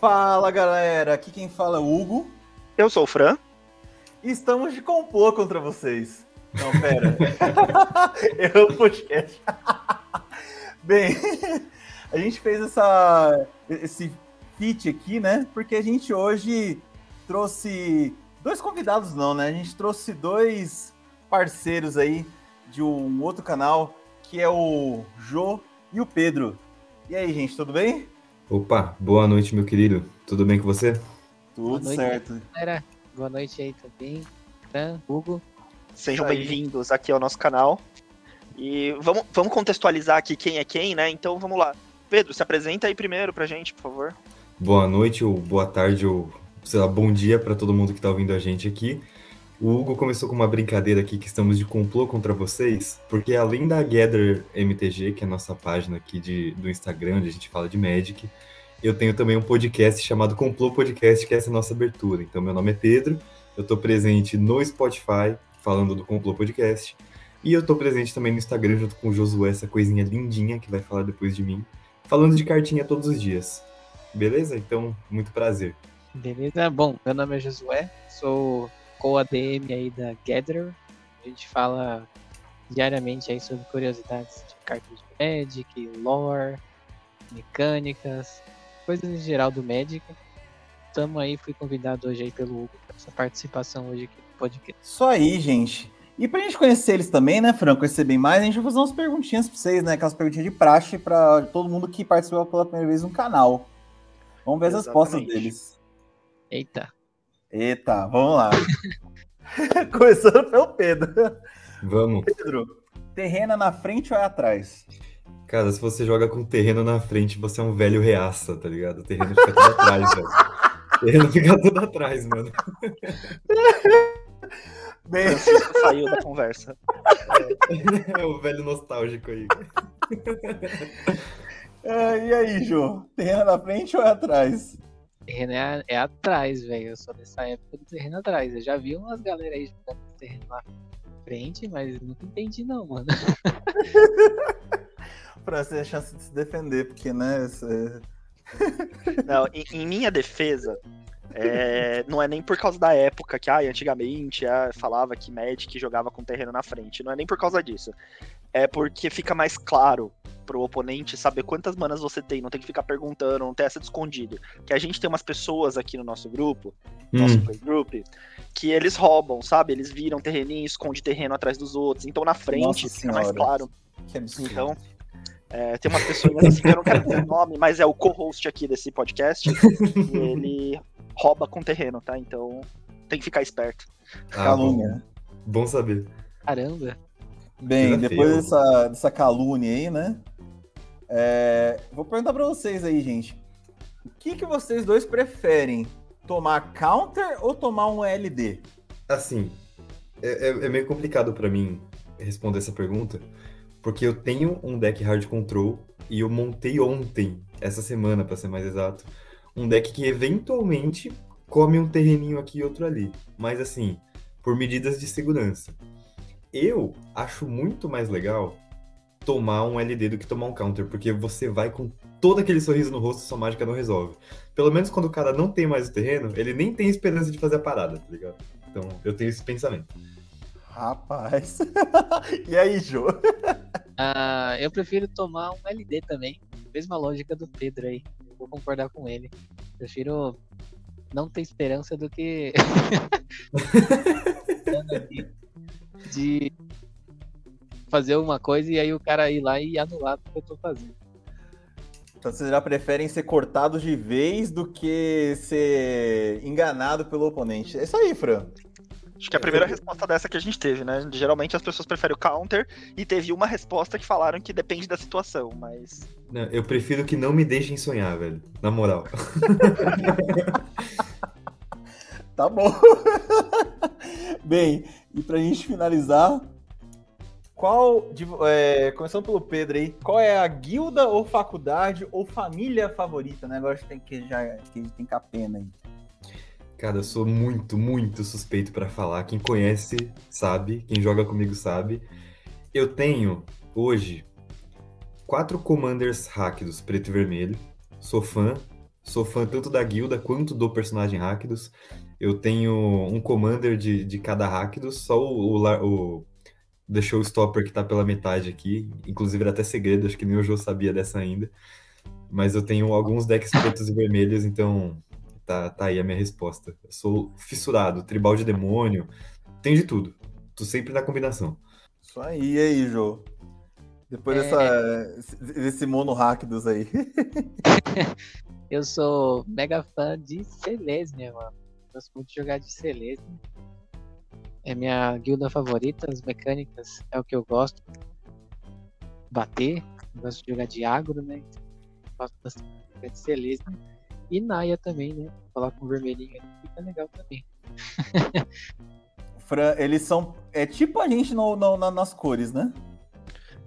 Fala galera, aqui quem fala é o Hugo. Eu sou o Fran. E estamos de complô contra vocês. Não, pera. Eu podcast. Bem, a gente fez essa, esse feat aqui, né? Porque a gente hoje trouxe dois convidados, não, né? A gente trouxe dois parceiros aí de um outro canal, que é o Jô e o Pedro. E aí, gente, tudo bem? Opa, boa noite, meu querido. Tudo bem com você? Tudo noite, certo. Galera, boa noite aí também. Fran, Hugo. Sejam bem-vindos aqui ao nosso canal. E vamos, vamos contextualizar aqui quem é quem, né? Então vamos lá. Pedro, se apresenta aí primeiro pra gente, por favor. Boa noite, ou boa tarde, ou sei lá, bom dia para todo mundo que tá ouvindo a gente aqui. O Hugo começou com uma brincadeira aqui que estamos de complô contra vocês, porque além da Gather MTG, que é a nossa página aqui de, do Instagram, onde a gente fala de Magic, eu tenho também um podcast chamado Complô Podcast, que é essa nossa abertura. Então, meu nome é Pedro, eu tô presente no Spotify, falando do Complô Podcast, e eu tô presente também no Instagram junto com o Josué, essa coisinha lindinha que vai falar depois de mim, falando de cartinha todos os dias. Beleza? Então, muito prazer. Beleza? Bom, meu nome é Josué, sou co-ADM aí da Gatherer. A gente fala diariamente aí sobre curiosidades de cartas de Magic, lore, mecânicas, coisas em geral do Magic. Tamo aí, fui convidado hoje aí pelo Hugo para essa participação hoje aqui no podcast. Isso aí, gente. E pra gente conhecer eles também, né, Fran, conhecer bem mais, a gente vai fazer umas perguntinhas pra vocês, né? Aquelas perguntinhas de praxe pra todo mundo que participou pela primeira vez no canal. Vamos ver as respostas Exatamente. deles. Eita, Eita, vamos lá. Começando pelo Pedro. Vamos. Pedro, terrena na frente ou é atrás? Cara, se você joga com terreno na frente, você é um velho reaça, tá ligado? O terreno fica tudo atrás, velho. O terreno fica tudo atrás, mano. Bem, Francisco saiu da conversa. É o velho nostálgico aí. ah, e aí, Jô? Terrena na frente ou é atrás? Terreno é, é atrás, velho. Eu sou dessa época do terreno atrás. Eu já vi umas galera aí jogando terreno na frente, mas nunca entendi não, mano. Pra você ter a chance de se defender, porque, né? Você... Não, em, em minha defesa, é, não é nem por causa da época que, ah, antigamente ah, falava que Magic jogava com terreno na frente. Não é nem por causa disso. É porque fica mais claro pro oponente saber quantas manas você tem, não tem que ficar perguntando, não ter essa de escondido. Que a gente tem umas pessoas aqui no nosso grupo, nosso Hum, playgroup, que eles roubam, sabe? Eles viram terreninho, esconde terreno atrás dos outros. Então na frente fica mais claro. Que absurdo. Então, é, tem umas pessoas assim que eu não quero dizer o nome, mas é o co-host aqui desse podcast. e ele rouba com terreno, tá? Então tem que ficar esperto. ah, Calúnia. né? bom, bom saber. Caramba. Bem, depois dessa, dessa calúnia aí, né? É, vou perguntar pra vocês aí, gente. O que, que vocês dois preferem? Tomar counter ou tomar um LD? Assim, é, é- é meio complicado pra mim responder essa pergunta, porque eu tenho um deck hard control e eu montei ontem, essa semana pra ser mais exato, um deck que eventualmente come um terreninho aqui e outro ali, mas assim, por medidas de segurança. Eu acho muito mais legal tomar um LD do que tomar um counter, porque você vai com todo aquele sorriso no rosto e sua mágica não resolve. Pelo menos quando o cara não tem mais o terreno, ele nem tem esperança de fazer a parada, tá ligado? Então, eu tenho esse pensamento. Rapaz. e aí, Jô? Ah, eu prefiro tomar um LD também. Mesma lógica do Pedro aí. Eu vou concordar com ele. Prefiro não ter esperança do que. de fazer uma coisa e aí o cara ir lá e anular o que eu tô fazendo. Então vocês já preferem ser cortados de vez do que ser enganado pelo oponente. É isso aí, Fran. Acho que a primeira resposta dessa que a gente teve, né? Geralmente as pessoas preferem o counter e teve uma resposta que falaram que depende da situação, mas Não, eu prefiro que não me deixem sonhar, velho. Na moral. Tá bom. Bem, e pra gente finalizar, qual, de- é, começando pelo Pedro aí, qual é a guilda ou faculdade ou família favorita, né? Agora a gente tem que já que tem que a pena aí. Cara, eu sou muito, muito suspeito pra falar. Quem conhece sabe, quem joga comigo sabe. Eu tenho hoje quatro Commanders Hack dos preto e vermelho. Sou fã, Sou fã tanto da guilda quanto do personagem Rakdos. Eu tenho um commander de, de cada Rakdos, só o, o, o The Showstopper que tá pela metade aqui. Inclusive era até segredo, acho que nem o Jô sabia dessa ainda. Mas eu tenho alguns decks pretos e vermelhos, então tá, tá aí a minha resposta. Eu sou fissurado, tribal de demônio, tem de tudo. Tô sempre na combinação. Isso aí, e aí, Jô? Depois É. dessa, desse mono Rakdos aí. Eu sou mega fã de Selesnya, mano. Gosto muito de jogar de Selesnya. É minha guilda favorita, as mecânicas é o que eu gosto. Bater, eu gosto de jogar de agro, né? Então, gosto bastante de Selesnya. E Naya também, né? Coloca um vermelhinho aí, fica legal também. Fran, eles são. É tipo a gente no, no- na- nas cores, né?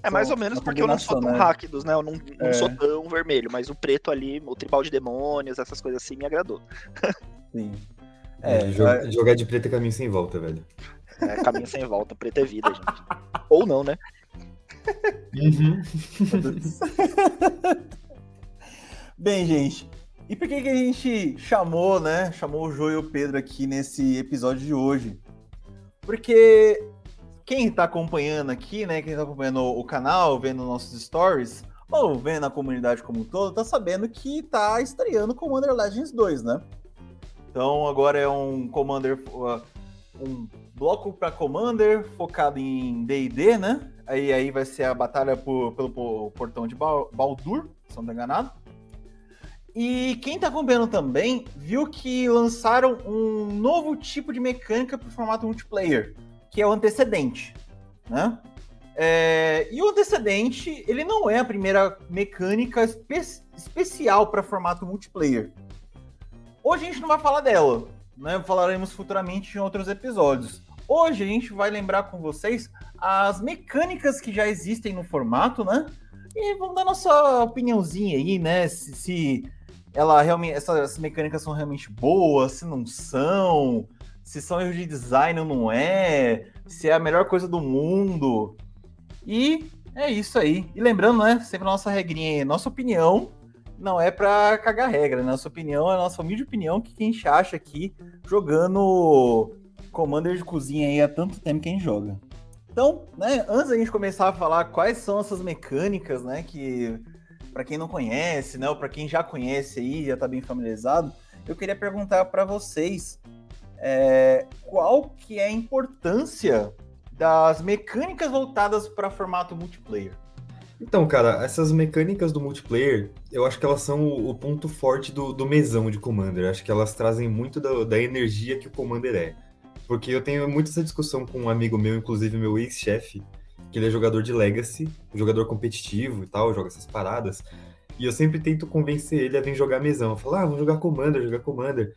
É mais São ou menos porque eu não sou tão né? ráquidos, né? Eu não, não É. sou tão vermelho, mas o preto ali, o tribal de demônios, essas coisas assim, me agradou. Sim. É, É, jo- é- jogar de preto é caminho sem volta, velho. É, caminho sem volta, preto é vida, gente. Ou não, né? Bem, gente, e por que, que a gente chamou, né? Chamou o Jô e o Pedro aqui nesse episódio de hoje? Porque quem tá acompanhando aqui, né? Quem tá acompanhando o canal, vendo nossos stories, ou vendo a comunidade como um todo, tá sabendo que tá estreando Commander Legends 2, né? Então agora é um Commander. uh, um bloco para Commander focado em DD, né? Aí, aí vai ser a batalha por- pelo po- portão de Bal- Baldur, se não tô enganado. E quem tá acompanhando também viu que lançaram um novo tipo de mecânica para o formato multiplayer, que é o antecedente, né? É, e o antecedente, ele não é a primeira mecânica espe- especial para formato multiplayer. Hoje a gente não vai falar dela, né? Falaremos futuramente em outros episódios. Hoje a gente vai lembrar com vocês as mecânicas que já existem no formato, né? E vamos dar nossa opiniãozinha aí, né? Se, se ela realmente, essas mecânicas são realmente boas, se não são, se são erros de design ou não é, se é a melhor coisa do mundo. E é isso aí. E lembrando, né? Sempre a nossa regrinha aí, nossa opinião não é pra cagar regra, né? Nossa opinião é a nossa humilde opinião que gente acha aqui jogando Commander de cozinha aí há tanto tempo que a gente joga. Então, né, antes da gente começar a falar quais são essas mecânicas, né, que para quem não conhece, né, ou para quem já conhece aí, já tá bem familiarizado, eu queria perguntar para vocês é, qual que é a importância das mecânicas voltadas para formato multiplayer. Então, cara, essas mecânicas do multiplayer, eu acho que elas são o, ponto forte do, do mesão de Commander. Acho que elas trazem muito da, da energia que o Commander é. Porque eu tenho muito essa discussão com um amigo meu, inclusive meu ex-chefe, que ele é jogador de Legacy, jogador competitivo e tal, joga essas paradas. E eu sempre tento convencer ele a vir jogar mesão. Eu falo, ah, vamos jogar Commander, jogar Commander.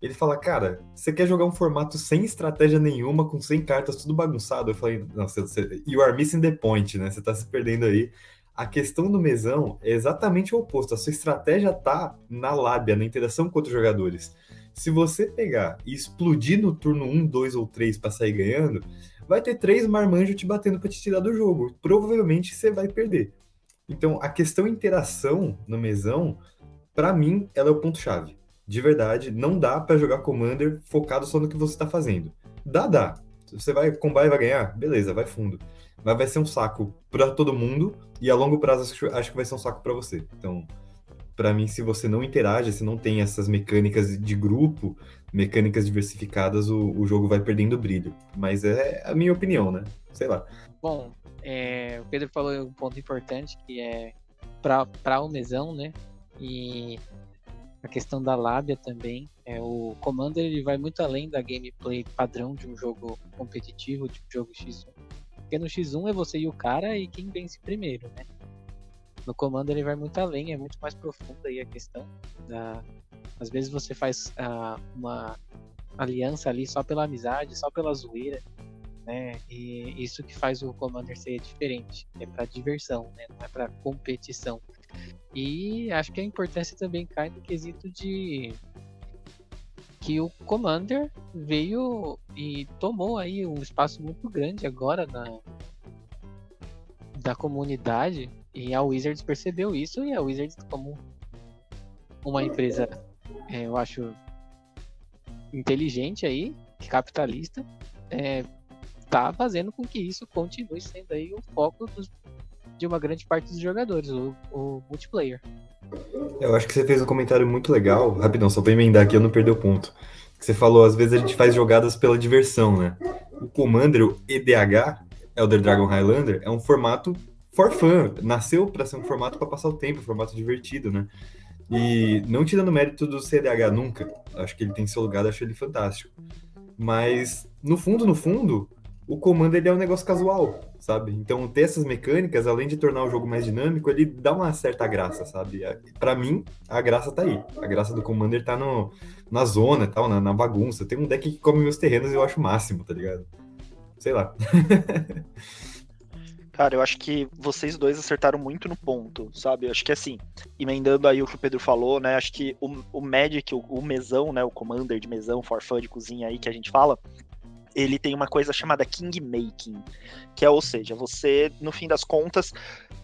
Ele fala, cara, você quer jogar um formato sem estratégia nenhuma, com 100 cartas, tudo bagunçado? Eu falei, não, você, você, you are missing the point, né? Você tá se perdendo aí. A questão do mesão é exatamente o oposto. A sua estratégia tá na lábia, na interação com outros jogadores. Se você pegar e explodir no turno 1, 2 ou 3 para sair ganhando, vai ter três marmanjos te batendo para te tirar do jogo. Provavelmente você vai perder. Então, a questão interação no mesão, para mim, ela é o ponto-chave. De verdade, não dá para jogar Commander focado só no que você tá fazendo. Dá, dá. Você vai combar e vai ganhar? Beleza, vai fundo. Mas vai ser um saco para todo mundo e a longo prazo acho, acho que vai ser um saco para você. Então, para mim, se você não interage, se não tem essas mecânicas de grupo, mecânicas diversificadas, o, o jogo vai perdendo brilho. Mas é a minha opinião, né? Sei lá. Bom, é, o Pedro falou um ponto importante que é para o mesão, né? E a questão da lábia também. É, o Commander ele vai muito além da gameplay padrão de um jogo competitivo, de um jogo X1. Porque no X1 é você e o cara e quem vence primeiro, né? No Commander ele vai muito além, é muito mais profunda aí a questão. Da... Às vezes você faz ah, uma aliança ali só pela amizade, só pela zoeira né? E isso que faz o Commander ser diferente. É para diversão, né? Não é para competição. E acho que a importância também cai no quesito de que o Commander veio e tomou aí um espaço muito grande agora na da comunidade. E a Wizards percebeu isso e a Wizards como uma empresa, é, eu acho, inteligente aí, capitalista, é, tá fazendo com que isso continue sendo aí o foco dos, de uma grande parte dos jogadores, o, o, multiplayer. Eu acho que você fez um comentário muito legal, rapidão, só pra emendar aqui, eu não perdi o ponto. Você falou, às vezes a gente faz jogadas pela diversão, né? O Commander, o EDH, Elder Dragon Highlander, é um formato for fun, nasceu para ser um formato para passar o tempo, um formato divertido, né? E não tirando mérito do CDH nunca, acho que ele tem seu lugar, acho ele fantástico. Mas no fundo, no fundo, o comando ele é um negócio casual, sabe? Então ter essas mecânicas, além de tornar o jogo mais dinâmico, ele dá uma certa graça, sabe? Para mim, a graça tá aí. A graça do Commander tá no, na zona e tal, na, na bagunça. Tem um deck que come meus terrenos e eu acho máximo, tá ligado? Sei lá. Cara, eu acho que vocês dois acertaram muito no ponto, sabe? Eu acho que assim, emendando aí o que o Pedro falou, né? Acho que o, o Magic, o, o mesão, né? O Commander de mesão, for fun de cozinha aí que a gente fala, ele tem uma coisa chamada king making, que é, ou seja, você, no fim das contas,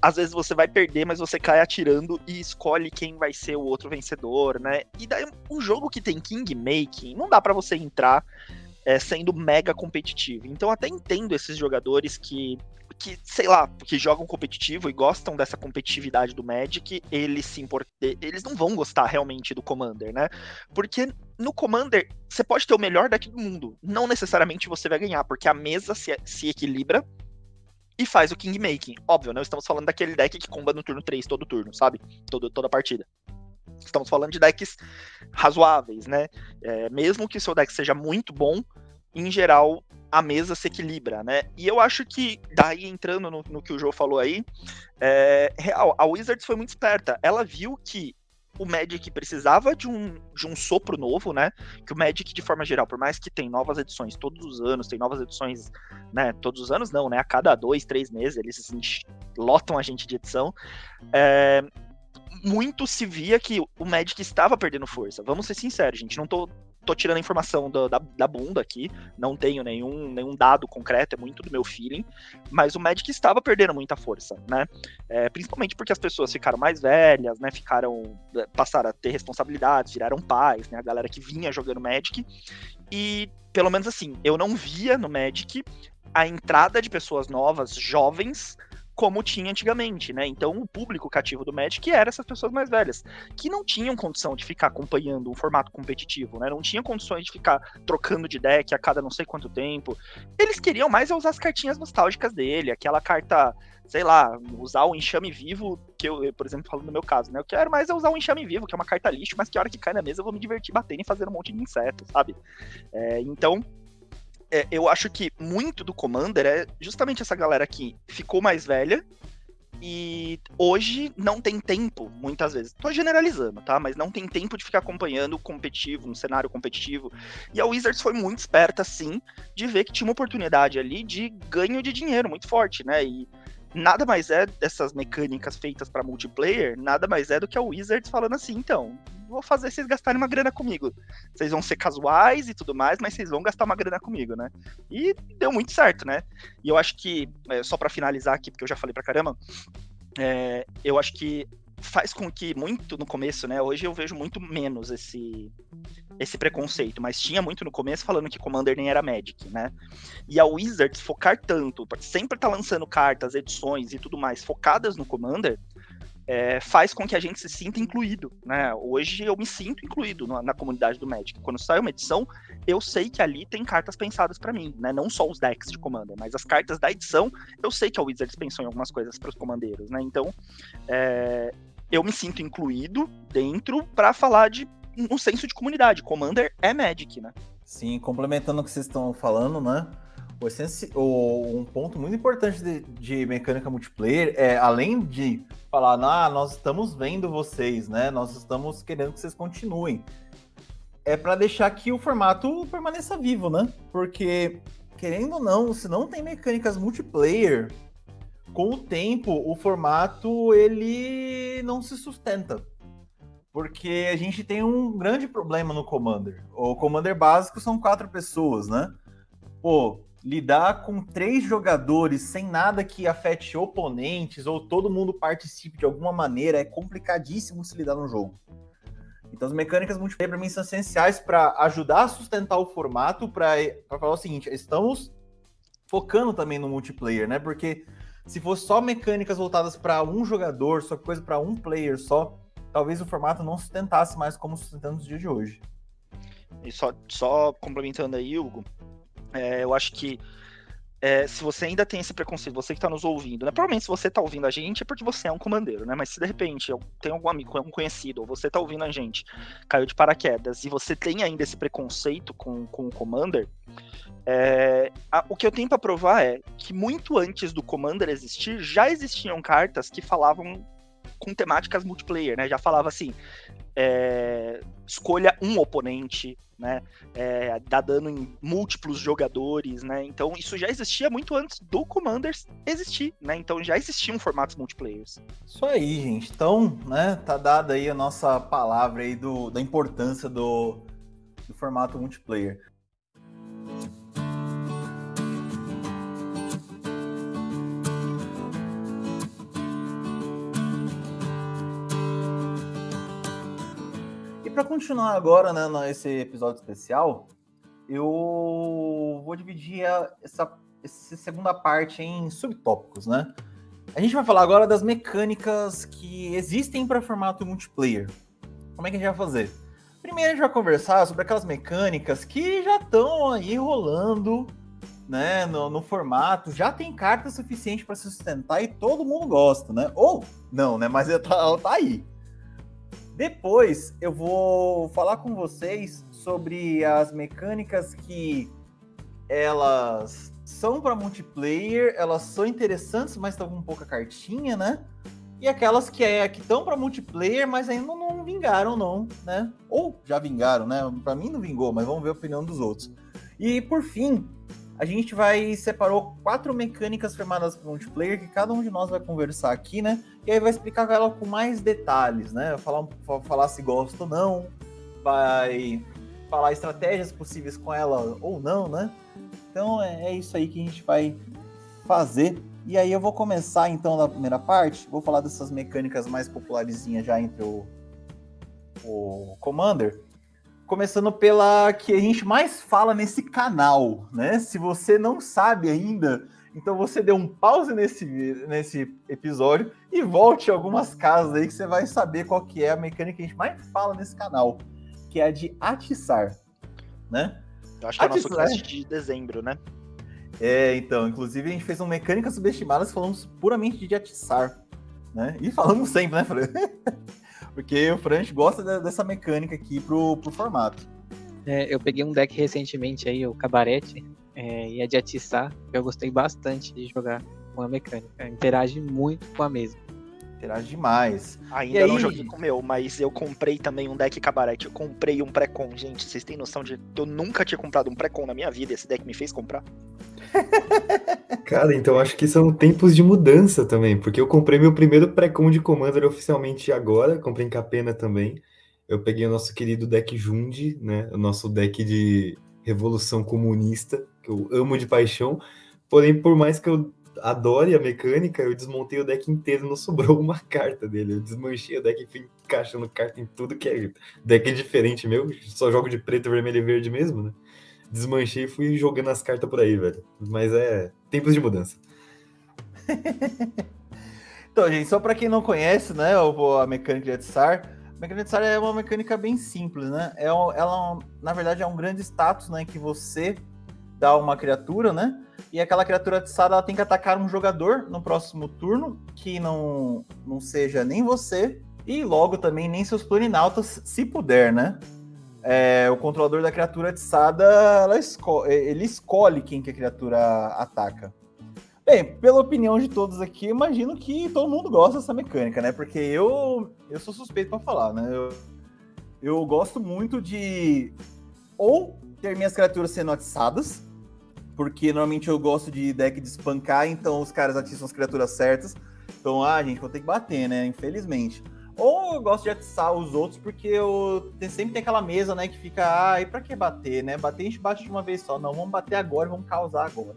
às vezes você vai perder, mas você cai atirando e escolhe quem vai ser o outro vencedor, né? E daí um jogo que tem king making, não dá para você entrar é, sendo mega competitivo. Então até entendo esses jogadores que que, sei lá, que jogam competitivo e gostam dessa competitividade do Magic, eles se import... eles não vão gostar realmente do Commander, né? Porque no Commander você pode ter o melhor deck do mundo, não necessariamente você vai ganhar, porque a mesa se, se equilibra e faz o King Making. Óbvio, não estamos falando daquele deck que comba no turno 3 todo turno, sabe? Todo, toda partida. Estamos falando de decks razoáveis, né? É, mesmo que seu deck seja muito bom, em geral, a mesa se equilibra, né? E eu acho que, daí entrando no, no que o Joe falou aí, é, real, a Wizards foi muito esperta. Ela viu que o Magic precisava de um, de um sopro novo, né? Que o Magic, de forma geral, por mais que tem novas edições todos os anos, tem novas edições, né? Todos os anos não, né? A cada dois, três meses eles lotam a gente de edição. É, muito se via que o Magic estava perdendo força. Vamos ser sinceros, gente. Não tô tô tirando a informação do, da, da bunda aqui, não tenho nenhum, nenhum dado concreto, é muito do meu feeling, mas o Magic estava perdendo muita força, né? É, principalmente porque as pessoas ficaram mais velhas, né? Ficaram. É, passaram a ter responsabilidades, viraram pais, né? A galera que vinha jogando Magic. E, pelo menos assim, eu não via no Magic a entrada de pessoas novas, jovens, como tinha antigamente, né? Então o público cativo do Magic era essas pessoas mais velhas, que não tinham condição de ficar acompanhando um formato competitivo, né? Não tinham condições de ficar trocando de deck a cada não sei quanto tempo. Eles queriam mais usar as cartinhas nostálgicas dele, aquela carta, sei lá, usar o enxame vivo, que eu, por exemplo, falando no meu caso, né? Eu quero mais é usar o enxame vivo, que é uma carta lixo, mas que a hora que cai na mesa eu vou me divertir batendo e fazendo um monte de insetos, sabe? É, então, é, eu acho que muito do Commander é justamente essa galera que ficou mais velha e hoje não tem tempo, muitas vezes. Tô generalizando, tá? Mas não tem tempo de ficar acompanhando o competitivo, um cenário competitivo. E a Wizards foi muito esperta, sim, de ver que tinha uma oportunidade ali de ganho de dinheiro muito forte, né? E nada mais é dessas mecânicas feitas para multiplayer, nada mais é do que a Wizards falando assim, então, vou fazer vocês gastarem uma grana comigo. Vocês vão ser casuais e tudo mais, mas vocês vão gastar uma grana comigo, né? E deu muito certo, né? E eu acho que, é, só para finalizar aqui, porque eu já falei pra caramba, é, eu acho que faz com que muito no começo, né? Hoje eu vejo muito menos esse esse preconceito, mas tinha muito no começo falando que Commander nem era Magic, né? E a Wizards focar tanto, sempre tá lançando cartas, edições e tudo mais focadas no Commander, é, faz com que a gente se sinta incluído, né? Hoje eu me sinto incluído na, na, comunidade do Magic. Quando sai uma edição, eu sei que ali tem cartas pensadas para mim, né? Não só os decks de Commander, mas as cartas da edição, eu sei que a Wizards pensou em algumas coisas para os comandeiros, né? Então, é, eu me sinto incluído dentro para falar de um senso de comunidade. Commander é Magic, né? Sim, complementando o que vocês estão falando, né? O essenci... o, um ponto muito importante de, de, mecânica multiplayer é, além de falar, ah, nós estamos vendo vocês, né? Nós estamos querendo que vocês continuem. É para deixar que o formato permaneça vivo, né? Porque, querendo ou não, se não tem mecânicas multiplayer, com o tempo o formato ele não se sustenta. Porque a gente tem um grande problema no Commander. O Commander básico são quatro pessoas, né? Pô, lidar com três jogadores sem nada que afete oponentes ou todo mundo participe de alguma maneira é complicadíssimo se lidar no jogo. Então as mecânicas multiplayer para mim são essenciais para ajudar a sustentar o formato, para falar o seguinte, estamos focando também no multiplayer, né? Porque se fosse só mecânicas voltadas para um jogador, só coisa para um player só, talvez o formato não sustentasse mais como sustentando nos dias de hoje. E só, só complementando aí, Hugo, é, eu acho que é, se você ainda tem esse preconceito, você que está nos ouvindo, né? Provavelmente se você está ouvindo a gente é porque você é um comandeiro, né? Mas se de repente tem algum amigo, um conhecido, ou você está ouvindo a gente, caiu de paraquedas, e você tem ainda esse preconceito com, com o Commander, é, a, o que eu tenho para provar é que muito antes do Commander existir, já existiam cartas que falavam com temáticas multiplayer, né? Já falava assim, é, escolha um oponente, né? É, dá dano em múltiplos jogadores, né? Então isso já existia muito antes do Commanders existir, né? Então já existiam formatos multiplayers. Isso aí, gente. Então, né? Tá dada aí a nossa palavra aí do, da importância do, do formato multiplayer. Para continuar agora, né, nesse episódio especial, eu vou dividir essa, essa segunda parte em subtópicos, né? A gente vai falar agora das mecânicas que existem para formato multiplayer. Como é que a gente vai fazer? Primeiro a gente vai conversar sobre aquelas mecânicas que já estão aí rolando, né, no, no, formato, já tem carta suficiente para sustentar e todo mundo gosta, né? Ou não, né? Mas ela tá, ela tá aí. Depois eu vou falar com vocês sobre as mecânicas que elas são para multiplayer, elas são interessantes, mas estão com pouca cartinha, né? E aquelas que é que estão para multiplayer, mas ainda não vingaram não, né? Ou já vingaram, né? Para mim não vingou, mas vamos ver a opinião dos outros. E por fim, a gente vai separou quatro mecânicas formadas para multiplayer que cada um de nós vai conversar aqui, né? E aí vai explicar ela com mais detalhes, né? Falar, falar se gosta ou não, vai falar estratégias possíveis com ela ou não, né? Então é, é isso aí que a gente vai fazer. E aí eu vou começar então na primeira parte, vou falar dessas mecânicas mais popularizinhas já entre o, o Commander começando pela que a gente mais fala nesse canal, né? Se você não sabe ainda, então você dê um pause nesse, nesse episódio e volte algumas casas aí que você vai saber qual que é a mecânica que a gente mais fala nesse canal, que é a de atiçar, né? Eu acho que atiçar, é o nosso cast de dezembro, né? É, então, inclusive a gente fez uma mecânica subestimada, falamos puramente de atiçar, né? E falamos sempre, né, Fran? Porque o Franch gosta dessa mecânica aqui pro, pro formato. É, eu peguei um deck recentemente aí, o Cabarete, é, e é de atiçar, eu gostei bastante de jogar com a mecânica. Interage muito com a mesa. Interage demais. Ainda e não aí... joguei com o meu, mas eu comprei também um deck Cabarete. Eu comprei um pré-con, gente. Vocês têm noção de que eu nunca tinha comprado um pré-con na minha vida. Esse deck me fez comprar. Cara, então acho que são tempos de mudança também, porque eu comprei meu primeiro pré-com de Commander oficialmente agora, comprei em Capena também. Eu peguei o nosso querido deck Jundi, né? O nosso deck de revolução comunista, que eu amo de paixão. Porém, por mais que eu adore a mecânica, eu desmontei o deck inteiro, não sobrou uma carta dele. Eu desmanchei o deck e fui encaixando carta em tudo que é deck diferente meu. Só jogo de preto, vermelho e verde mesmo, né? desmanchei e fui jogando as cartas por aí, velho. Mas é tempos de mudança. então, gente, só para quem não conhece, né, a mecânica de Atsar, a mecânica de Atsar é uma mecânica bem simples, né? É, ela, na verdade, é um grande status, né, que você dá uma criatura, né? E aquela criatura atiçada ela tem que atacar um jogador no próximo turno que não, não seja nem você e logo também nem seus planinautas, se puder, né? é, o controlador da criatura atiçada, esco ele escolhe quem que a criatura ataca. Bem, pela opinião de todos aqui, imagino que todo mundo gosta dessa mecânica, né? Porque eu, eu sou suspeito para falar, né? Eu, eu gosto muito de ou ter minhas criaturas sendo atiçadas, porque normalmente eu gosto de deck de espancar, então os caras atiçam as criaturas certas. Então, ah, gente, vou ter que bater, né? Infelizmente. Ou eu gosto de atiçar os outros porque eu sempre tem aquela mesa, né, que fica, ah, e pra que bater, né? Bater a gente bate de uma vez só. Não, vamos bater agora, vamos causar agora.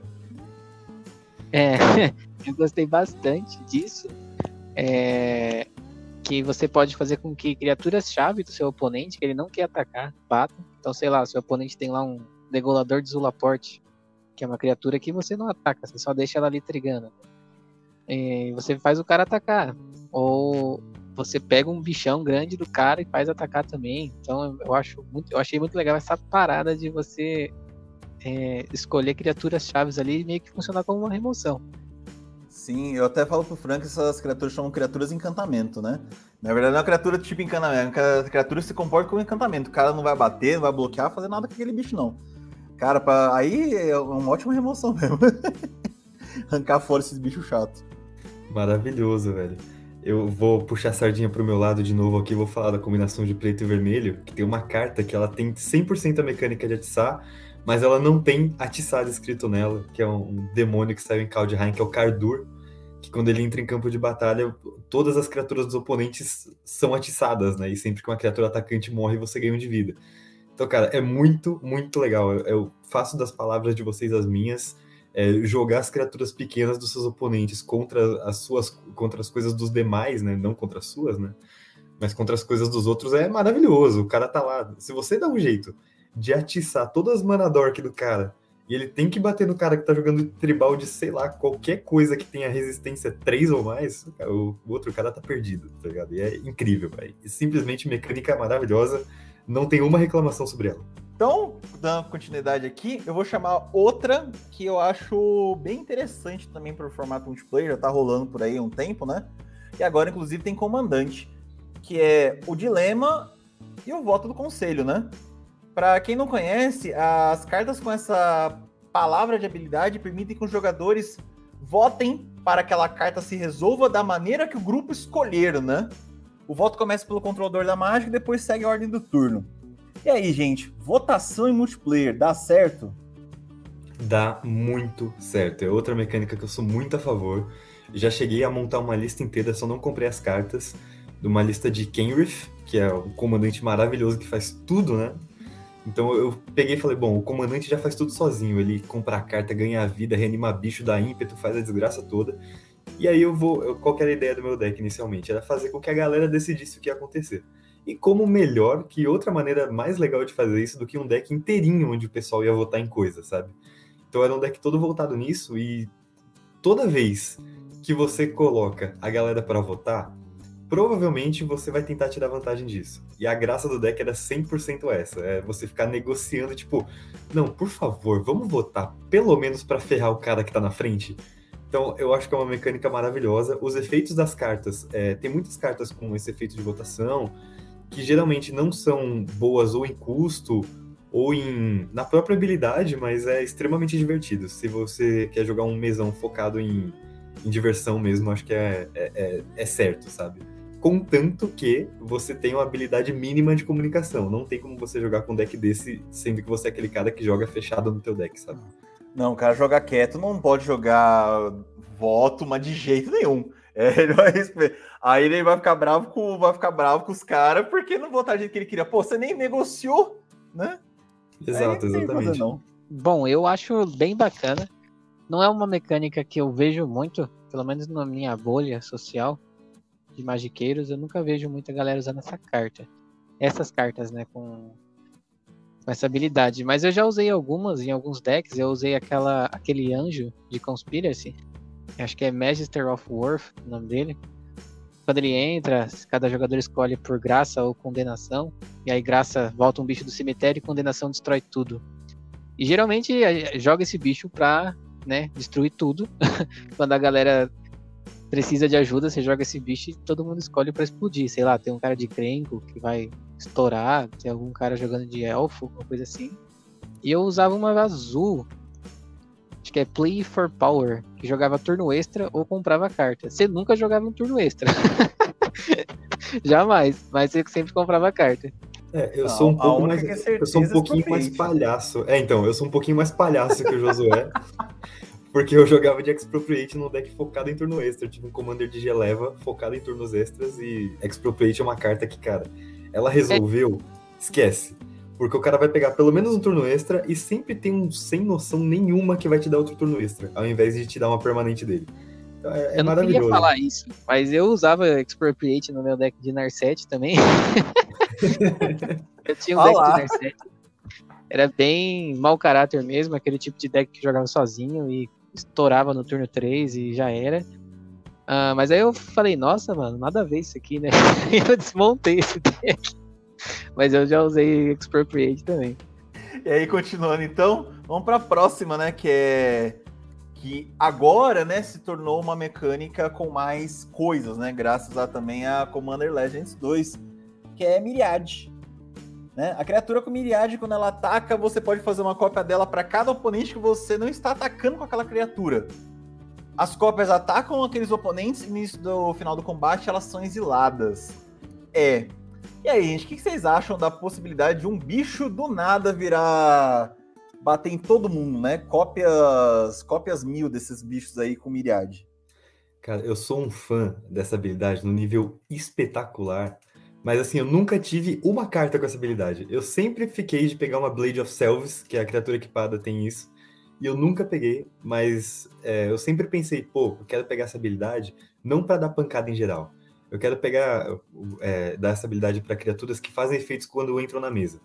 É, eu gostei bastante disso. É, que você pode fazer com que criaturas-chave do seu oponente, que ele não quer atacar, batam. Então, sei lá, seu oponente tem lá um degolador de Zulaporte, que é uma criatura que você não ataca, você só deixa ela ali trigando. E você faz o cara atacar. Ou você pega um bichão grande do cara e faz atacar também. Então eu acho muito, eu achei muito legal essa parada de você é, escolher criaturas chaves ali e meio que funcionar como uma remoção. Sim, eu até falo pro Frank que essas criaturas chamam criaturas encantamento, né? Na verdade, não é uma criatura tipo encantamento, é uma criatura que se comporta como encantamento. O cara não vai bater, não vai bloquear, fazer nada com aquele bicho, não. Cara, pra... aí é uma ótima remoção mesmo. Arrancar fora esses bichos chatos. Maravilhoso, velho. Eu vou puxar a sardinha pro meu lado de novo aqui, vou falar da combinação de preto e vermelho, que tem uma carta que ela tem 100% a mecânica de atiçar, mas ela não tem atiçado escrito nela, que é um, demônio que saiu em Kaldheim, que é o Kardur, que quando ele entra em campo de batalha, todas as criaturas dos oponentes são atiçadas, né? E sempre que uma criatura atacante morre, você ganha um de vida. Então, cara, é muito, muito legal. Eu, faço das palavras de vocês as minhas é, jogar as criaturas pequenas dos seus oponentes contra as suas contra as coisas dos demais, né? Não contra as suas, né? Mas contra as coisas dos outros é maravilhoso. O cara tá lá. Se você dá um jeito de atiçar todas as mana dork do cara e ele tem que bater no cara que tá jogando tribal de, sei lá, qualquer coisa que tenha resistência 3 ou mais, o, outro cara tá perdido, tá ligado? E é incrível, velho. Simplesmente mecânica maravilhosa, não tem uma reclamação sobre ela. Então, dando continuidade aqui, eu vou chamar outra que eu acho bem interessante também para o formato multiplayer, já tá rolando por aí há um tempo, né? E agora, inclusive, tem comandante, que é o dilema e o voto do conselho, né? Para quem não conhece, as cartas com essa palavra de habilidade permitem que os jogadores votem para que aquela carta se resolva da maneira que o grupo escolher, né? O voto começa pelo controlador da mágica e depois segue a ordem do turno. E aí, gente, votação em multiplayer, dá certo? Dá muito certo. É outra mecânica que eu sou muito a favor. Já cheguei a montar uma lista inteira, só não comprei as cartas, de uma lista de Kenrith, que é um comandante maravilhoso que faz tudo, né? Então eu peguei e falei, bom, o comandante já faz tudo sozinho. Ele compra a carta, ganha a vida, reanima bicho, dá ímpeto, faz a desgraça toda. E aí eu vou. Eu, qual era a ideia do meu deck inicialmente? Era fazer com que a galera decidisse o que ia acontecer. E como melhor, que outra maneira mais legal de fazer isso do que um deck inteirinho onde o pessoal ia votar em coisas, sabe? Então era um deck todo voltado nisso e toda vez que você coloca a galera para votar, provavelmente você vai tentar tirar vantagem disso. E a graça do deck era 100% essa, é você ficar negociando, tipo, não, por favor, vamos votar pelo menos para ferrar o cara que tá na frente. Então, eu acho que é uma mecânica maravilhosa. Os efeitos das cartas, é, tem muitas cartas com esse efeito de votação, que geralmente não são boas ou em custo ou em na própria habilidade, mas é extremamente divertido. Se você quer jogar um mesão focado em, em diversão mesmo, acho que é, é, é, é certo, sabe? Contanto que você tem uma habilidade mínima de comunicação. Não tem como você jogar com um deck desse, sendo que você é aquele cara que joga fechado no teu deck, sabe? Não, o cara joga quieto, não pode jogar voto, mas de jeito nenhum. É, ele vai Aí ele vai ficar bravo com, vai ficar bravo com os caras porque não votar do jeito que ele queria. Pô, você nem negociou, né? Exato, exatamente. Fazer, Bom, eu acho bem bacana. Não é uma mecânica que eu vejo muito, pelo menos na minha bolha social de magiqueiros, eu nunca vejo muita galera usando essa carta. Essas cartas, né, com, com essa habilidade. Mas eu já usei algumas em alguns decks. Eu usei aquela, aquele anjo de Conspiracy, acho que é Magister of Worth, o nome dele. Quando ele entra, cada jogador escolhe por graça ou condenação, e aí graça volta um bicho do cemitério e condenação destrói tudo. E geralmente joga esse bicho pra né, destruir tudo. Quando a galera precisa de ajuda, você joga esse bicho e todo mundo escolhe para explodir. Sei lá, tem um cara de Krenko que vai estourar, tem algum cara jogando de elfo, alguma coisa assim. E eu usava uma azul, acho que é Play for Power, que jogava turno extra ou comprava carta. Você nunca jogava um turno extra. Jamais, mas você sempre comprava carta. É, eu sou um pouco mais. Eu sou um pouquinho mais palhaço. É, então, eu sou um pouquinho mais palhaço que o Josué. porque eu jogava de Expropriate no deck focado em turno extra. Eu tive um Commander de Geleva focado em turnos extras e Expropriate é uma carta que, cara, ela resolveu. É... Esquece. Porque o cara vai pegar pelo menos um turno extra e sempre tem um sem noção nenhuma que vai te dar outro turno extra, ao invés de te dar uma permanente dele. Então, é, é eu não queria falar isso, mas eu usava Expropriate no meu deck de Narset também. eu tinha um Olha deck lá. de Narset. Era bem mau caráter mesmo, aquele tipo de deck que jogava sozinho e estourava no turno 3 e já era. Ah, mas aí eu falei, nossa, mano, nada a ver isso aqui, né? E eu desmontei esse deck. Mas eu já usei Expropriate também. E aí, continuando então, vamos para a próxima, né? Que é. Que agora, né, se tornou uma mecânica com mais coisas, né? Graças a também a Commander Legends 2, que é Myriad. Né? A criatura com Myriad, quando ela ataca, você pode fazer uma cópia dela para cada oponente que você não está atacando com aquela criatura. As cópias atacam aqueles oponentes e no início do final do combate elas são exiladas. É, e aí, gente, o que vocês acham da possibilidade de um bicho do nada virar. bater em todo mundo, né? Cópias. cópias mil desses bichos aí com Myriad. Cara, eu sou um fã dessa habilidade no nível espetacular. Mas assim, eu nunca tive uma carta com essa habilidade. Eu sempre fiquei de pegar uma Blade of Selves, que é a criatura equipada tem isso. E eu nunca peguei, mas é, eu sempre pensei, pô, eu quero pegar essa habilidade não para dar pancada em geral. Eu quero pegar, é, dar essa habilidade para criaturas que fazem efeitos quando entram na mesa.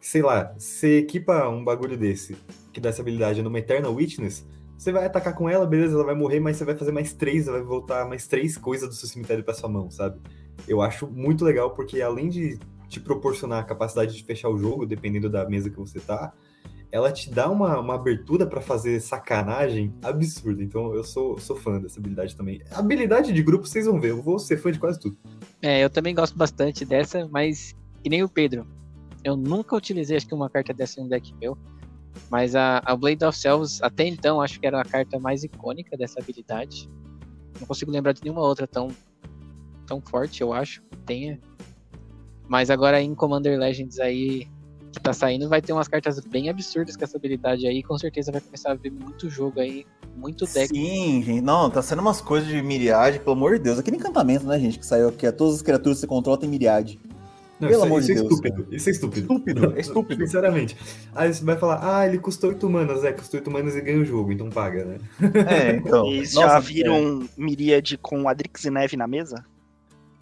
Sei lá, você equipa um bagulho desse, que dá essa habilidade numa Eternal Witness, você vai atacar com ela, beleza, ela vai morrer, mas você vai fazer mais três, vai voltar mais três coisas do seu cemitério para sua mão, sabe? Eu acho muito legal, porque além de te proporcionar a capacidade de fechar o jogo, dependendo da mesa que você tá, ela te dá uma, uma abertura para fazer sacanagem absurda. Então eu sou, sou fã dessa habilidade também. Habilidade de grupo, vocês vão ver, eu vou ser fã de quase tudo. É, eu também gosto bastante dessa, mas que nem o Pedro. Eu nunca utilizei, acho que uma carta dessa em um deck meu. Mas a, a Blade of Selves, até então, acho que era a carta mais icônica dessa habilidade. Não consigo lembrar de nenhuma outra tão, tão forte, eu acho, que tenha. Mas agora em Commander Legends aí, que tá saindo, vai ter umas cartas bem absurdas com essa habilidade aí. Com certeza vai começar a ver muito jogo aí, muito deck. Sim, gente. Não, tá sendo umas coisas de Myriad, pelo amor de Deus. Aquele encantamento, né, gente, que saiu aqui. É todas as criaturas que você controla tem Myriad. Não, Pelo isso, amor isso de é Deus, estúpido. Isso é estúpido. Estúpido, é estúpido. Sinceramente. Aí você vai falar, ah, ele custou 8 manas, é, custou 8 manas e ganha o jogo, então paga, né? É, então. Vocês Nossa, já viram Miríade com Adrix e Neve na mesa?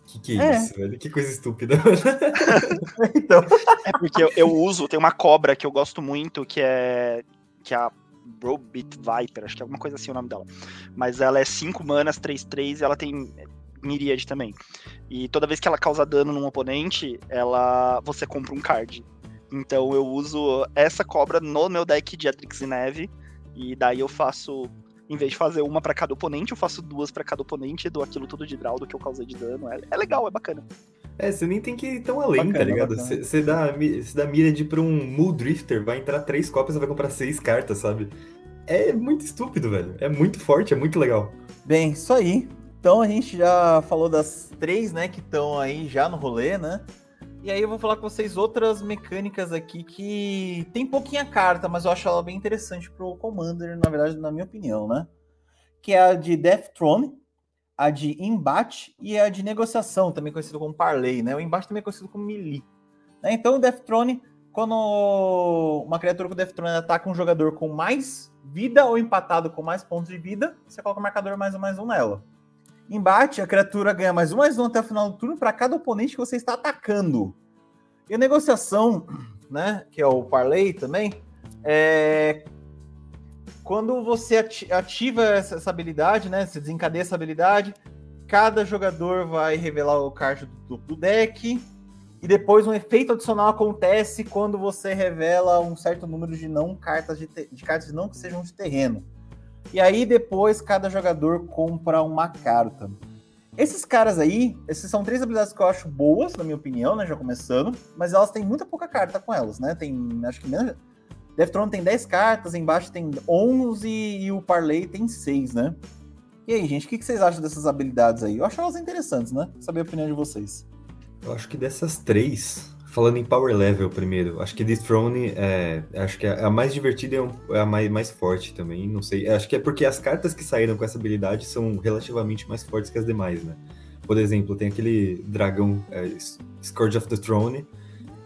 Que que é, É. isso, velho? Que coisa estúpida. é, então. É porque eu, eu uso, tem uma cobra que eu gosto muito, que é. que é a Brobit Viper, acho que é alguma coisa assim o nome dela. Mas ela é 5 manas, 3-3 e ela tem Miríade também. E toda vez que ela causa dano num oponente, ela você compra um card. Então eu uso essa cobra no meu deck de Adrix e Neve. E daí eu faço. Em vez de fazer uma pra cada oponente, eu faço duas pra cada oponente e dou aquilo tudo de draw do que eu causei de dano. É, é legal, é bacana. É, você nem tem que ir tão além, tá Bacana, ligado? bacana. Você dá, mi- você dá Mirad pra um Mool Drifter, vai entrar três cópias e vai comprar seis cartas, sabe? É muito estúpido, velho. É muito forte, é muito legal. Bem, isso aí. Então a gente já falou das três, né, que estão aí já no rolê, né? E aí eu vou falar com vocês outras mecânicas aqui que tem pouquinha carta, mas eu acho ela bem interessante pro Commander, na verdade, na minha opinião, né? Que é a de Death Throne, a de embate e a de negociação, também conhecido como Parley, né? O embate também é conhecido como melee. Né? Então o Death Throne, quando uma criatura com Death Throne ataca um jogador com mais vida ou empatado com mais pontos de vida, você coloca o marcador mais um mais um nela. Embate, a criatura ganha mais um mais um até o final do turno para cada oponente que você está atacando. E a negociação, né, que é o parlay também, é quando você ati- ativa essa, habilidade, né, você desencadeia essa habilidade, cada jogador vai revelar o card do, do deck e depois um efeito adicional acontece quando você revela um certo número de não cartas de, de cartas não que sejam de terreno. E aí depois cada jogador compra uma carta. Esses caras aí, esses são três habilidades que eu acho boas, na minha opinião, né? Já começando, mas elas têm muita pouca carta com elas, né? Tem, acho que menos. Death Throne tem 10 cartas, embaixo tem 11 e o Parley tem 6, né? E aí, gente, o que vocês acham dessas habilidades aí? Eu acho elas interessantes, né? Saber a opinião de vocês. Eu acho que dessas três, falando em power level primeiro, acho que Dethrone é, acho que é a mais divertida e é é a mais, mais forte também, não sei. Acho que é porque as cartas que saíram com essa habilidade são relativamente mais fortes que as demais, né? Por exemplo, tem aquele dragão é, Scourge of the Throne,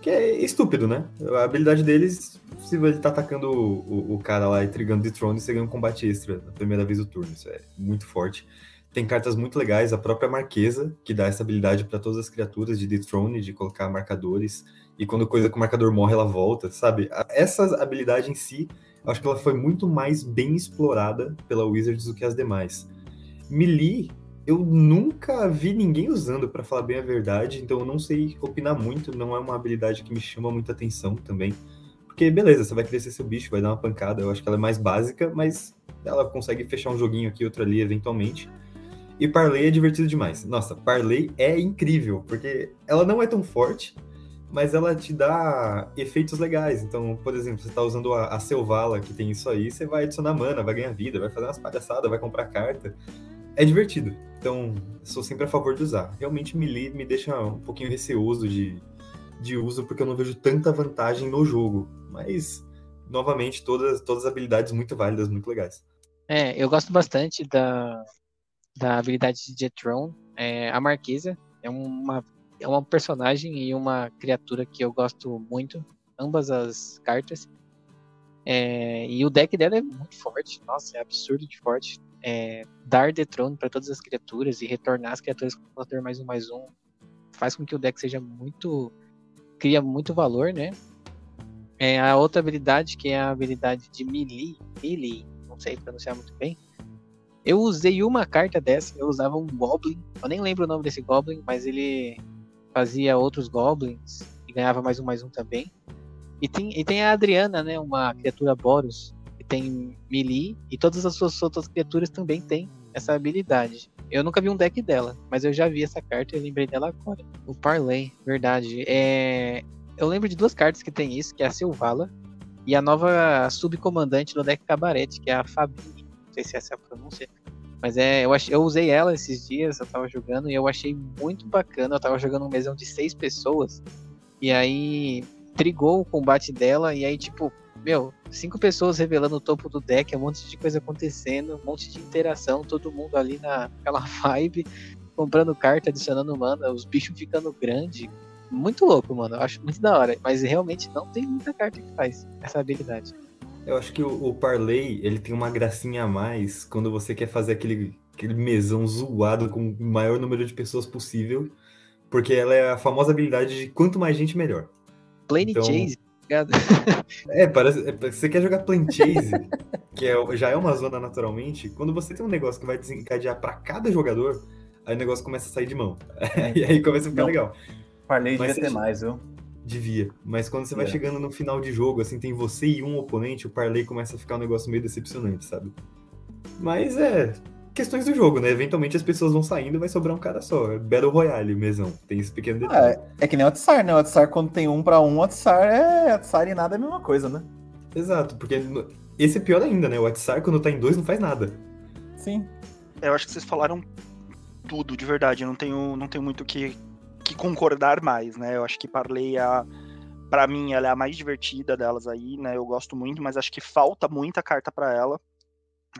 Que é estúpido, né? A habilidade deles, se ele tá atacando o, o, o cara lá e trigando de Throne, você ganha um combate extra na primeira vez do turno. Isso é muito forte. Tem cartas muito legais, a própria Marquesa, que dá essa habilidade para todas as criaturas de Dethrone, de colocar marcadores. E quando coisa que o marcador morre, ela volta, sabe? Essa habilidade em si, acho que ela foi muito mais bem explorada pela Wizards do que as demais. Melee, eu nunca vi ninguém usando, para falar bem a verdade, então eu não sei opinar muito, não é uma habilidade que me chama muita atenção também. Porque, beleza, você vai crescer seu bicho, vai dar uma pancada, eu acho que ela é mais básica, mas ela consegue fechar um joguinho aqui, outro ali, eventualmente. E Parley é divertido demais. Nossa, Parley é incrível, porque ela não é tão forte, mas ela te dá efeitos legais. Então, por exemplo, você tá usando a, a Selvala, que tem isso aí, você vai adicionar mana, vai ganhar vida, vai fazer umas palhaçadas, vai comprar carta. É divertido. Então, sou sempre a favor de usar. Realmente, Melee me deixa um pouquinho receoso de, de uso, porque eu não vejo tanta vantagem no jogo. Mas, novamente, todas, todas as habilidades muito válidas, muito legais. É, eu gosto bastante da, da habilidade de Jetron. É, a Marquesa é uma, é uma personagem e uma criatura que eu gosto muito, ambas as cartas. É, e o deck dela é muito forte, nossa, é absurdo de forte. É, dar Dethrone para todas as criaturas e retornar as criaturas com poder mais um mais um faz com que o deck seja muito. cria muito valor, né? É, a outra habilidade, que é a habilidade de Melee, Melee, não sei pronunciar muito bem, eu usei uma carta dessa, eu usava um Goblin, eu nem lembro o nome desse Goblin, mas ele fazia outros Goblins e ganhava mais um mais um também. E tem, e tem a Adriana, né, uma criatura Boros, que tem melee, e todas as suas outras criaturas também têm essa habilidade. Eu nunca vi um deck dela, mas eu já vi essa carta e lembrei dela agora. O Parley, verdade. É... Eu lembro de duas cartas que tem isso, que é a Silvala e a nova subcomandante do deck Cabarete, que é a Fabi não sei se essa é a pronúncia. Mas é, eu, achei, eu usei ela esses dias, eu tava jogando, e eu achei muito bacana. Eu tava jogando um mesão de seis pessoas. E aí trigou o combate dela, e aí, tipo, meu, cinco pessoas revelando o topo do deck, um monte de coisa acontecendo, um monte de interação, todo mundo ali naquela vibe, comprando carta, adicionando mana, os bichos ficando grande. Muito louco, mano. Eu acho muito da hora. Mas realmente não tem muita carta que faz essa habilidade. Eu acho que o, o Parley, ele tem uma gracinha a mais quando você quer fazer aquele, aquele mesão zoado com o maior número de pessoas possível, porque ela é a famosa habilidade de quanto mais gente, melhor. Plane então, Chase, tá É, parece, é, você quer jogar Plane Chase, que é, já é uma zona naturalmente, quando você tem um negócio que vai desencadear para cada jogador, aí o negócio começa a sair de mão. e aí começa a ficar Não, legal. Parley devia ter mais, viu? Devia. Mas quando você vai é. chegando no final de jogo, assim, tem você e um oponente, o parlay começa a ficar um negócio meio decepcionante, sabe? Mas é. Questões do jogo, né? Eventualmente as pessoas vão saindo e vai sobrar um cara só. É Battle Royale mesmo. Tem esse pequeno detalhe. Ah, é, é que nem o Atsar, né? O Atsar, quando tem um pra um, o Atsar é. Atsar e nada é a mesma coisa, né? Exato, porque esse é pior ainda, né? O Atsar, quando tá em dois, não faz nada. Sim. Eu acho que vocês falaram tudo, de verdade. Eu não tenho, não tenho muito que que concordar mais, né? Eu acho que Parley, a, para mim, ela é a mais divertida delas aí, né? Eu gosto muito, mas acho que falta muita carta para ela.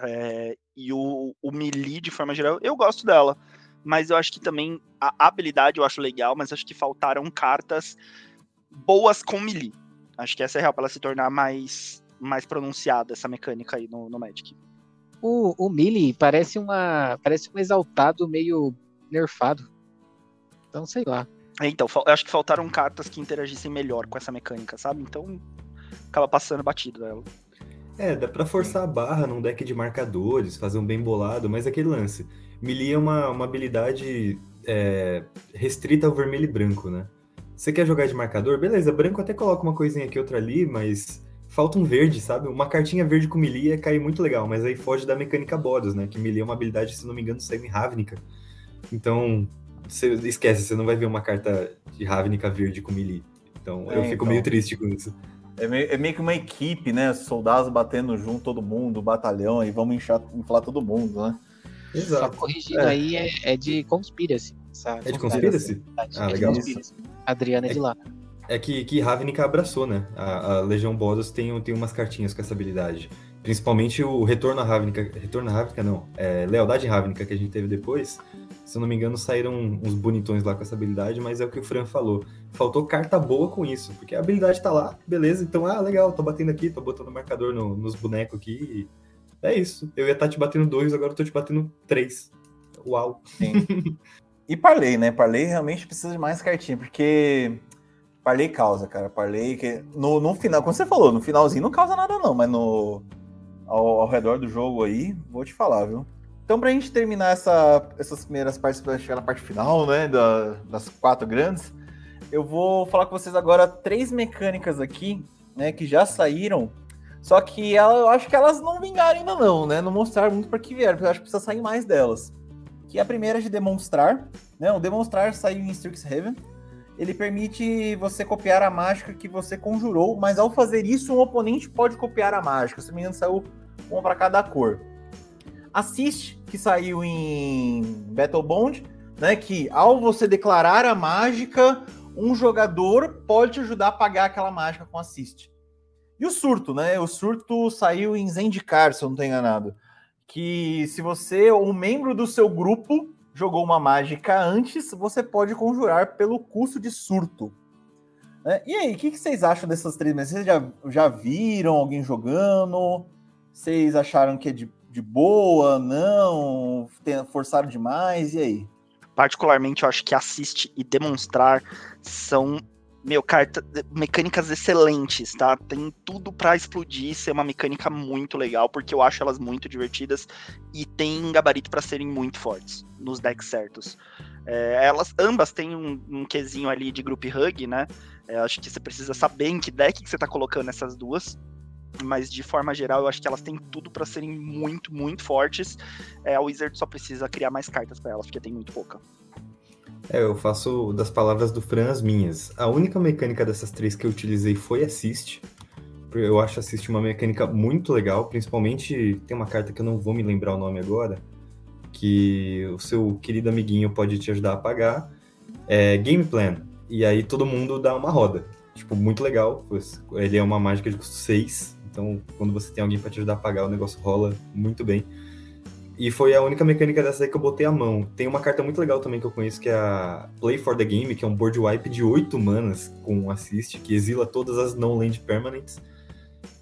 É, e o, o Melee, de forma geral, eu gosto dela. Mas eu acho que também a habilidade eu acho legal, mas acho que faltaram cartas boas com Melee. Acho que essa é real para ela se tornar mais, mais pronunciada, essa mecânica aí no, no Magic. O, o Melee parece uma parece um exaltado meio nerfado. Então, sei lá. É, então, eu acho que faltaram cartas que interagissem melhor com essa mecânica, sabe? Então, acaba passando batido ela. É, dá pra forçar a barra num deck de marcadores, fazer um bem bolado, mas aquele lance. Melee é uma, uma habilidade é, restrita ao vermelho e branco, né? Você quer jogar de marcador? Beleza, branco até coloca uma coisinha aqui, outra ali, mas falta um verde, sabe? Uma cartinha verde com melee ia cair muito legal, mas aí foge da mecânica Boros, né? Que melee é uma habilidade, se não me engano, saiu em Ravnica. Então, você esquece, você não vai ver uma carta de Ravnica verde com melee. Então é, eu fico então, meio triste com isso. É meio, é meio, que uma equipe, né? Soldados batendo junto todo mundo, batalhão, e vamos inchar, inflar todo mundo, né? Exato. Só corrigindo é. aí, é, é, de Conspiracy. Sabe? É de Conspiracy? Ah, é legal. Conspiracy. Adriana é de lá. É que, que Ravnica abraçou, né? A, a Legião Boros tem, tem umas cartinhas com essa habilidade. Principalmente o Retorno a Ravnica. Retorno a Ravnica, não. É, Lealdade Ravnica que a gente teve depois Se eu não me engano, saíram uns bonitões lá com essa habilidade, mas é o que o Fran falou. Faltou carta boa com isso, porque a habilidade tá lá, beleza, então, ah, legal, tô batendo aqui, tô botando marcador no, nos bonecos aqui. é isso. Eu ia estar tá te batendo dois, agora eu tô te batendo três. Uau. Sim. E Parley, né? Parley realmente precisa de mais cartinha, porque Parley causa, cara. Parley que no, no final, como você falou, no finalzinho não causa nada não, mas no ao, ao redor do jogo aí, vou te falar, viu? Então, pra gente terminar essa, essas primeiras partes, para chegar na parte final, né, da, das quatro grandes, eu vou falar com vocês agora três mecânicas aqui, né, que já saíram, só que ela, eu acho que elas não vingaram ainda não, né, não mostraram muito para que vieram, porque eu acho que precisa sair mais delas. Que é a primeira de demonstrar, né, o demonstrar saiu em Strixhaven, ele permite você copiar a mágica que você conjurou, mas ao fazer isso, um oponente pode copiar a mágica. Se não me engano, saiu uma para cada cor. Assist, que saiu em Battle Bond, né? Que ao você declarar a mágica, um jogador pode te ajudar a pagar aquela mágica com assist. E o surto, né? O surto saiu em Zendikar, se eu não estou enganado. Que se você ou um membro do seu grupo jogou uma mágica antes, você pode conjurar pelo custo de surto. É, e aí, o que, que, vocês acham dessas três? Vocês já, já viram alguém jogando? Vocês acharam que é de, de boa? Não? Forçaram demais? E aí? Particularmente, eu acho que assiste e demonstrar são meu, carta, mecânicas excelentes, tá? Tem tudo para explodir, ser uma mecânica muito legal, porque eu acho elas muito divertidas e tem gabarito para serem muito fortes nos decks certos. É, elas ambas têm um, um quesinho ali de group hug, né? É, acho que você precisa saber em que deck que você tá colocando essas duas. Mas de forma geral, eu acho que elas têm tudo para serem muito, muito fortes. É, a Wizard só precisa criar mais cartas para elas, porque tem muito pouca. É, eu faço das palavras do Fran as minhas. A única mecânica dessas três que eu utilizei foi Assist. Eu acho Assist uma mecânica muito legal, principalmente tem uma carta que eu não vou me lembrar o nome agora, que o seu querido amiguinho pode te ajudar a pagar. É Game Plan. E aí todo mundo dá uma roda. Tipo, muito legal. Ele é uma mágica de custo 6. Então, quando você tem alguém para te ajudar a pagar, o negócio rola muito bem. E foi a única mecânica dessa aí que eu botei a mão. Tem uma carta muito legal também que eu conheço, que é a Play for the Game, que é um board wipe de 8 manas com assist, que exila todas as non-land permanents.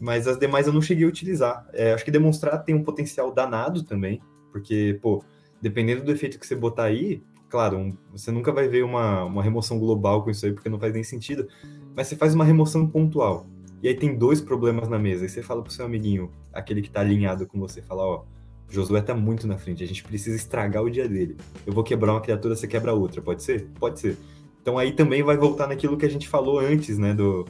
Mas as demais eu não cheguei a utilizar. É, acho que demonstrar tem um potencial danado também, porque, pô, dependendo do efeito que você botar aí, claro, um, você nunca vai ver uma, uma remoção global com isso aí, porque não faz nem sentido. Mas você faz uma remoção pontual. E aí tem dois problemas na mesa. E você fala pro seu amiguinho, aquele que tá alinhado com você, fala, ó Josué tá muito na frente, a gente precisa estragar o dia dele. Eu vou quebrar uma criatura, você quebra outra, pode ser? Pode ser. Então aí também vai voltar naquilo que a gente falou antes, né, do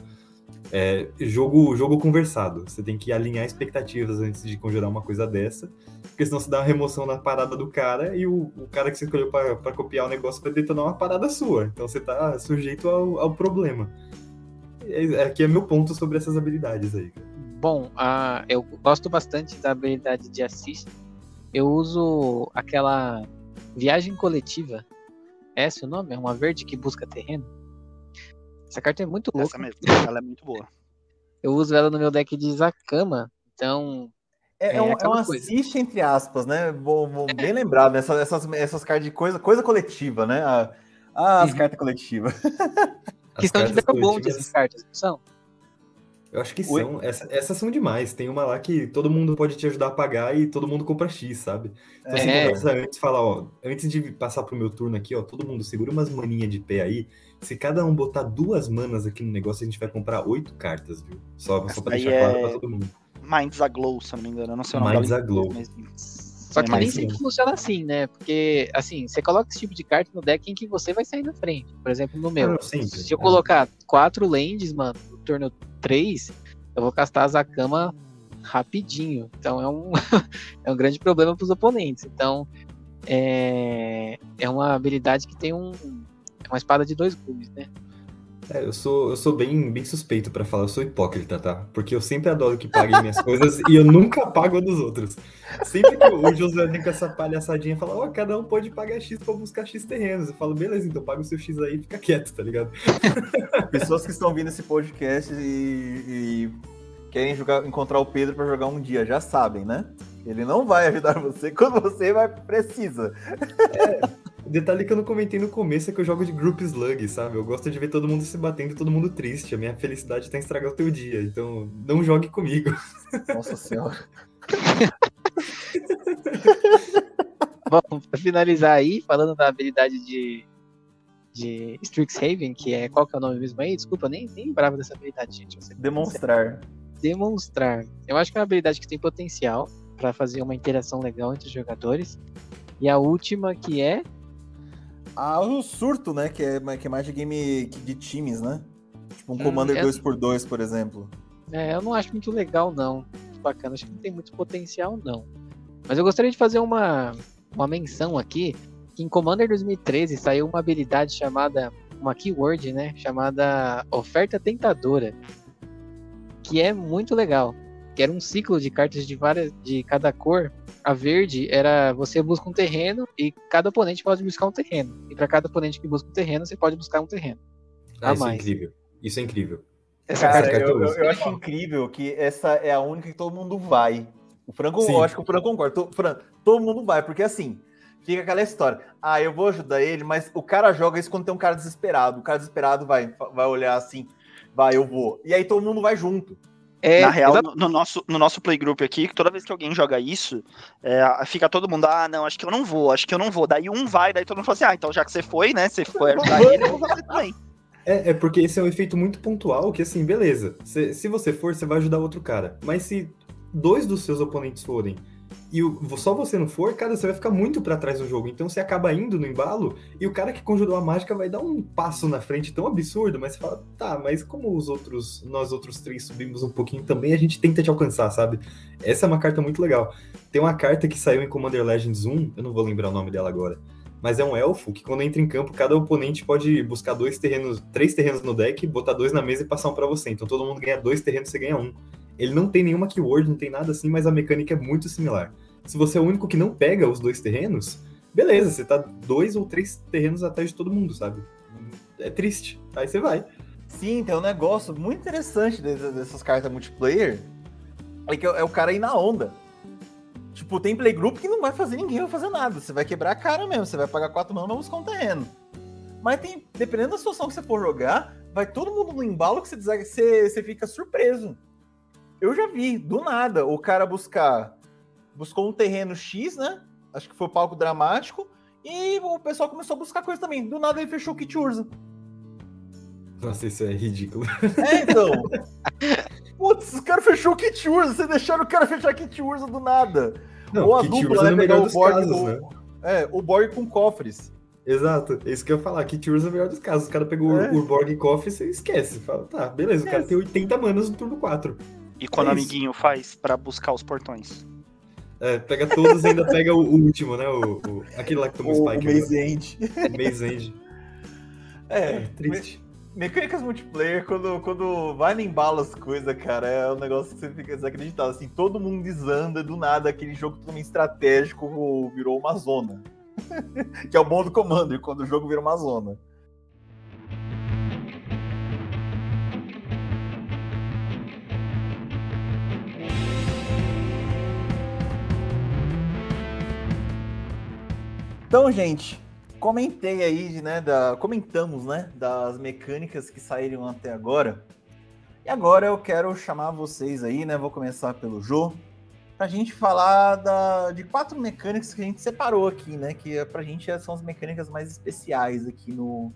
é, jogo, jogo conversado. Você tem que alinhar expectativas antes de conjurar uma coisa dessa, porque senão você dá uma remoção na parada do cara e o, o cara que você escolheu para copiar o negócio vai detonar uma parada sua. Então você tá sujeito ao, ao problema. É, aqui é meu ponto sobre essas habilidades aí. Bom, uh, eu gosto bastante da habilidade de assist eu uso aquela viagem coletiva. É esse o nome? É uma verde que busca terreno? Essa carta é muito louca. Essa mesmo, ela é muito boa. Eu uso ela no meu deck de Zakama, então. É, é, um, é um assist, entre aspas, né? Vou, vou é. Bem lembrado, essas, essas, essas cartas de coisa, coisa coletiva, né? Ah, as uhum. cartas coletivas. que estão de Battle Bond essas cartas, não são? Eu acho que Oi? são. Essa, essas são demais. Tem uma lá que todo mundo pode te ajudar a pagar e todo mundo compra X, sabe? Então você é. conversa antes fala, ó, antes de passar pro meu turno aqui, ó, todo mundo segura umas maninhas de pé aí. Se cada um botar duas manas aqui no negócio, a gente vai comprar oito cartas, viu? Só, só pra deixar é... claro pra todo mundo. Minds Aglow, se eu não me engano. Eu não sei o nome Minds Aglow. Mas... Só que nem sempre funciona assim, né? Porque, assim, você coloca esse tipo de carta no deck em que você vai sair na frente. Por exemplo, no meu. Não, sempre, se eu é. colocar quatro lands, mano, no turno 3, eu vou castar a Zakama rapidinho. Então é um, é um grande problema para os oponentes. Então é, é uma habilidade que tem um, é uma espada de dois gumes, né? É, eu sou, eu sou bem, bem suspeito para falar, eu sou hipócrita, tá? Porque eu sempre adoro que paguem minhas coisas e eu nunca pago a dos outros. Sempre que o José vem com essa palhaçadinha e fala, ó, oh, cada um pode pagar X pra buscar X terrenos. Eu falo, beleza, então paga o seu X aí e fica quieto, tá ligado? Pessoas que estão vindo esse podcast e, e querem jogar, encontrar o Pedro para jogar um dia, já sabem, né? Ele não vai ajudar você quando você vai precisa. É, Detalhe que eu não comentei no começo é que eu jogo de group slug, sabe? Eu gosto de ver todo mundo se batendo e todo mundo triste. A minha felicidade tá em estragar o teu dia. Então, não jogue comigo. Nossa senhora. Bom, pra finalizar aí, falando da habilidade de, de Strixhaven, que é. Qual que é o nome mesmo aí? Desculpa, eu nem, nem lembrava dessa habilidade, gente. Você Demonstrar. demonstrar. Eu acho que é uma habilidade que tem potencial para fazer uma interação legal entre os jogadores. E a última que é Ah, o surto, né? Que é, que é mais de game de times, né? Tipo um Hum, Commander é- 2x2, por exemplo. É, eu não acho muito legal, não. Muito bacana, acho que não tem muito potencial, não. Mas eu gostaria de fazer uma, uma menção aqui, que em Commander 2013 saiu uma habilidade chamada, uma keyword, né? Chamada Oferta Tentadora. Que é muito legal. Que era um ciclo de cartas de várias de cada cor. A verde era você busca um terreno e cada oponente pode buscar um terreno. E para cada oponente que busca um terreno, você pode buscar um terreno. Ah, isso é mais. incrível. Isso é incrível. Essa Cara, carta carta eu, eu eu, acho incrível que essa é a única que todo mundo vai. O Franco, Sim. eu acho que o Franco concorda. Fran, todo mundo vai, porque assim, fica aquela história. Ah, eu vou ajudar ele, mas o cara joga isso quando tem um cara desesperado. O cara desesperado vai, vai olhar assim, vai, eu vou. E aí todo mundo vai junto. É, Na real, no, no nosso, no nosso playgroup aqui, toda vez que alguém joga isso, é, fica todo mundo, ah, não, acho que eu não vou, acho que eu não vou. Daí um vai, daí todo mundo fala assim, ah, então já que você foi, né, você foi ajudar ele, eu vou fazer também. É, é porque esse é um efeito muito pontual que, assim, beleza. Se, se você for, você vai ajudar outro cara. Mas se dois dos seus oponentes forem e o- só você não for, cara, você vai ficar muito pra trás no jogo. Então você acaba indo no embalo e o cara que conjurou a mágica vai dar um passo na frente tão absurdo, mas você fala, tá, mas como os outros, nós outros três subimos um pouquinho também, a gente tenta te alcançar, sabe? Essa é uma carta muito legal. Tem uma carta que saiu em Commander Legends 1, eu não vou lembrar o nome dela agora. Mas é um elfo que quando entra em campo, cada oponente pode buscar dois terrenos, três terrenos no deck, botar dois na mesa e passar um pra você. Então todo mundo ganha dois terrenos, você ganha um. Ele não tem nenhuma keyword, não tem nada assim, mas a mecânica é muito similar. Se você é o único que não pega os dois terrenos, beleza, você tá dois ou três terrenos atrás de todo mundo, sabe? É triste. Aí você vai. Sim, tem um negócio muito interessante dessas, cartas multiplayer. É que é é o cara ir na onda. Tipo, tem playgroup que não vai fazer ninguém vai fazer nada. Você vai quebrar a cara mesmo. Você vai pagar quatro e vai buscar um terreno. Mas tem, dependendo da situação que você for jogar, vai todo mundo no embalo que você, você, você fica surpreso. Eu já vi, do nada, o cara buscar. Buscou um terreno X, né? Acho que foi palco dramático. E o pessoal começou a buscar coisa também. Do nada ele fechou o kit Urza. Nossa, isso é ridículo. É, então. Putz, o cara fechou o kit Urza. Vocês deixaram o cara fechar kit Urza do nada. Não, Ou a Kit dupla, Urza né? no Pegar melhor o dos Borg, casos, o, né? é, o Borg com cofres. Exato, é isso que eu ia falar. Kit Urza é o melhor dos casos. O cara pegou É. o Urborg Coffee e você esquece. Fala, tá, beleza, o cara Esquece. tem 80 manas no turno 4. E quando o É amiguinho faz pra buscar os portões. É, pega todos e ainda pega o, o último, né? O, o- aquele lá que tomou O, o spike. Maze End. Maze End. É, É, triste. me- mecânicas multiplayer, quando, quando vai no embalo as coisas, cara, é um negócio que você fica desacreditado. Assim, todo mundo desanda, do nada, aquele jogo totalmente estratégico virou uma zona. que é o bom do Commander, quando o jogo vira uma zona. Então, gente, comentei aí, né, da, comentamos, né, das mecânicas que saíram até agora. E agora eu quero chamar vocês aí, né, vou começar pelo Jô, pra gente falar da, de quatro mecânicas que a gente separou aqui, né, que é, pra gente são as mecânicas mais especiais aqui no,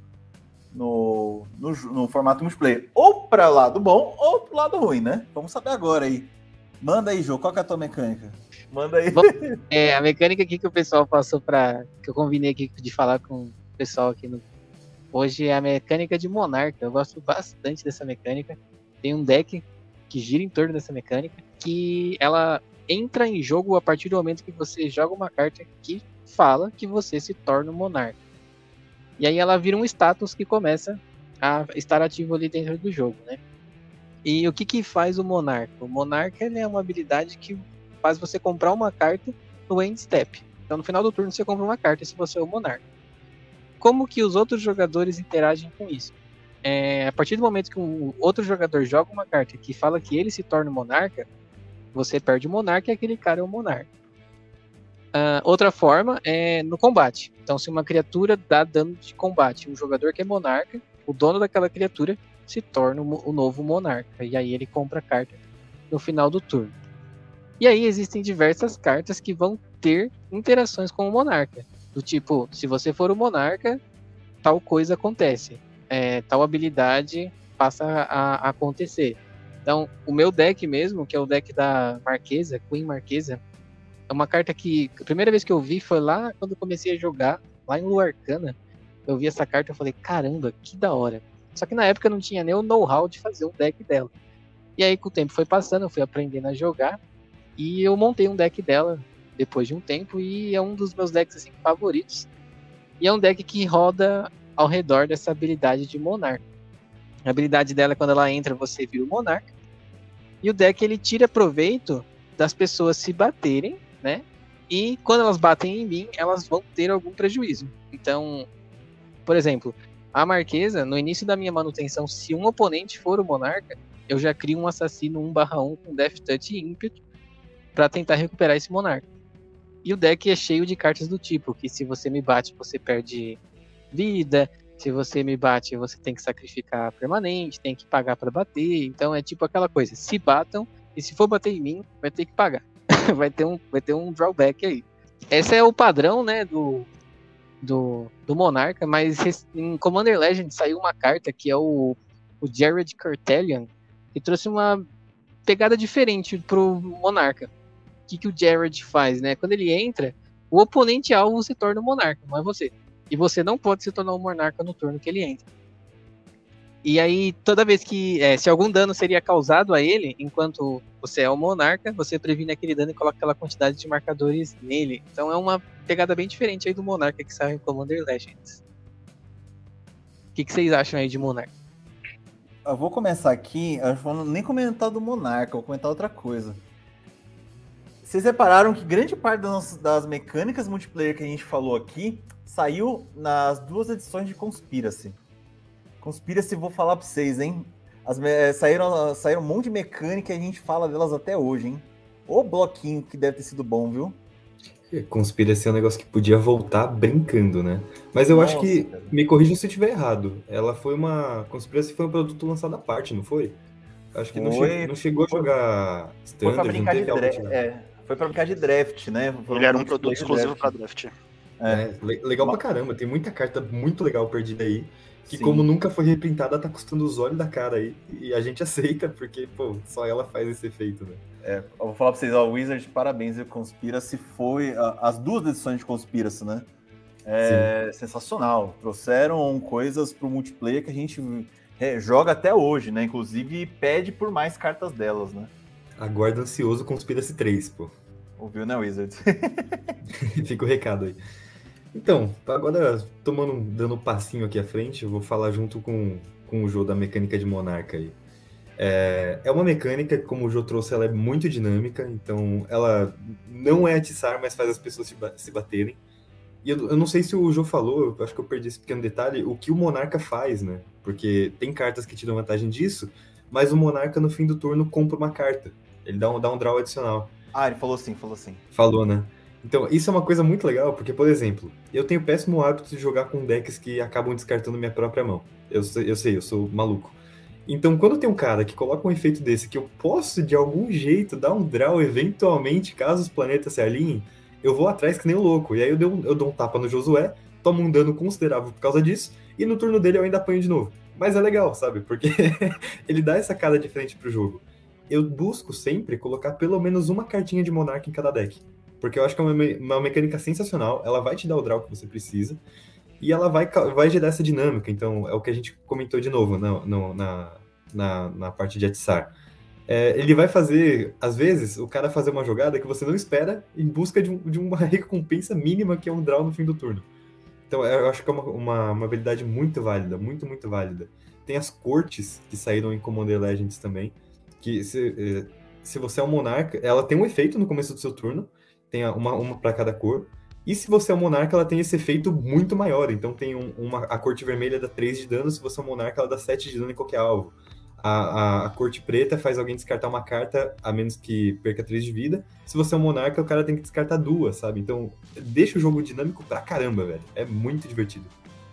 no, no, no formato multiplayer. Ou para lado bom, ou pro lado ruim, né? Vamos saber agora aí. Manda aí, Jô, qual que é a tua mecânica? Manda aí. É, a mecânica aqui que o pessoal passou pra. que eu combinei aqui de falar com o pessoal aqui no. Hoje é a mecânica de Monarca. Eu gosto bastante dessa mecânica. Tem um deck que gira em torno dessa mecânica. Que ela entra em jogo a partir do momento que você joga uma carta que fala que você se torna um monarca. E aí ela vira um status que começa a estar ativo ali dentro do jogo, né? E o que que faz o monarca? O monarca é uma habilidade que faz você comprar uma carta no end step. Então no final do turno você compra uma carta se você é o monarca. Como que os outros jogadores interagem com isso? É, a partir do momento que um outro jogador joga uma carta que fala que ele se torna monarca, você perde o monarca e aquele cara é o monarca. Uh, outra forma é no combate. Então, se uma criatura dá dano de combate, um jogador que é monarca, o dono daquela criatura se torna o novo monarca. E aí ele compra a carta no final do turno. E aí existem diversas cartas que vão ter interações com o monarca. Do tipo, se você for o monarca, tal coisa acontece. É, tal habilidade passa a, a, acontecer. Então, o meu deck mesmo, que é o deck da Marquesa, Queen Marquesa, é uma carta que a primeira vez que eu vi foi lá quando eu comecei a jogar, lá em Luarcana. Eu vi essa carta e falei, caramba, que da hora. Só que na época eu não tinha nem o know-how de fazer um deck dela. E aí, com o tempo foi passando, eu fui aprendendo a jogar. E eu montei um deck dela depois de um tempo. E é um dos meus decks assim, favoritos. E é um deck que roda ao redor dessa habilidade de Monarca. A habilidade dela é quando ela entra, você vira o Monarca. E o deck ele tira proveito das pessoas se baterem, né? E quando elas batem em mim, elas vão ter algum prejuízo. Então, por exemplo, a Marquesa, no início da minha manutenção, se um oponente for o Monarca, eu já crio um assassino 1/1 com Death Touch e ímpeto para tentar recuperar esse Monarca. E o deck é cheio de cartas do tipo, que se você me bate, você perde vida, se você me bate, você tem que sacrificar permanente, tem que pagar para bater. Então é tipo aquela coisa, se batam e se for bater em mim, vai ter que pagar. vai ter um vai ter um drawback aí. Esse é o padrão, né, do do, do Monarca, mas em Commander Legend saiu uma carta que é o, o Jared Cartelian, que trouxe uma pegada diferente pro Monarca. Que, que o Jared faz, né? Quando ele entra, o oponente alvo se torna o Monarca, não é você. E você não pode se tornar o Monarca no turno que ele entra. E aí, toda vez que. É, se algum dano seria causado a ele, enquanto você é o monarca, você previne aquele dano e coloca aquela quantidade de marcadores nele. Então é uma pegada bem diferente aí do monarca que saiu em Commander Legends. O que, que vocês acham aí de monarca? Eu vou começar aqui, eu vou nem comentar do monarca, vou comentar outra coisa. Vocês repararam que grande parte das, das mecânicas multiplayer que a gente falou aqui saiu nas duas edições de Conspiracy. Conspiracy, vou falar pra vocês, hein? As, é, saíram, saíram um monte de mecânica e a gente fala delas até hoje, hein? O bloquinho que deve ter sido bom, viu? Conspiracy é um negócio que podia voltar brincando, né? Mas eu Nossa, acho que, cara. me corrijam se eu estiver errado, ela foi uma. Conspiracy foi um produto lançado à parte, não foi? Acho que foi, não, che não, chegou foi, a jogar standard, foi pra brincar de draft, é, Foi pra brincar de draft, né? Foi Ele era um produto exclusivo para draft. É. é. legal pra caramba, tem muita carta muito legal perdida aí que Sim. como nunca foi reprintada, tá custando os olhos da cara aí. E a gente aceita, porque, pô, só ela faz esse efeito, né? É, eu vou falar pra vocês, ó, Wizard, parabéns, o Conspiracy foi. As duas edições de Conspiracy, né? É Sim. sensacional. Trouxeram coisas pro multiplayer que a gente é, joga até hoje, né? Inclusive pede por mais cartas delas, né? Aguardo ansioso Conspiracy 3, pô. Ouviu, né, Wizard? Fica o recado aí. Então, agora tomando, dando um passinho aqui à frente, eu vou falar junto com, com o jogo da mecânica de Monarca aí. É, é uma mecânica, como o Jô trouxe, ela é muito dinâmica, então ela não é atiçar, mas faz as pessoas se, se baterem. E eu, eu, não sei se o Jô falou, eu acho que eu perdi esse pequeno detalhe, o que o Monarca faz, né? Porque tem cartas que te dão vantagem disso, mas o Monarca no fim do turno compra uma carta. Ele dá um, dá um draw adicional. Ah, ele falou sim, falou sim. Falou, né? Então, isso é uma coisa muito legal, porque, por exemplo, eu tenho péssimo hábito de jogar com decks que acabam descartando minha própria mão. Eu, eu sei, eu sou maluco. Então, quando tem um cara que coloca um efeito desse que eu posso, de algum jeito, dar um draw eventualmente, caso os planetas se alinhem, eu vou atrás que nem um louco. E aí eu dou, eu dou um tapa no Josué, tomo um dano considerável por causa disso, e no turno dele eu ainda apanho de novo. Mas é legal, sabe? Porque ele dá essa cara diferente pro jogo. Eu busco sempre colocar pelo menos uma cartinha de Monarca em cada deck. Porque eu acho que é uma, uma mecânica sensacional, ela vai te dar o draw que você precisa, e ela vai, vai gerar essa dinâmica. Então, é o que a gente comentou de novo no, no, na, na, na parte de atiçar. É, ele vai fazer, às vezes, o cara fazer uma jogada que você não espera em busca de, um, de uma recompensa mínima que é um draw no fim do turno. Então, eu acho que é uma, uma, uma, habilidade muito válida, muito, muito válida. Tem as cortes que saíram em Commander Legends também, que se, é, se você é um monarca, ela tem um efeito no começo do seu turno, tem uma, uma para cada cor. E se você é um monarca, ela tem esse efeito muito maior. Então tem um, uma, a corte vermelha dá 3 de dano, se você é um monarca, ela dá 7 de dano em qualquer alvo. A, a, a, corte preta faz alguém descartar uma carta a menos que perca 3 de vida. Se você é um monarca, o cara tem que descartar duas, sabe? Então, deixa o jogo dinâmico pra caramba, velho. É muito divertido.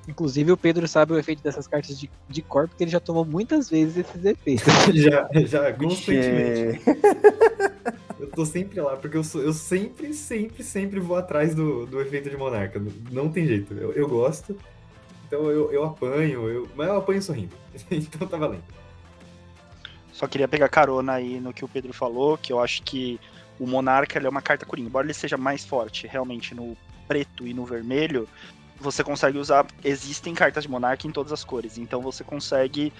Inclusive, o Pedro sabe o efeito dessas cartas de, de cor, porque ele já tomou muitas vezes esses efeitos. já, já, constantemente. eu tô sempre lá, porque eu, sou, eu sempre, sempre, sempre vou atrás do, do efeito de monarca. Não tem jeito. Eu, eu gosto, então eu, eu apanho, eu, mas eu apanho sorrindo. então tá valendo. Só queria pegar carona aí no que o Pedro falou, que eu acho que o Monarca é uma carta coringa. Embora ele seja mais forte realmente no preto e no vermelho, você consegue usar. Existem cartas de Monarca em todas as cores. Então você consegue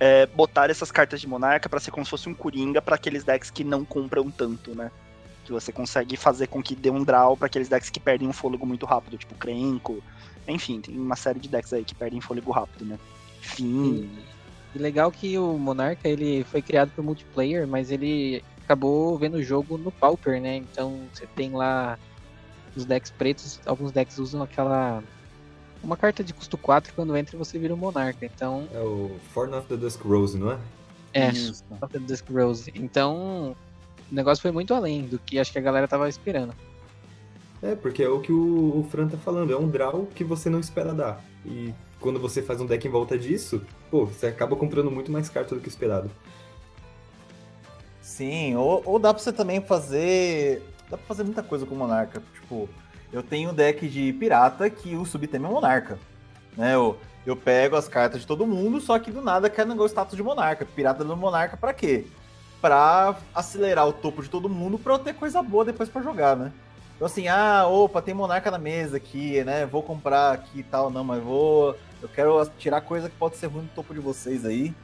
é, botar essas cartas de Monarca para ser como se fosse um Coringa para aqueles decks que não compram tanto, né? Que você consegue fazer com que dê um draw para aqueles decks que perdem um fôlego muito rápido, tipo Krenko. Enfim, tem uma série de decks aí que perdem fôlego rápido, né? Fim. E legal que o Monarca ele foi criado para multiplayer, mas ele acabou vendo o jogo no Pauper, né? Então você tem lá os decks pretos, alguns decks usam aquela uma carta de custo 4 quando entra você vira um monarca. Então. É o Forn of the Dusk Rose, não é? É, Forn of the Dusk Rose. Então, o negócio foi muito além do que acho que a galera tava esperando. É, porque é o que o, o Fran tá falando, é um draw que você não espera dar. E quando você faz um deck em volta disso, pô, você acaba comprando muito mais carta do que esperado. Sim, ou, ou dá pra você também fazer. Dá pra fazer muita coisa com o Monarca. Tipo, eu tenho um deck de pirata que o subtema é monarca. Né? Eu, eu pego as cartas de todo mundo, só que do nada quero negócio status de monarca. Pirata do monarca para quê? Pra acelerar o topo de todo mundo pra eu ter coisa boa depois para jogar, né? Então assim, ah, opa, tem monarca na mesa aqui, né? Vou comprar aqui e tal, não, mas vou. Eu quero tirar coisa que pode ser ruim no topo de vocês aí.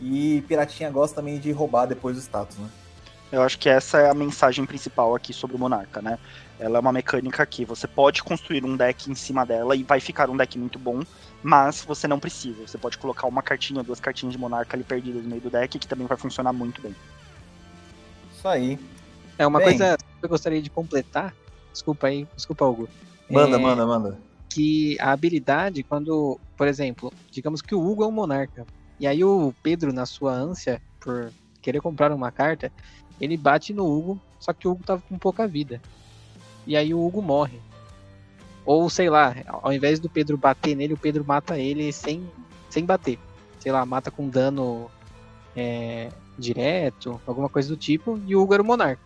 E Piratinha gosta também de roubar depois do status, né? Eu acho que essa é a mensagem principal aqui sobre o Monarca, né? Ela é uma mecânica que você pode construir um deck em cima dela e vai ficar um deck muito bom, mas você não precisa. Você pode colocar uma cartinha, duas cartinhas de Monarca ali perdidas no meio do deck, que também vai funcionar muito bem. Isso aí. É uma bem, coisa que eu gostaria de completar. Desculpa aí, desculpa, Hugo. Manda, é, manda, manda. Que a habilidade, quando, por exemplo, digamos que o Hugo é um monarca, e aí o Pedro, na sua ânsia por querer comprar uma carta, ele bate no Hugo, só que o Hugo tava com pouca vida e aí o Hugo morre. Ou sei lá, ao invés do Pedro bater nele, o Pedro mata ele sem, sem bater. Sei lá, mata com dano é, direto, alguma coisa do tipo, e o Hugo era o monarca.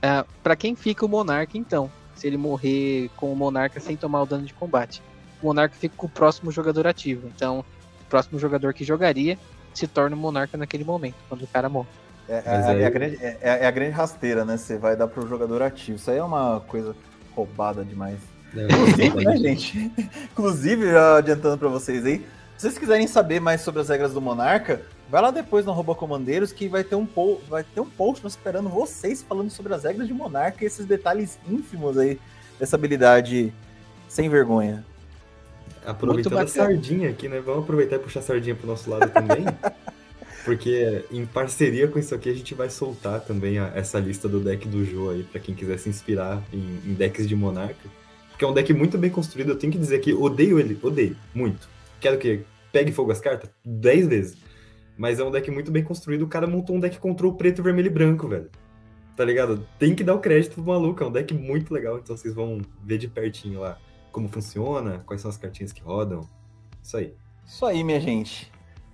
É, para quem fica o monarca, então? Se ele morrer com o monarca sem tomar o dano de combate. O monarca fica com o próximo jogador ativo. Então, o próximo jogador que jogaria se torna o monarca naquele momento, quando o cara morre. É, é, aí... é, a grande, é, é, a grande rasteira, né? Você vai dar pro jogador ativo. Isso aí é uma coisa roubada demais. É, Inclusive, né, gente? Inclusive, já adiantando para vocês aí, se vocês quiserem saber mais sobre as regras do Monarca, vai lá depois no Arroba Comandeiros que vai ter um, po vai ter um post esperando vocês falando sobre as regras de Monarca e esses detalhes ínfimos aí dessa habilidade sem vergonha. Aproveitando a sardinha aqui, né? Vamos aproveitar e puxar a sardinha pro nosso lado também. Porque em parceria com isso aqui a gente vai soltar também a, essa lista do deck do Jô aí, para quem quiser se inspirar em, em, decks de Monarca. Porque é um deck muito bem construído, eu tenho que dizer que odeio ele, odeio, muito. Quero que pegue fogo as cartas 10 vezes. Mas é um deck muito bem construído, o cara montou um deck control preto, vermelho e branco, velho. Tá ligado? Tem que dar o crédito pro maluco, é um deck muito legal, então vocês vão ver de pertinho lá como funciona, quais são as cartinhas que rodam. Isso aí. Isso aí, minha gente.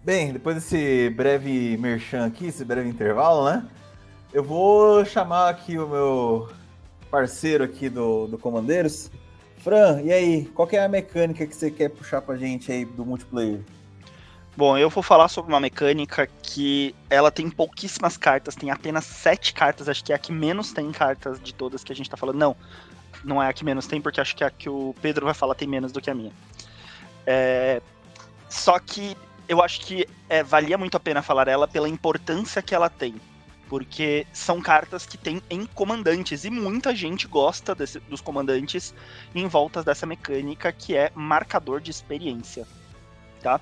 Bem, depois desse breve merchan aqui, esse breve intervalo, né? Eu vou chamar aqui o meu parceiro aqui do, do Comandeiros. Fran, e aí, qual é a mecânica que você quer puxar pra gente aí do multiplayer? Bom, eu vou falar sobre uma mecânica que ela tem pouquíssimas cartas, tem apenas sete cartas, acho que é a que menos tem cartas de todas que a gente tá falando. Não, não é a que menos tem, porque acho que a que o Pedro vai falar tem menos do que a minha. É... Só que eu acho que é, valia muito a pena falar ela pela importância que ela tem. Porque são cartas que tem em comandantes e muita gente gosta desse, dos comandantes em voltas dessa mecânica que é marcador de experiência. Tá?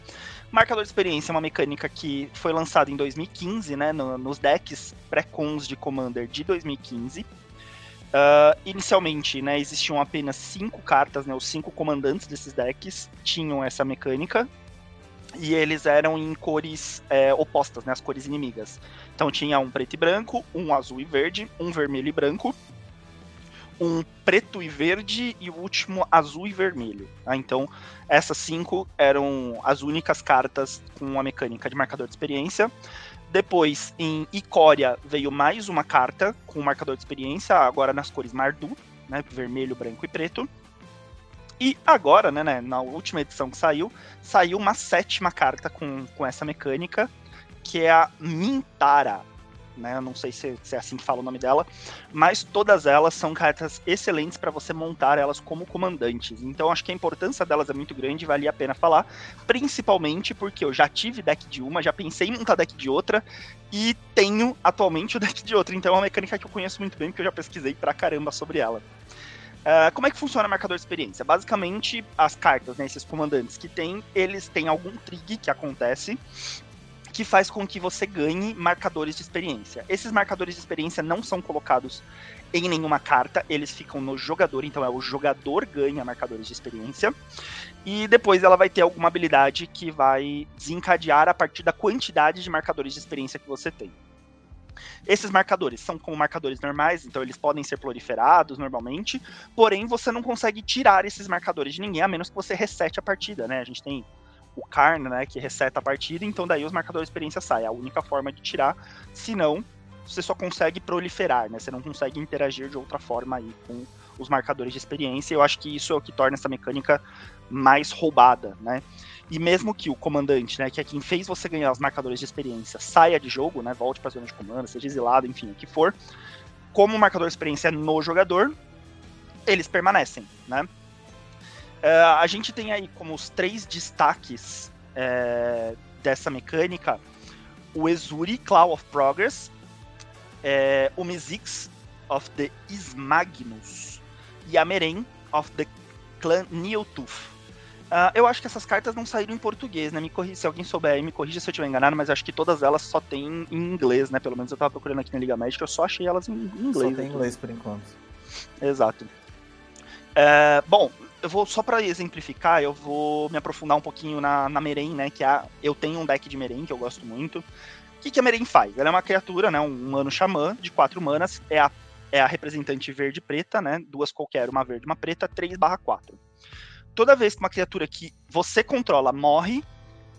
Marcador de experiência é uma mecânica que foi lançada em 2015, né, no, nos decks pré-cons de Commander de 2015. Uh, ah, inicialmente, né, existiam apenas cinco cartas, né, os cinco comandantes desses decks tinham essa mecânica, e eles eram em cores é, opostas, né, as cores inimigas. Então tinha um preto e branco, um azul e verde, um vermelho e branco, um preto e verde e o último azul e vermelho. Tá? Então essas cinco eram as únicas cartas com a mecânica de marcador de experiência. Depois, em Icória, veio mais uma carta com marcador de experiência, agora nas cores Mardu, né, vermelho, branco e preto. E agora, né, né, na última edição que saiu, saiu uma sétima carta com, com essa mecânica, que é a Mintara. Né, eu não sei se, se, é assim que fala o nome dela, mas todas elas são cartas excelentes para você montar elas como comandantes. Então acho que a importância delas é muito grande, valia a pena falar, principalmente porque eu já tive deck de uma, já pensei em montar deck de outra e tenho atualmente o deck de outra. Então é uma mecânica que eu conheço muito bem, porque eu já pesquisei pra caramba sobre ela. Uh, como é que funciona o marcador de experiência? Basicamente, as cartas, né, esses comandantes que tem, eles têm algum trig que acontece que faz com que você ganhe marcadores de experiência. Esses marcadores de experiência não são colocados em nenhuma carta, eles ficam no jogador, então é o jogador ganha marcadores de experiência. E depois ela vai ter alguma habilidade que vai desencadear a partir da quantidade de marcadores de experiência que você tem. Esses marcadores são como marcadores normais, então eles podem ser proliferados normalmente, porém você não consegue tirar esses marcadores de ninguém, a menos que você resete a partida, né? A gente tem o Karn, né, que reseta a partida, então daí os marcadores de experiência saem. É a única forma de tirar, senão você só consegue proliferar, né? Você não consegue interagir de outra forma aí com os marcadores de experiência. Eu acho que isso é o que torna essa mecânica mais roubada, né? E mesmo que o comandante, né, que é quem fez você ganhar os marcadores de experiência, saia de jogo, né, volte para a zona de comando, seja exilado, enfim, o que for, como o marcador de experiência é no jogador, eles permanecem, né? Uh, a gente tem aí como os três destaques é, dessa mecânica o Ezuri, Claw of Progress, é, o Mizix of the Ismagnus e a Meren of the Clan Neotooth. Uh, eu acho que essas cartas não saíram em português, né? Me corri, se alguém souber aí, me corrija se eu estiver enganado, mas acho que todas elas só tem em inglês, né? Pelo menos eu tava procurando aqui na Liga Médica, eu só achei elas em inglês. Só tem inglês por enquanto. Exato. É, bom, eu vou só para exemplificar, eu vou me aprofundar um pouquinho na, na Meren, né? Que é eu tenho um deck de Meren que eu gosto muito. O que, que a Meren faz? Ela é uma criatura, né? Um humano xamã de quatro manas, é a, é a representante verde e preta, né? Duas qualquer, uma verde e uma preta, 3/4 toda vez que uma criatura que você controla morre,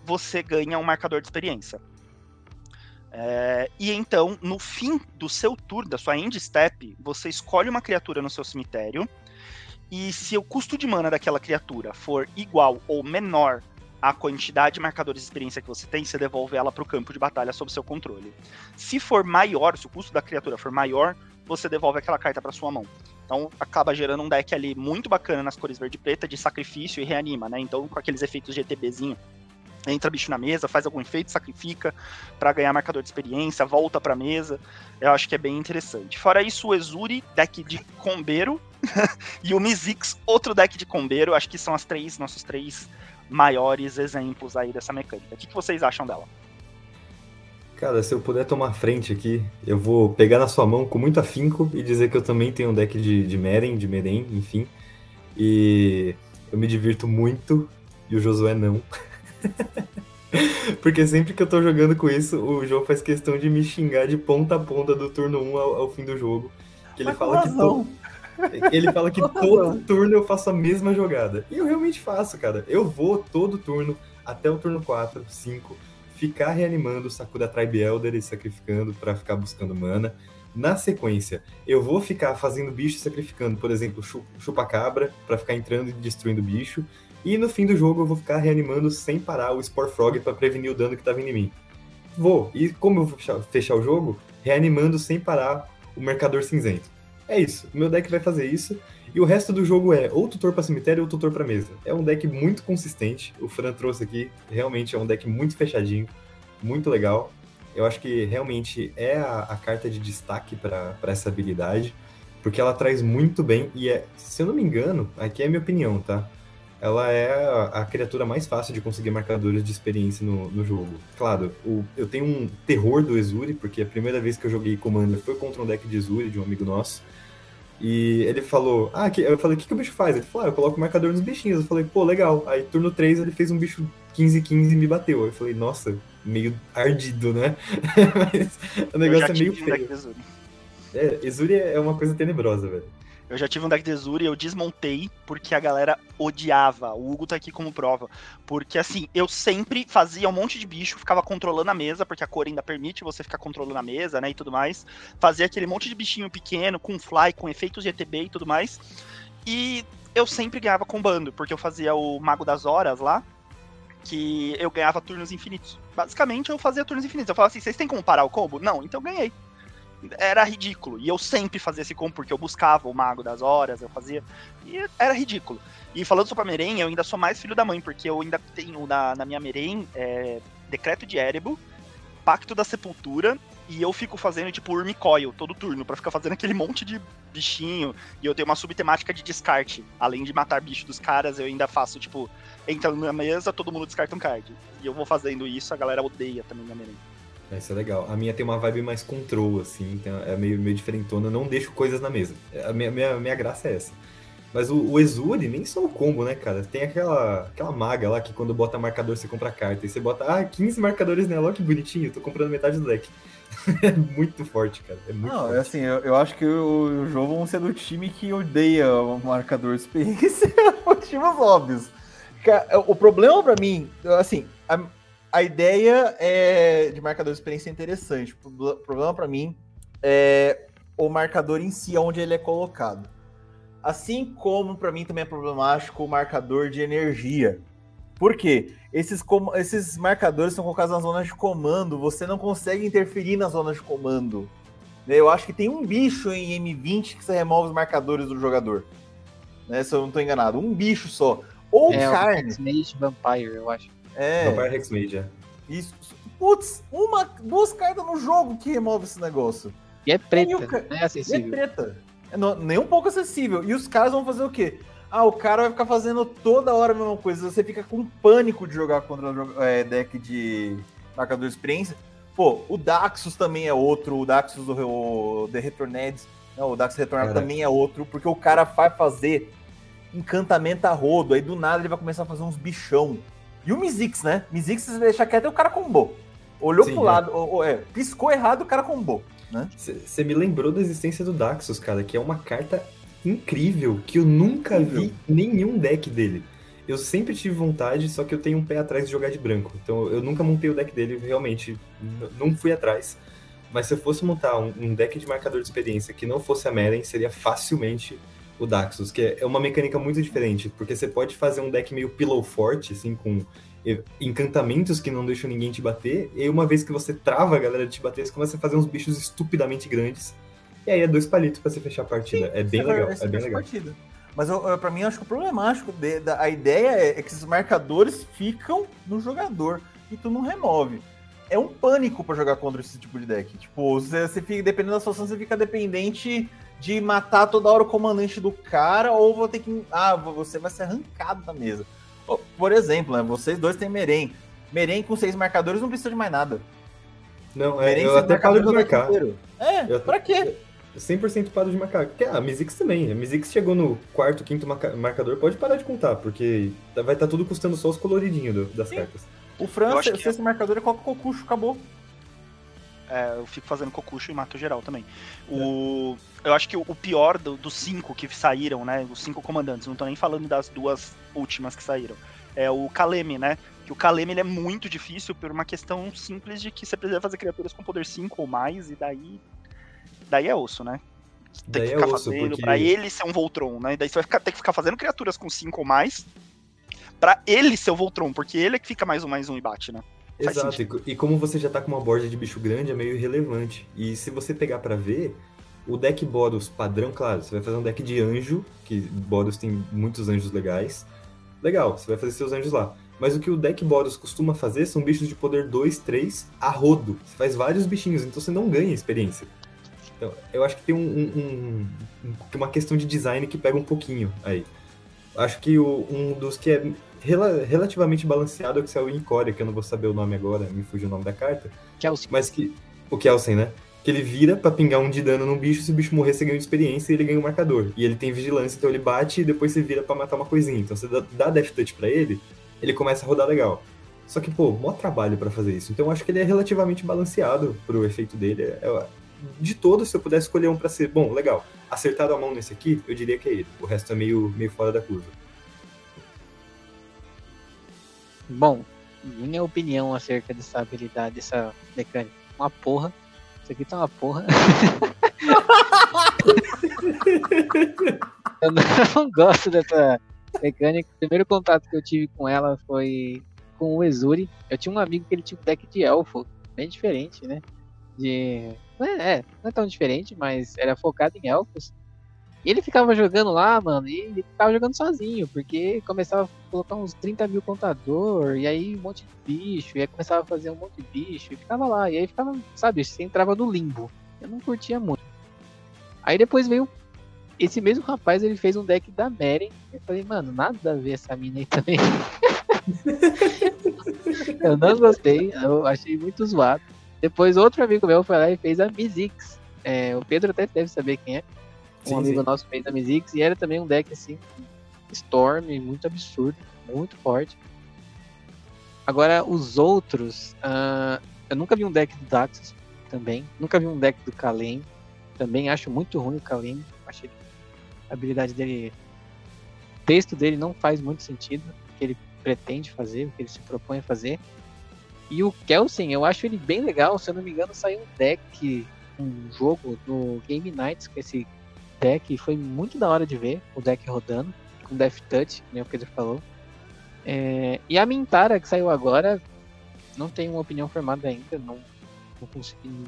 você ganha um marcador de experiência. É, e então, no fim do seu turno, da sua end step, você escolhe uma criatura no seu cemitério. E se o custo de mana daquela criatura for igual ou menor à quantidade de marcadores de experiência que você tem, você devolve ela para o campo de batalha sob seu controle. Se for maior, se o custo da criatura for maior, você devolve aquela carta para sua mão. Então acaba gerando um deck ali muito bacana nas cores verde e preta de sacrifício e reanima, né? Então com aqueles efeitos GTBzinho. Entra bicho na mesa, faz algum efeito, sacrifica para ganhar marcador de experiência, volta pra mesa. Eu acho que é bem interessante. Fora isso, o Ezuri, deck de combeiro, e o Mizix, outro deck de combeiro. Acho que são as três, nossos três maiores exemplos aí dessa mecânica. O que, que vocês acham dela? Cara, se eu puder tomar frente aqui, eu vou pegar na sua mão com muito afinco e dizer que eu também tenho um deck de, de Meren, de Meren, enfim. E eu me divirto muito e o Josué não. Porque sempre que eu tô jogando com isso, o jogo faz questão de me xingar de ponta a ponta do turno 1 ao, ao fim do jogo. Que ele fala que to... Ele fala que todo turno eu faço a mesma jogada. E eu realmente faço, cara. Eu vou todo turno até o turno 4, 5 ficar reanimando o Sakura Tribe Elder e sacrificando para ficar buscando mana. Na sequência, eu vou ficar fazendo bicho sacrificando, por exemplo, chupa-cabra, para ficar entrando e destruindo bicho. E no fim do jogo eu vou ficar reanimando sem parar o Spore Frog para prevenir o dano que vindo em mim. Vou. E como eu vou fechar, fechar o jogo? Reanimando sem parar o Mercador Cinzento. É isso. O meu deck vai fazer isso. E o resto do jogo é ou tutor para cemitério ou tutor para mesa. É um deck muito consistente. O Fran trouxe aqui, realmente é um deck muito fechadinho, muito legal. Eu acho que realmente é a, a carta de destaque para essa habilidade, porque ela traz muito bem e é, se eu não me engano, aqui é a minha opinião, tá? Ela é a, criatura mais fácil de conseguir marcadores de experiência no, no jogo. Claro, o, eu tenho um terror do Ezuri, porque a primeira vez que eu joguei Commander foi contra um deck de Ezuri de um amigo nosso. E ele falou, ah, que, eu falei, o que, que o bicho faz? Ele falou, ah, eu coloco o marcador nos bichinhos. Eu falei, pô, legal. Aí, turno 3, ele fez um bicho 15-15 me bateu. Eu falei, nossa, meio ardido, né? Mas o negócio é meio feio. de Ezuri. É, Exuri é uma coisa tenebrosa, velho. Eu já tive um deck de Ezuri e eu desmontei porque a galera odiava. O Hugo tá aqui como prova. Porque assim, eu sempre fazia um monte de bicho, ficava controlando a mesa, porque a cor ainda permite você ficar controlando a mesa, né? E tudo mais. Fazia aquele monte de bichinho pequeno, com fly, com efeitos de ETB e tudo mais. E eu sempre ganhava combando, porque eu fazia o Mago das Horas lá, que eu ganhava turnos infinitos. Basicamente, eu fazia turnos infinitos. Eu falava assim, vocês têm como parar o combo? Não, então eu ganhei. Era ridículo. E eu sempre fazia esse combo, porque eu buscava o Mago das Horas, eu fazia. E era ridículo. E falando sobre a Merém, eu ainda sou mais filho da mãe, porque eu ainda tenho na, na minha Merém é, Decreto de Erebo, Pacto da Sepultura, e eu fico fazendo tipo Urmicoil todo turno, pra ficar fazendo aquele monte de bichinho. E eu tenho uma subtemática de descarte. Além de matar bicho dos caras, eu ainda faço, tipo, entrando na mesa, todo mundo descarta um card. E eu vou fazendo isso, a galera odeia também a Merém. Isso é legal. A minha tem uma vibe mais control, assim, então é meio, meio diferentona. Eu não deixo coisas na mesa. A minha, minha, minha graça é essa. Mas o, o Exuri, nem só o combo, né, cara? Tem aquela, aquela maga lá que quando bota marcador você compra carta. E você bota, ah, 15 marcadores nela, ó que bonitinho, tô comprando metade do deck. é muito forte, cara. É muito Não, é forte. assim, eu, eu acho que o, o João vão ser do time que odeia o marcador experiência motivos óbvios. O problema pra mim, assim, a, a ideia é, de marcador de experiência é interessante. O proble- problema pra mim é o marcador em si, onde ele é colocado. Assim como pra mim também é problemático o marcador de energia. Por quê? Esses, esses marcadores são colocados nas zonas de comando, você não consegue interferir nas zonas de comando. Né, Eu acho que tem um bicho em M20 que você remove os marcadores do jogador. Né, se eu não tô enganado. Um bicho só. Ou É, o carne. X-Mage Vampire, eu acho. É, Vampire Hexmage, é. isso. Putz, uma, duas cartas no jogo que remove esse negócio. E é preta, E o não é E é acessível. preta. É no- nem um pouco acessível. E os caras vão fazer o quê? Ah, o cara vai ficar fazendo toda hora a mesma coisa. Você fica com pânico de jogar contra o é, deck de marcador de experiência. Pô, o Daxus também é outro. O Daxus do o The Returned. Não, o Daxus Retornado Caraca. também é outro. Porque o cara vai fazer encantamento a rodo. Aí do nada ele vai começar a fazer uns bichão. E o Mizix, né? Mizix, se você deixar quieto, o cara combou. Olhou Sim, pro é. lado, ou- ou é, piscou errado, o cara combou. Você me lembrou da existência do Daxus, cara, que é uma carta incrível, que eu nunca vi nenhum deck dele. Eu sempre tive vontade, só que eu tenho um pé atrás de jogar de branco. Então eu nunca montei o deck dele, realmente. Não fui atrás. Mas se eu fosse montar um, um deck de marcador de experiência que não fosse a Meren, seria facilmente o Daxus, que é- é uma mecânica muito diferente, porque você pode fazer um deck meio pillow forte, assim, com encantamentos que não deixam ninguém te bater, e aí uma vez que você trava a galera de te bater, você começa a fazer uns bichos estupidamente grandes, e aí é dois palitos pra você fechar a partida. é bem legal, é bem legal. partida. Mas eu, eu, pra mim, eu acho que o problemático de- da, a ideia é, é que esses marcadores ficam no jogador e tu não remove. É um pânico pra jogar contra esse tipo de deck. Tipo, você, você fica, dependendo da situação, você fica dependente de matar toda hora o comandante do cara, ou vou ter que. Ah, você vai ser arrancado da mesa. Por exemplo, né, vocês dois têm Merém. Merém com seis marcadores não precisa de mais nada. Não, é, Merém eu sem até paro de marcar. É, Eu- pra quê? 100% paro de marcar. Porque ah, a Mizix também. A Mizix chegou no quarto, quinto marca- marcador, pode parar de contar, porque tá- vai estar tudo custando só os coloridinhos do- das Sim. cartas. O Eu França, acho o que sexto marcador é coloca o Cocucho, acabou. É, eu fico fazendo cocucho e mato geral também. O, eu acho que o, pior do- dos cinco que saíram, né? Os cinco comandantes, não tô nem falando das duas últimas que saíram. É o Kaleme, né? Que o Kaleme ele é muito difícil por uma questão simples de que você precisa fazer criaturas com poder 5 ou mais, e daí. Daí é osso, né? Tem Daí que é ficar osso, fazendo porque- pra ele ser um Voltron, né? E daí você vai ficar- ter que ficar fazendo criaturas com 5 ou mais pra ele ser o Voltron, porque ele é que fica mais um mais um e bate, né? Exato, e, co- como você já tá com uma borda de bicho grande, é meio irrelevante. E se você pegar pra ver, o deck Boros padrão, claro, você vai fazer um deck de anjo, que Boros tem muitos anjos legais. Legal, você vai fazer seus anjos lá. Mas o que o deck Boros costuma fazer são bichos de poder 2, 3 a rodo. Você faz vários bichinhos, então você não ganha experiência. Então, eu acho que tem um, um- um- uma questão de design que pega um pouquinho aí. Acho que o- um dos que é rela- relativamente balanceado é o que saiu em Core, que eu não vou saber o nome agora, me fugiu o nome da carta, Chelsea. mas que. O Kelsen, né? Que ele vira pra pingar um de dano num bicho, se o bicho morrer, você ganha experiência e ele ganha um marcador. E ele tem vigilância, então ele bate e depois você vira pra matar uma coisinha. Então você dá, dá Death Touch pra ele, ele começa a rodar legal. Só que, pô, mó trabalho pra fazer isso. Então eu acho que ele é relativamente balanceado pro efeito dele. É- é- de todos, se eu pudesse escolher um pra ser, bom, legal, acertado a mão nesse aqui, eu diria que é ele. O resto é meio, meio fora da curva. Bom, minha opinião acerca dessa habilidade, dessa mecânica, uma porra. Isso aqui tá uma porra. eu não gosto dessa mecânica. O primeiro contato que eu tive com ela foi com o Exuri. Eu tinha um amigo que ele tinha um deck de elfo, bem diferente, né? De. É, é, não é tão diferente, mas era focado em elfos. E ele ficava jogando lá, mano, e ele ficava jogando sozinho, porque começava a colocar uns 30 mil contador, e aí um monte de bicho, e aí começava a fazer um monte de bicho, e ficava lá, e aí ficava, sabe, você entrava no limbo. Eu não curtia muito. Aí depois veio esse mesmo rapaz, ele fez um deck da Meren. Eu falei, mano, nada a ver essa mina aí também. eu não gostei, eu achei muito zoado. Depois outro amigo meu foi lá e fez a Mizix. É, o Pedro até deve saber quem é. Um Sim, amigo sim. nosso fez a Mizix e era também um deck assim, Storm, muito absurdo, muito forte. Agora, os outros, ah, eu nunca vi um deck do Daxus também, nunca vi um deck do Kalem, também acho muito ruim o Kalem, achei que a habilidade dele, o texto dele não faz muito sentido, o que ele pretende fazer, o que ele se propõe a fazer. E o Kelsen, eu acho ele bem legal, se eu não me engano, saiu um deck, um jogo no Game Nights com esse deck, foi muito da hora de ver o deck rodando, com Death Touch, como o Pedro falou. É, e a Mintara que saiu agora, não tenho uma opinião formada ainda, não, não consegui.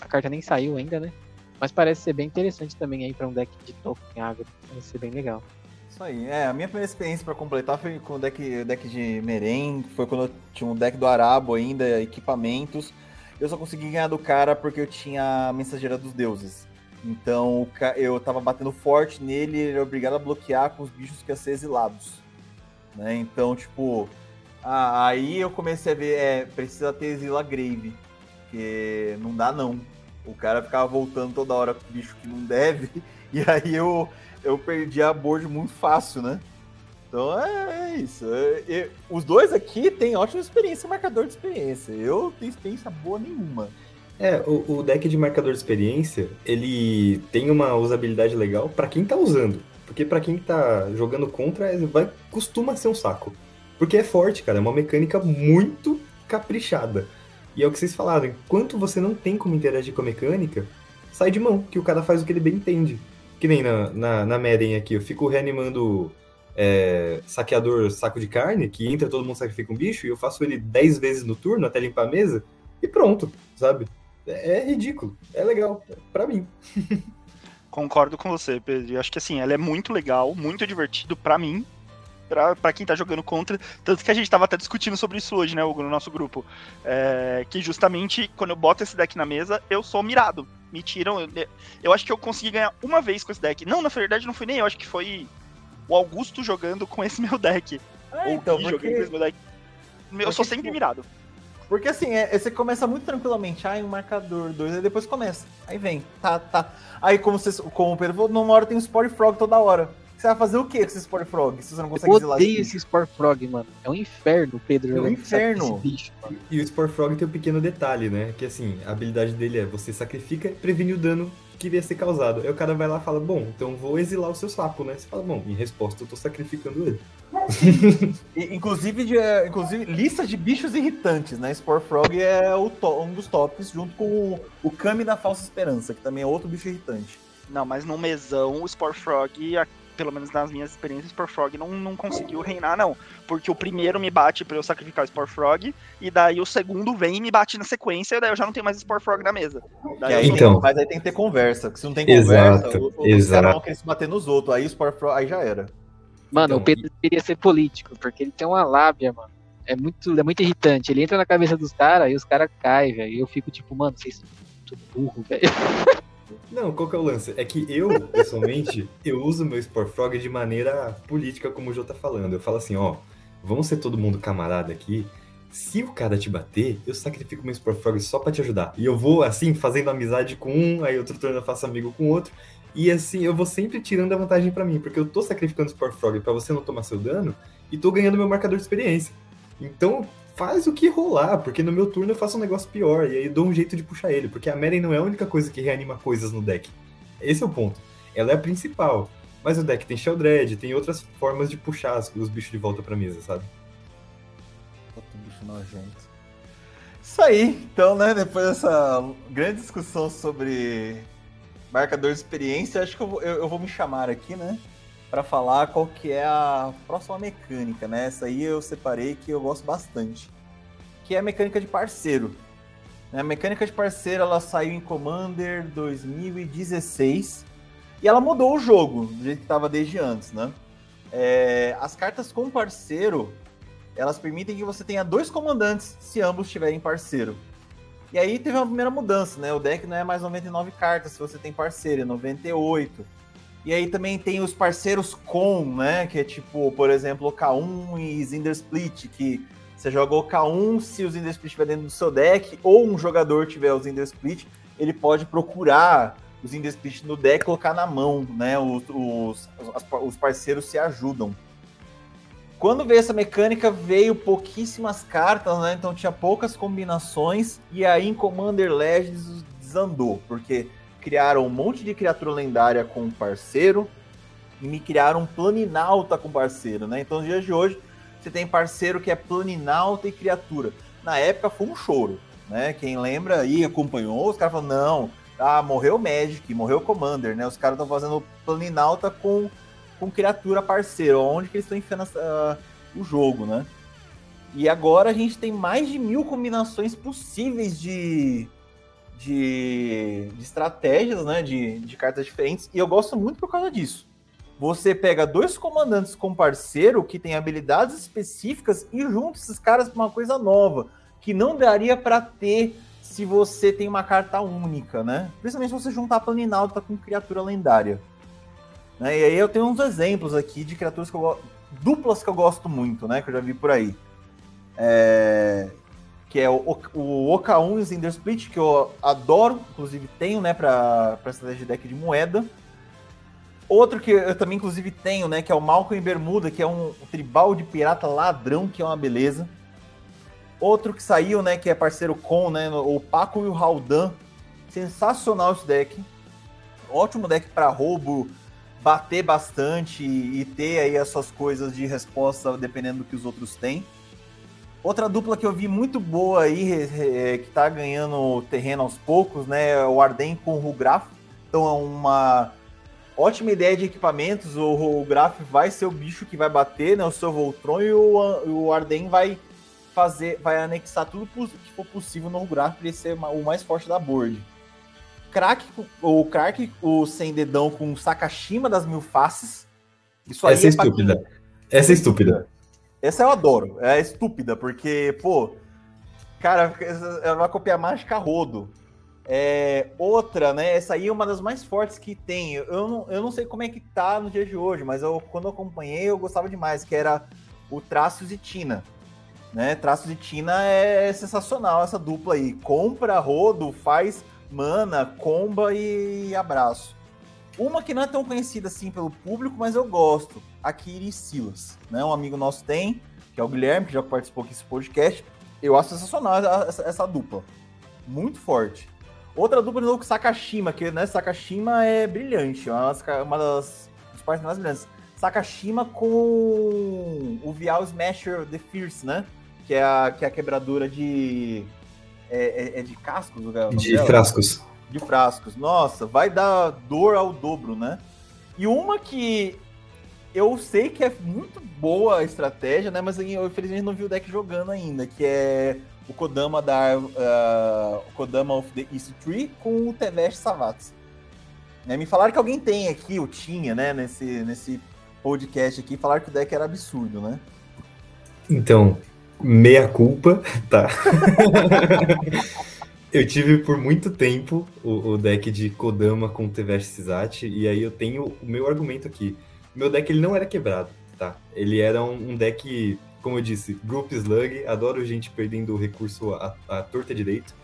A carta nem saiu ainda, né? Mas parece ser bem interessante também aí para um deck de token agro. Parece ser bem legal. Isso aí. É, a minha primeira experiência pra completar foi com o deck, deck de Meren, foi quando eu tinha um deck do Arabo ainda, equipamentos. Eu só consegui ganhar do cara porque eu tinha a Mensageira dos Deuses. Então eu tava batendo forte nele ele era obrigado a bloquear com os bichos que iam ser exilados. Né? Então, tipo, aí eu comecei a ver, é, precisa ter Exila Grave. Porque não dá não. O cara ficava voltando toda hora com bicho que não deve. E aí eu, eu perdi a board muito fácil, né? Então é, é isso. É- é- os dois aqui têm ótima experiência, marcador de experiência. Eu tenho experiência boa nenhuma. É, o, o deck de marcador de experiência, ele tem uma usabilidade legal pra quem tá usando. Porque pra quem tá jogando contra, vai, costuma ser um saco. Porque é forte, cara, é uma mecânica muito caprichada. E é o que vocês falaram, enquanto você não tem como interagir com a mecânica, sai de mão, que o cara faz o que ele bem entende. Que nem na, na, na Meren aqui, eu fico reanimando é, saqueador saco de carne, que entra todo mundo sacrifica um bicho, e eu faço ele 10 vezes no turno até limpar a mesa, e pronto, sabe? É é ridículo. É legal. Pra mim. Concordo com você, Pedro. Eu acho que assim, ela é muito legal, muito divertido pra mim, pra, pra quem tá jogando contra. Tanto que a gente tava até discutindo sobre isso hoje, né, Hugo, no nosso grupo. É, que justamente quando eu boto esse deck na mesa, eu sou mirado. Me tiram. Eu, eu acho que eu consegui ganhar uma vez com esse deck. Não, na verdade não foi nem eu, acho que foi o Augusto jogando com esse meu deck. Ou então, Gui jogando com porque, esse meu deck. Eu porque, sou sempre tipo, mirado. Porque assim, é, você começa muito tranquilamente. Ai, um marcador, dois, aí depois começa. Aí vem, tá, tá. Aí, como, vocês, como o Pedro falou, numa hora tem um Spore Frog toda hora. Você vai fazer o que com esse Spore Frog? Se você não consegue Eu odeio esse esse Sport Frog, mano. É um inferno, Pedro. É um jogando inferno. bicho. E o Spore Frog tem um pequeno detalhe, né? Que assim, a habilidade dele é você sacrifica e previne o dano que iria ser causado. Aí o cara vai lá e fala, bom, então vou exilar o seu sapo, né? Você fala, bom, em resposta eu tô sacrificando ele. Inclusive, de, é, inclusive, lista de bichos irritantes, né? Spore Frog é o to- um dos tops, junto com o, o Kami da Falsa Esperança, que também é outro bicho irritante. Não, mas no mesão, o Spore Frog, a- pelo menos nas minhas experiências, o Spore Frog não, não conseguiu reinar, não. Porque o primeiro me bate pra eu sacrificar o Spore Frog, e daí o segundo vem e me bate na sequência, e daí eu já não tenho mais Spore Frog na mesa. Daí sou- Então. mas aí tem que ter conversa, porque se não tem Exato, conversa, o- o- os exato. caras vão querer se bater nos outros, aí o Spore Frog, aí já era. Mano, Então, o Pedro deveria ser político, porque ele tem uma lábia, mano. É muito, é muito irritante. Ele entra na cabeça dos caras e os caras caem, velho. E eu fico tipo, mano, vocês são muito burro, velho. Não, qual que é o lance? É que eu, pessoalmente, eu uso meu Spore Frog de maneira política, como o Jô tá falando. Eu falo assim, ó, vamos ser todo mundo camarada aqui. Se o cara te bater, eu sacrifico meu Spore Frog só pra te ajudar. E eu vou, assim, fazendo amizade com um, aí outro turno eu faço amigo com outro. E assim, eu vou sempre tirando a vantagem pra mim, porque eu tô sacrificando o Spore Frog pra você não tomar seu dano e tô ganhando meu marcador de experiência. Então, faz o que rolar, porque no meu turno eu faço um negócio pior, e aí dou um jeito de puxar ele, porque a Meren não é a única coisa que reanima coisas no deck. Esse é o ponto. Ela é a principal. Mas o deck tem Sheldred, tem outras formas de puxar os bichos de volta pra mesa, sabe? Puta, bicho nojento. Isso aí, então, né? Depois dessa grande discussão sobre marcador de experiência, acho que eu vou, eu, eu vou me chamar aqui, né? Para falar qual que é a próxima mecânica, né? Essa aí eu separei que eu gosto bastante. Que é a mecânica de parceiro. A mecânica de parceiro ela saiu em Commander 2016 e ela mudou o jogo, do jeito que estava desde antes, né? É, as cartas com parceiro, elas permitem que você tenha dois comandantes se ambos estiverem parceiro. E aí teve uma primeira mudança, né? O deck não é mais 99 cartas se você tem parceiro, é 98. E aí também tem os parceiros com, né? Que é tipo, por exemplo, o K1 e Zinder Split, que você joga o K1 se o Zinder Split estiver dentro do seu deck, ou um jogador tiver o Zinder Split, ele pode procurar os Indespit no deck colocar na mão, né? Os, os, os parceiros se ajudam. Quando veio essa mecânica, veio pouquíssimas cartas, né? Então tinha poucas combinações. E aí em Commander Legends desandou, porque criaram um monte de criatura lendária com parceiro e me criaram um Planinauta com parceiro, né? Então nos dias de hoje você tem parceiro que é Planinauta e criatura. Na época foi um choro, né? Quem lembra aí acompanhou, os caras falaram, não, ah, morreu o Magic, morreu o Commander, né? Os caras estão fazendo Planinauta com, com criatura parceiro. Onde que eles estão enfiando uh, o jogo, né? E agora a gente tem mais de mil combinações possíveis de, de, de estratégias, né? De, de cartas diferentes. E eu gosto muito por causa disso. Você pega dois comandantes com parceiro que tem habilidades específicas e junta esses caras para uma coisa nova que não daria para ter se você tem uma carta única, né? Principalmente se você juntar Planinauta com criatura lendária. Né? E aí eu tenho uns exemplos aqui de criaturas que eu duplas que eu gosto muito, né? Que eu já vi por aí. É... Que é o, o OK1 e o Zinder Split, que eu adoro, inclusive tenho, né, pra, pra estratégia de deck de moeda. Outro que eu também, inclusive, tenho, né, que é o Malcolm em Bermuda, que é um tribal de pirata ladrão, que é uma beleza. Outro que saiu, né, que é parceiro com, né, o Paco e o Haldan. Sensacional esse deck. Ótimo deck para roubo, bater bastante e ter aí as suas coisas de resposta dependendo do que os outros têm. Outra dupla que eu vi muito boa aí, é, que tá ganhando terreno aos poucos, né, é o Arden com o Rugraf. Então é uma ótima ideia de equipamentos. O Rugraf vai ser o bicho que vai bater, né, o seu Voltron, e o, o Arden vai fazer, vai anexar tudo que for possível no gráfico para ele ser o mais forte da board. Crack, o Crack, o sem dedão com Sakashima das mil faces. Isso aí Essa é, é estúpida. Quem... Essa é estúpida. Essa eu adoro. É estúpida, porque, pô, cara, ela vai copiar mágica rodo. É, outra, né? Essa aí é uma das mais fortes que tem. Eu não, eu não sei como é que tá no dia de hoje, mas eu, quando eu acompanhei, eu gostava demais, que era o Traços e Tina. Né? Traço de Tina é sensacional essa dupla aí. Compra, rodo, faz mana, comba e abraço. Uma que não é tão conhecida assim pelo público, mas eu gosto. A Kiri Silas. Né? Um amigo nosso tem, que é o Guilherme, que já participou aqui desse podcast. Eu acho sensacional essa, essa dupla. Muito forte. Outra dupla de novo, Sakashima, que né, Sakashima é brilhante. É uma das, uma das, das partes mais brilhantes. Sakashima com o Vial Smasher The Fierce, né? que é a, que é a quebradura de. É, é, é de cascos? De dela? frascos. De frascos. Nossa, vai dar dor ao dobro, né? E uma que eu sei que é muito boa a estratégia, né? Mas eu infelizmente não vi o deck jogando ainda, que é o Kodama da uh, o Kodama of the East Tree com o Tevesh Savats. Né? Me falaram que alguém tem aqui, ou tinha, né, nesse, nesse podcast aqui, falaram que o deck era absurdo, né? Então, meia culpa, tá? eu tive por muito tempo o, o, deck de Kodama com Tevesh Sisat, e aí eu tenho o meu argumento aqui. Meu deck ele não era quebrado, tá? Ele era um, um deck, como eu disse, Group Slug, adoro gente perdendo recurso à, à torta direito.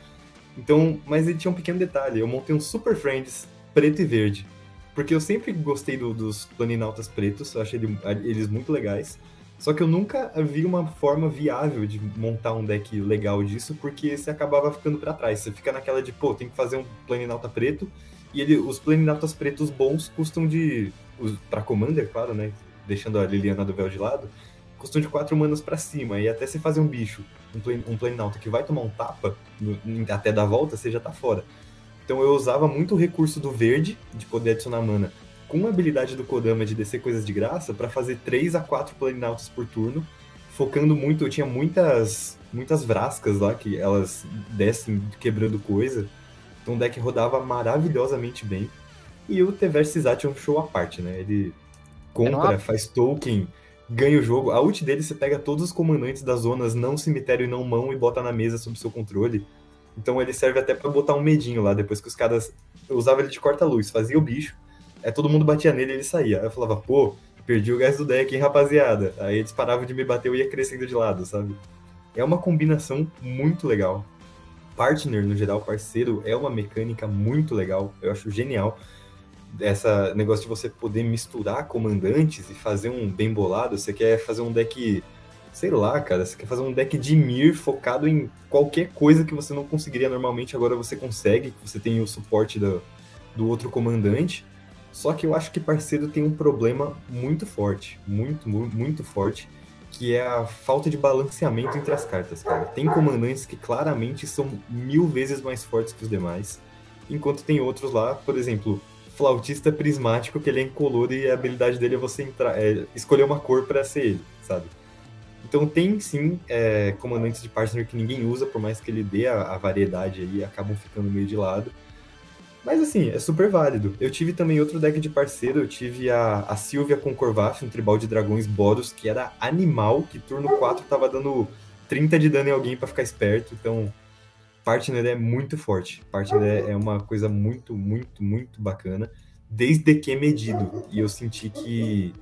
Então, mas ele tinha um pequeno detalhe, eu montei um Super Friends preto e verde. Porque eu sempre gostei do, dos planinautas pretos, eu achei ele, eles muito legais. Só que eu nunca vi uma forma viável de montar um deck legal disso, porque você acabava ficando para trás. Você fica naquela de, pô, tem que fazer um Planinauta preto, e ele, os Planinautas pretos bons custam de. para Commander, claro, né? Deixando a Liliana do Véu de lado, custam de 4 manas para cima. E até você fazer um bicho, um, plan, um Planinauta que vai tomar um tapa, até dar volta, você já tá fora. Então eu usava muito o recurso do verde, de poder adicionar mana, com a habilidade do Kodama de descer coisas de graça, para fazer 3 a 4 Planinautas por turno, focando muito. Eu tinha muitas, muitas vrascas lá, que elas descem quebrando coisa. Então o deck rodava maravilhosamente bem. E o T-Versus é um show à parte, né? Ele compra, uma... faz token, ganha o jogo. A ult dele você pega todos os comandantes das zonas não cemitério e não mão e bota na mesa sob seu controle. Então ele serve até para botar um medinho lá, depois que os caras. Eu usava ele de corta-luz, fazia o bicho, aí todo mundo batia nele e ele saía. Aí eu falava, pô, perdi o gás do deck, hein, rapaziada. Aí eles paravam de me bater, eu ia crescendo de lado, sabe? É uma combinação muito legal partner, no geral, parceiro, é uma mecânica muito legal. Eu acho genial. Essa negócio de você poder misturar comandantes e fazer um bem bolado. Você quer fazer um deck, sei lá, cara, você quer fazer um deck de Mir focado em qualquer coisa que você não conseguiria normalmente, agora você consegue, você tem o suporte do, do outro comandante. Só que eu acho que parceiro tem um problema muito forte, muito, muito forte, que é a falta de balanceamento entre as cartas, cara. Tem comandantes que claramente são mil vezes mais fortes que os demais, enquanto tem outros lá, por exemplo, flautista prismático, que ele é incolor e a habilidade dele é você entrar, é, escolher uma cor para ser ele, sabe? Então tem sim é, comandantes de partner que ninguém usa, por mais que ele dê a, a variedade aí, acabam ficando meio de lado. Mas assim, é super válido. Eu tive também outro deck de parceiro, eu tive a, a Sylvia com Corvaf, um tribal de dragões Boros, que era animal, que turno 4 tava dando 30 de dano em alguém para ficar esperto, então partner é muito forte. Partner é uma coisa muito, muito, muito bacana, desde que é medido. E eu senti que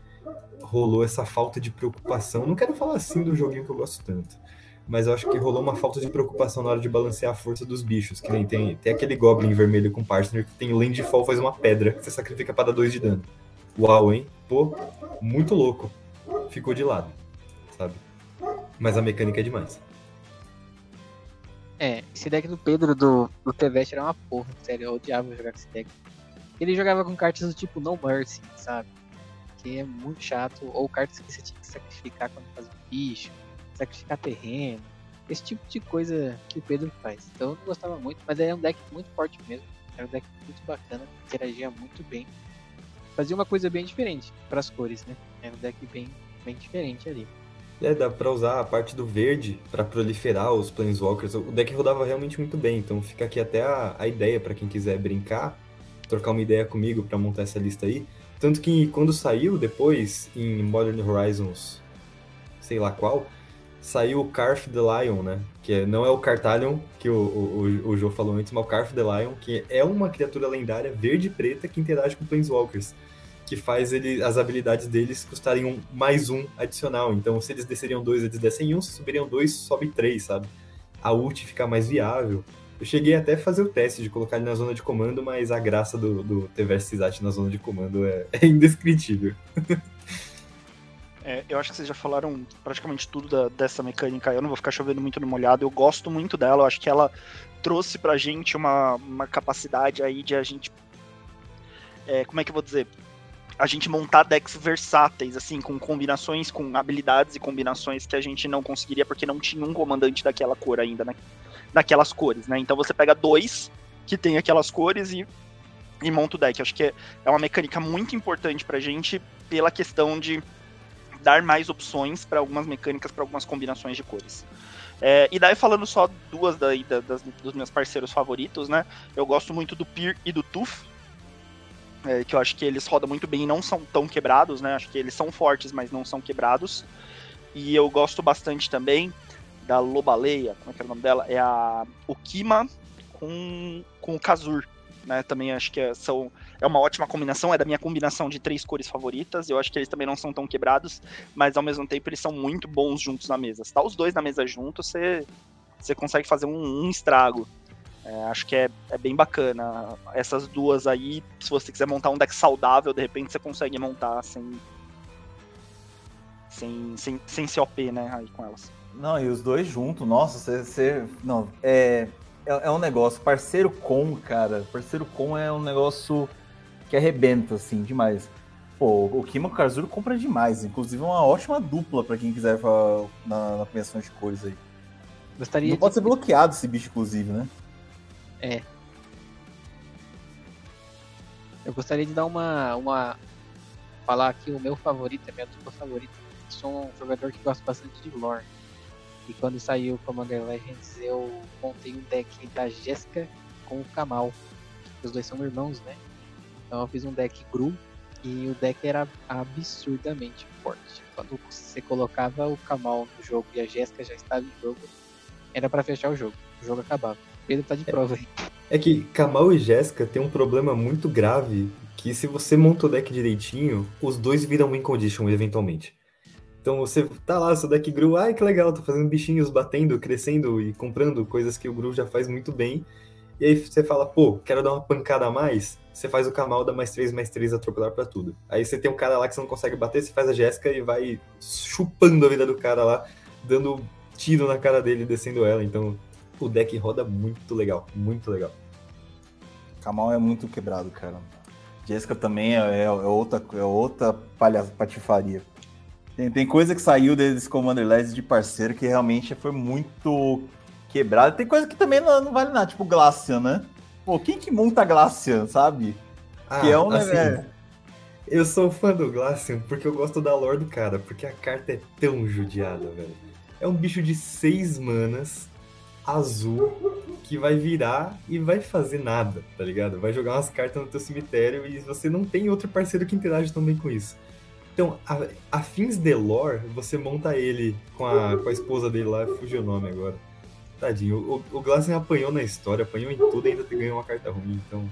rolou essa falta de preocupação. Não quero falar assim do joguinho que eu gosto tanto mas eu acho que rolou uma falta de preocupação na hora de balancear a força dos bichos. Que nem tem, tem aquele Goblin vermelho com partner que tem Landfall, faz uma pedra que você sacrifica para dar 2 de dano. Uau, hein? Pô, muito louco. Ficou de lado, sabe? Mas a mecânica é demais. É, esse deck do Pedro do, do era uma porra, sério, eu odiava jogar com esse deck. Ele jogava com cartas do tipo No Mercy, sabe? Que é muito chato, ou cartas que você tinha que sacrificar quando faz um bicho sacrificar terreno, esse tipo de coisa que o Pedro faz. Então eu não gostava muito, mas é um deck muito forte mesmo. Era um deck muito bacana, interagia muito bem. Fazia uma coisa bem diferente para as cores, né? Era um deck bem, bem diferente ali. É, dá pra usar a parte do verde para proliferar os Planeswalkers. O deck rodava realmente muito bem, então fica aqui até a, a ideia para quem quiser brincar, trocar uma ideia comigo para montar essa lista aí. Tanto que quando saiu depois em Modern Horizons, sei lá qual, saiu o Carf the Lion, né? Que é, não é o Cartalion que o, o, o Joe falou antes, mas o Carf the Lion, que é uma criatura lendária verde e preta que interage com Planeswalkers. Que faz ele, as habilidades deles custarem um, mais um adicional. Então, se eles desceriam dois, eles descem um, se subiriam dois, sobe três, sabe? A ult fica mais viável. Eu cheguei até a fazer o teste de colocar ele na zona de comando, mas a graça do, do T-Versus na zona de comando é, é indescritível. É, eu acho que vocês já falaram praticamente tudo da, dessa mecânica. Eu não vou ficar chovendo muito no molhado. Eu gosto muito dela. Eu acho que ela trouxe pra gente uma, uma capacidade aí de a gente. É, como é que eu vou dizer? A gente montar decks versáteis, assim, com combinações, com habilidades e combinações que a gente não conseguiria porque não tinha um comandante daquela cor ainda, né? Daquelas cores, né? Então você pega dois que tem aquelas cores e, e monta o deck. Acho que é, é uma mecânica muito importante pra gente pela questão de dar mais opções para algumas mecânicas, para algumas combinações de cores. É, e daí falando só duas daí, da, das, dos meus parceiros favoritos, né? Eu gosto muito do Pier e do Tuf, é, que eu acho que eles rodam muito bem e não são tão quebrados, né? Acho que eles são fortes, mas não são quebrados. E eu gosto bastante também da Lobaleia, como é que é o nome dela? É a Okima com, com o Kazur né? Também acho que é, são, é uma ótima combinação, é da minha combinação de três cores favoritas. Eu acho que eles também não são tão quebrados, mas ao mesmo tempo eles são muito bons juntos na mesa. Se tá os dois na mesa juntos, você, você consegue fazer um, um estrago. É, acho que é, é bem bacana. Essas duas aí, se você quiser montar um deck saudável, de repente você consegue montar sem, sem, sem, sem ser OP, né, aí com elas. Não, e os dois juntos, nossa, você- não, é, é. É um negócio. Parceiro com, cara. Parceiro com é um negócio que arrebenta, assim, demais. Pô, o Kima Karzuro compra demais. Inclusive, é uma ótima dupla pra quem quiser na, na premiação de cores aí. Gostaria Não de... pode ser bloqueado esse bicho, inclusive, né? Eu gostaria de dar uma, uma. Falar aqui o meu favorito, a minha dupla favorita. Sou um jogador que gosta bastante de lore. E quando saiu o Commander Legends, eu montei um deck da Jéssica com o Kamal. Os dois são irmãos, né? Então eu fiz um deck Gru e o deck era absurdamente forte. Quando você colocava o Kamal no jogo e a Jéssica já estava em jogo, era pra fechar o jogo. O jogo acabava. Pedro tá de prova aí. É que Kamal e Jéssica tem um problema muito grave que se você monta o deck direitinho, os dois viram win condition eventualmente. Então você tá lá, seu deck Gru, ai que legal, tô fazendo bichinhos batendo, crescendo e comprando coisas que o Gru já faz muito bem. E aí você fala, pô, quero dar uma pancada a mais. Você faz o Kamal, dá mais 3, mais 3, atropelar pra tudo. Aí você tem um cara lá que você não consegue bater, você faz a Jéssica e vai chupando a vida do cara lá, dando tiro na cara dele descendo ela. Então o deck roda muito legal, muito legal. Kamal é muito quebrado, cara. Jéssica também é, é outra, é outra palha, patifaria. Tem, tem coisa que saiu desse Commander Legends de parceiro que realmente foi muito quebrado. Tem coisa que também não, não vale nada, tipo Glacian, né? Pô, quem que monta Glacian, sabe? que é um assim, né, Eu sou fã do Glaceon porque eu gosto da lore do cara, porque a carta é tão judiada, velho. É um bicho de seis manas, azul, que vai virar e vai fazer nada, tá ligado? Vai jogar umas cartas no teu cemitério e você não tem outro parceiro que interage também com isso. Então, a, a fins de lore, você monta ele com a, com a esposa dele lá, fugiu o nome agora. Tadinho, o, o Glaceon apanhou na história, apanhou em tudo e ainda ganhou uma carta ruim, então...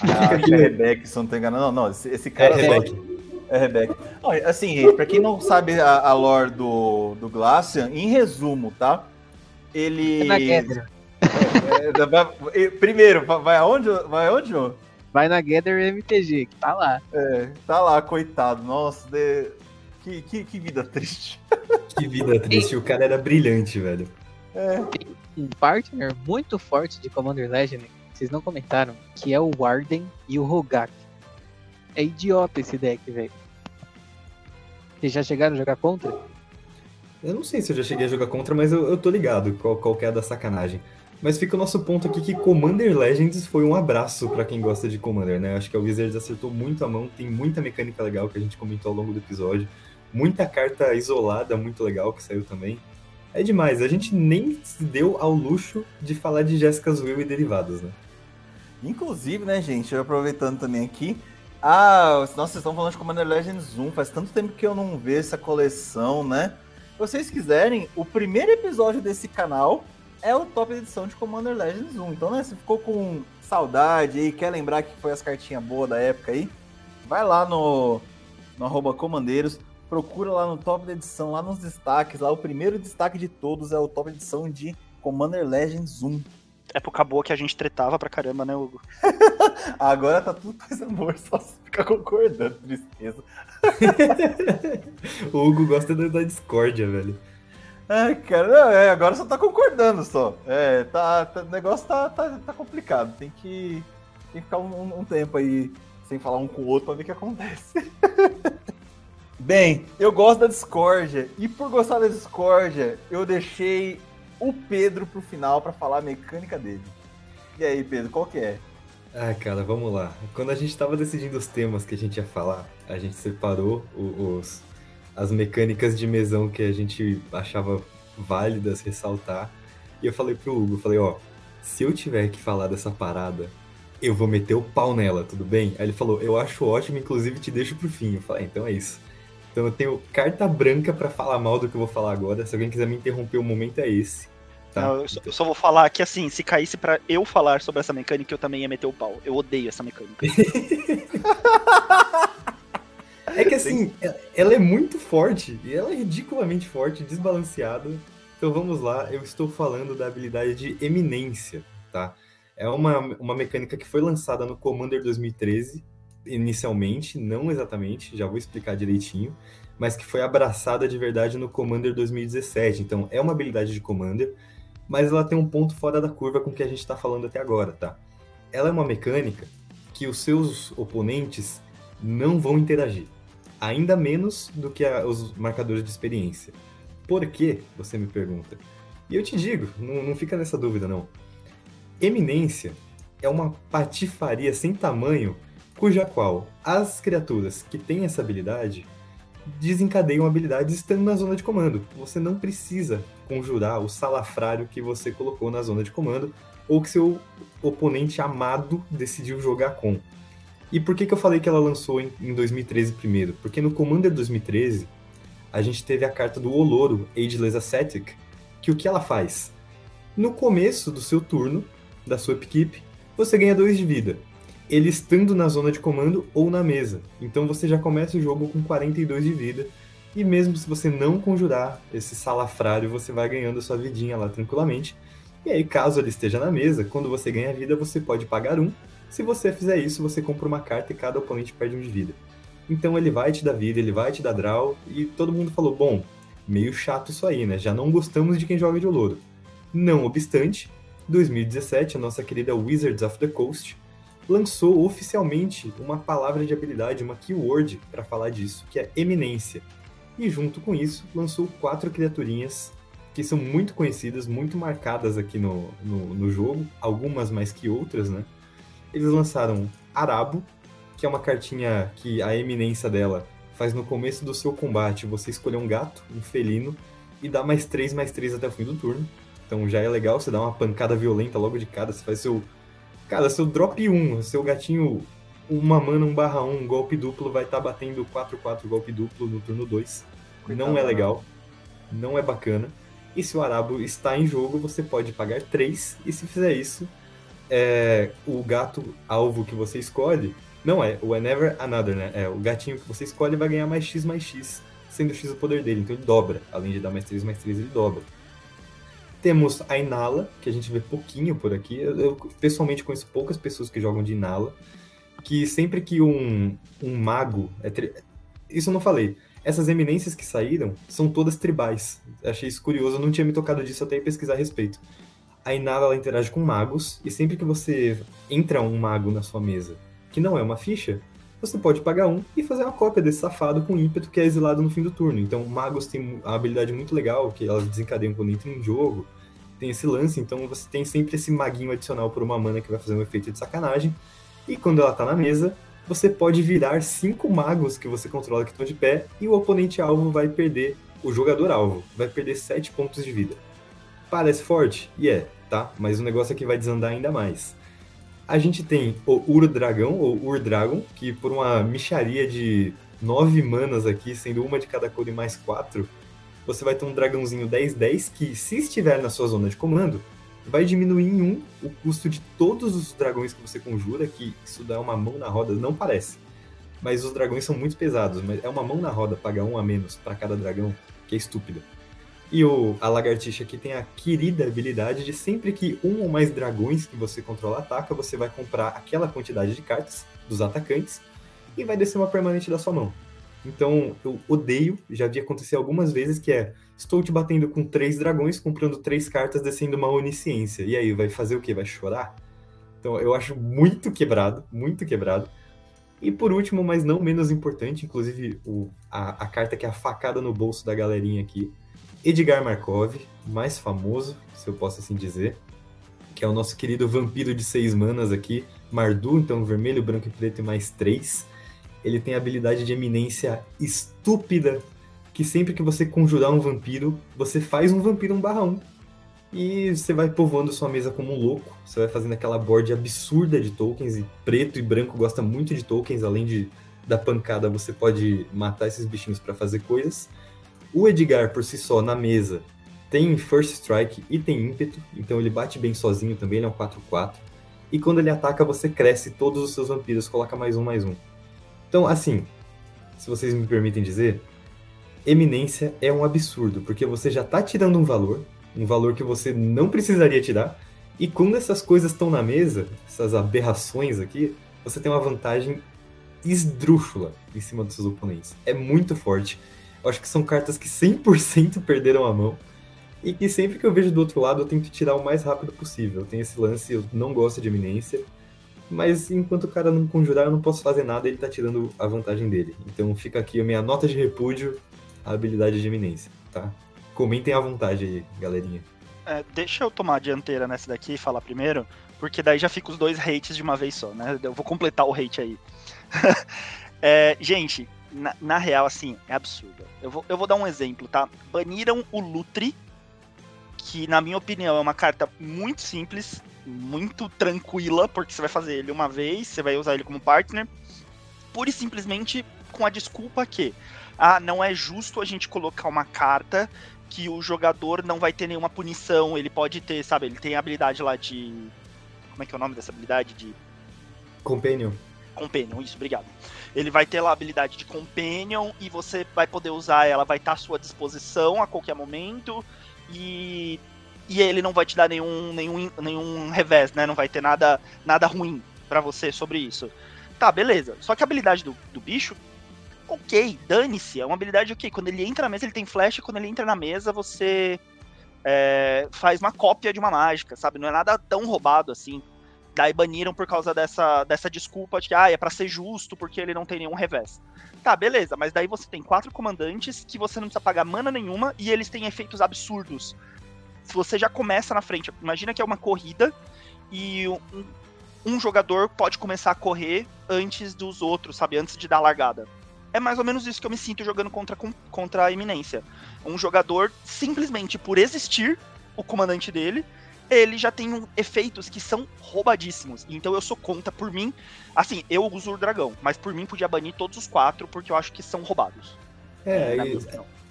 Ah, acho que é Rebeca, se não tô enganado. Não, não, esse, esse É, cara só- Rebeca. É Rebeca. Ó, assim, gente, pra quem não sabe a, a lore do, do Glacian, em resumo, tá? Ele. É na. É, vai- e- primeiro, vai- aonde? Vai aonde, ô? Vai na Gather MTG, que tá lá. É, tá lá, coitado. Nossa, de- que, que, que vida triste. Que vida triste, o cara era brilhante, velho. É. Um partner muito forte de Commander Legend, vocês não comentaram, que é o Warden e o Rogak. É idiota esse deck, velho. Vocês já chegaram a jogar contra? Eu não sei se eu já cheguei a jogar contra, mas eu, eu tô ligado qual, qual que é a da sacanagem. Mas fica o nosso ponto aqui que Commander Legends foi um abraço pra quem gosta de Commander, né? Acho que a Wizards acertou muito a mão, tem muita mecânica legal que a gente comentou ao longo do episódio. Muita carta isolada muito legal que saiu também. É demais, a gente nem se deu ao luxo de falar de Jessica's Will e derivadas, né? Inclusive, né, gente, eu aproveitando também aqui. Ah, nossa, vocês estão falando de Commander Legends 1. Faz tanto tempo que eu não vejo essa coleção, né? Se vocês quiserem, o primeiro episódio desse canal é o top edição de Commander Legends 1. Então, né, você ficou com saudade aí, quer lembrar que foi as cartinhas boas da época aí? Vai lá no, no arroba comandeiros, procura lá no top da edição, lá nos destaques. Lá o primeiro destaque de todos é o top edição de Commander Legends 1. Época boa que a gente tretava pra caramba, né, Hugo? Agora tá tudo paz e amor, só se ficar concordando, tristeza. o Hugo gosta da, da discórdia, velho. Ai, cara, é, agora só tá concordando só. É, tá, tá- o negócio tá, tá, tá complicado. Tem que, tem que ficar um, um tempo aí sem falar um com o outro pra ver o que acontece. Bem, eu gosto da discórdia. E por gostar da discórdia, eu deixei o Pedro pro final pra falar a mecânica dele. E aí, Pedro, qual que é? Ah, cara, vamos lá. Quando a gente tava decidindo os temas que a gente ia falar, a gente separou os, as mecânicas de mesão que a gente achava válidas ressaltar. E eu falei pro Hugo, eu falei, ó, se eu tiver que falar dessa parada, eu vou meter o pau nela, tudo bem? Aí ele falou, eu acho ótimo, inclusive te deixo pro fim. Eu falei, ah, então é isso. Então eu tenho carta branca pra falar mal do que eu vou falar agora. Se alguém quiser me interromper, o momento é esse. Tá? Não, eu, só, eu só vou falar que assim, se caísse pra eu falar sobre essa mecânica, eu também ia meter o pau. Eu odeio essa mecânica. É que assim, ela é muito forte, e ela é ridiculamente forte, desbalanceada. Então vamos lá, eu estou falando da habilidade de eminência, tá? É uma, uma mecânica que foi lançada no Commander 2013, inicialmente, não exatamente, já vou explicar direitinho, mas que foi abraçada de verdade no Commander 2017. Então, é uma habilidade de Commander, mas ela tem um ponto fora da curva com o que a gente está falando até agora, tá? Ela é uma mecânica que os seus oponentes não vão interagir, ainda menos do que a, os marcadores de experiência. Por quê? Você me pergunta. E eu te digo, não, não fica nessa dúvida não. Eminência é uma patifaria sem tamanho, cuja qual as criaturas que têm essa habilidade desencadeiam habilidades estando na zona de comando. Você não precisa conjurar o salafrário que você colocou na zona de comando ou que seu oponente amado decidiu jogar com. E por que, que eu falei que ela lançou em, em 2013 primeiro? Porque no Commander 2013 a gente teve a carta do Oloro, Ageless Ascetic, que o que ela faz? No começo do seu turno, da sua equipe, você ganha 2 de vida. Ele estando na zona de comando ou na mesa. Então você já começa o jogo com 42 de vida. E mesmo se você não conjurar esse salafrário, você vai ganhando a sua vidinha lá tranquilamente. E aí, caso ele esteja na mesa, quando você ganha vida, você pode pagar um. Se você fizer isso, você compra uma carta e cada oponente perde um de vida. Então ele vai te dar vida, ele vai te dar draw, e todo mundo falou: bom, meio chato isso aí, né? Já não gostamos de quem joga de Oloro. Não obstante, 2017, a nossa querida Wizards of the Coast lançou oficialmente uma palavra de habilidade, uma keyword para falar disso, que é eminência. E junto com isso, lançou quatro criaturinhas que são muito conhecidas, muito marcadas aqui no, no, no jogo, algumas mais que outras, né? Eles lançaram Arabo, que é uma cartinha que a eminência dela faz no começo do seu combate você escolher um gato, um felino, e dá mais 3, mais 3 até o fim do turno. Então já é legal, você dá uma pancada violenta logo de cara, você faz seu. Cara, seu drop 1, seu gatinho, uma mana, um barra 1, golpe duplo, vai estar tá batendo 4-4 golpe duplo no turno 2. Não é legal, não é bacana. E se o Arabo está em jogo, você pode pagar 3, e se fizer isso, é, o gato alvo que você escolhe não é, o Whenever Another, né? É, o gatinho que você escolhe vai ganhar mais X mais X, sendo X o poder dele. Então ele dobra. Além de dar mais 3 mais 3, ele dobra. Temos a Inala, que a gente vê pouquinho por aqui. Eu, eu pessoalmente conheço poucas pessoas que jogam de Inala. Que sempre que um, um mago. É tri... Isso eu não falei. Essas eminências que saíram são todas tribais. Achei isso curioso, eu não tinha me tocado disso até pesquisar a respeito. A Inala ela interage com magos, e sempre que você entra um mago na sua mesa que não é uma ficha, você pode pagar um e fazer uma cópia desse safado com ímpeto que é exilado no fim do turno. Então, magos tem a habilidade muito legal, que elas desencadeiam quando entram em jogo. Tem esse lance, então você tem sempre esse maguinho adicional por uma mana que vai fazer um efeito de sacanagem. E quando ela tá na mesa, você pode virar cinco magos que você controla que estão de pé e o oponente alvo vai perder, o jogador alvo, vai perder sete pontos de vida. Parece forte? E yeah, é, tá? Mas o negócio aqui vai desandar ainda mais. A gente tem o Ur-Dragão, ou Ur-Dragon, que por uma micharia de nove manas aqui, sendo uma de cada cor e mais quatro, você vai ter um dragãozinho 10-10 que, se estiver na sua zona de comando, vai diminuir em um o custo de todos os dragões que você conjura, que isso dá uma mão na roda, não parece. Mas os dragões são muito pesados, mas é uma mão na roda pagar um a menos para cada dragão, que é estúpido. E o, a lagartixa aqui tem a querida habilidade de sempre que um ou mais dragões que você controla ataca, você vai comprar aquela quantidade de cartas dos atacantes e vai descer uma permanente da sua mão. Então eu odeio, já vi acontecer algumas vezes que é estou te batendo com três dragões, comprando três cartas, descendo uma onisciência. E aí, vai fazer o quê? Vai chorar? Então eu acho muito quebrado, muito quebrado. E por último, mas não menos importante, inclusive o, a, a carta que é a facada no bolso da galerinha aqui, Edgar Markov, mais famoso, se eu posso assim dizer, que é o nosso querido vampiro de seis manas aqui, Mardu, então vermelho, branco e preto e mais três. Ele tem a habilidade de eminência estúpida, que sempre que você conjurar um vampiro, você faz um vampiro um barra um. E você vai povoando sua mesa como um louco, você vai fazendo aquela board absurda de tokens, e preto e branco gosta muito de tokens, além de da pancada você pode matar esses bichinhos para fazer coisas. O Edgar, por si só, na mesa, tem First Strike e tem ímpeto, então ele bate bem sozinho também, ele é um 4-4. E quando ele ataca, você cresce todos os seus vampiros, coloca mais um, mais um. Então, assim, se vocês me permitem dizer, eminência é um absurdo, porque você já tá tirando um valor, um valor que você não precisaria tirar, e quando essas coisas estão na mesa, essas aberrações aqui, você tem uma vantagem esdrúxula em cima dos seus oponentes. É muito forte. Acho que são cartas que 100% perderam a mão. E que sempre que eu vejo do outro lado, eu tento tirar o mais rápido possível. Tem esse lance, eu não gosto de eminência. Mas enquanto o cara não conjurar, eu não posso fazer nada, ele tá tirando a vantagem dele. Então fica aqui a minha nota de repúdio à habilidade de eminência, tá? Comentem à vontade aí, galerinha. É, deixa eu tomar a dianteira nessa daqui e falar primeiro, porque daí já fica os dois hates de uma vez só, né? Eu vou completar o hate aí. é, gente, na, na, real, assim, é absurdo. Eu vou, eu vou dar um exemplo, tá? Baniram o Lutri, que na minha opinião é uma carta muito simples, muito tranquila, porque você vai fazer ele uma vez, você vai usar ele como partner, pura e simplesmente com a desculpa que ah, não é justo a gente colocar uma carta que o jogador não vai ter nenhuma punição, ele pode ter, sabe, ele tem a habilidade lá de. Como é que é o nome dessa habilidade? De. Companion. Companion, isso, obrigado. Ele vai ter lá a habilidade de Companion e você vai poder usar ela, vai estar à sua disposição a qualquer momento e. E ele não vai te dar nenhum, nenhum, nenhum revés, né? Não vai ter nada, nada ruim para você sobre isso. Tá, beleza. Só que a habilidade do, do bicho ok, dane-se. É uma habilidade ok. Quando ele entra na mesa, ele tem flash. Quando ele entra na mesa, você é, faz uma cópia de uma mágica, sabe? Não é nada tão roubado assim. Daí baniram por causa dessa, dessa desculpa de que ah, é para ser justo porque ele não tem nenhum revés. Tá, beleza, mas daí você tem quatro comandantes que você não precisa pagar mana nenhuma e eles têm efeitos absurdos. Se você já começa na frente, imagina que é uma corrida e um, um jogador pode começar a correr antes dos outros, sabe? Antes de dar a largada. É mais ou menos isso que eu me sinto jogando contra, contra a Eminência. Um jogador, simplesmente por existir, o comandante dele, ele já tem um, efeitos que são roubadíssimos. Então eu sou contra, por mim. Assim, eu uso o dragão, mas por mim podia banir todos os quatro, porque eu acho que são roubados. É, e,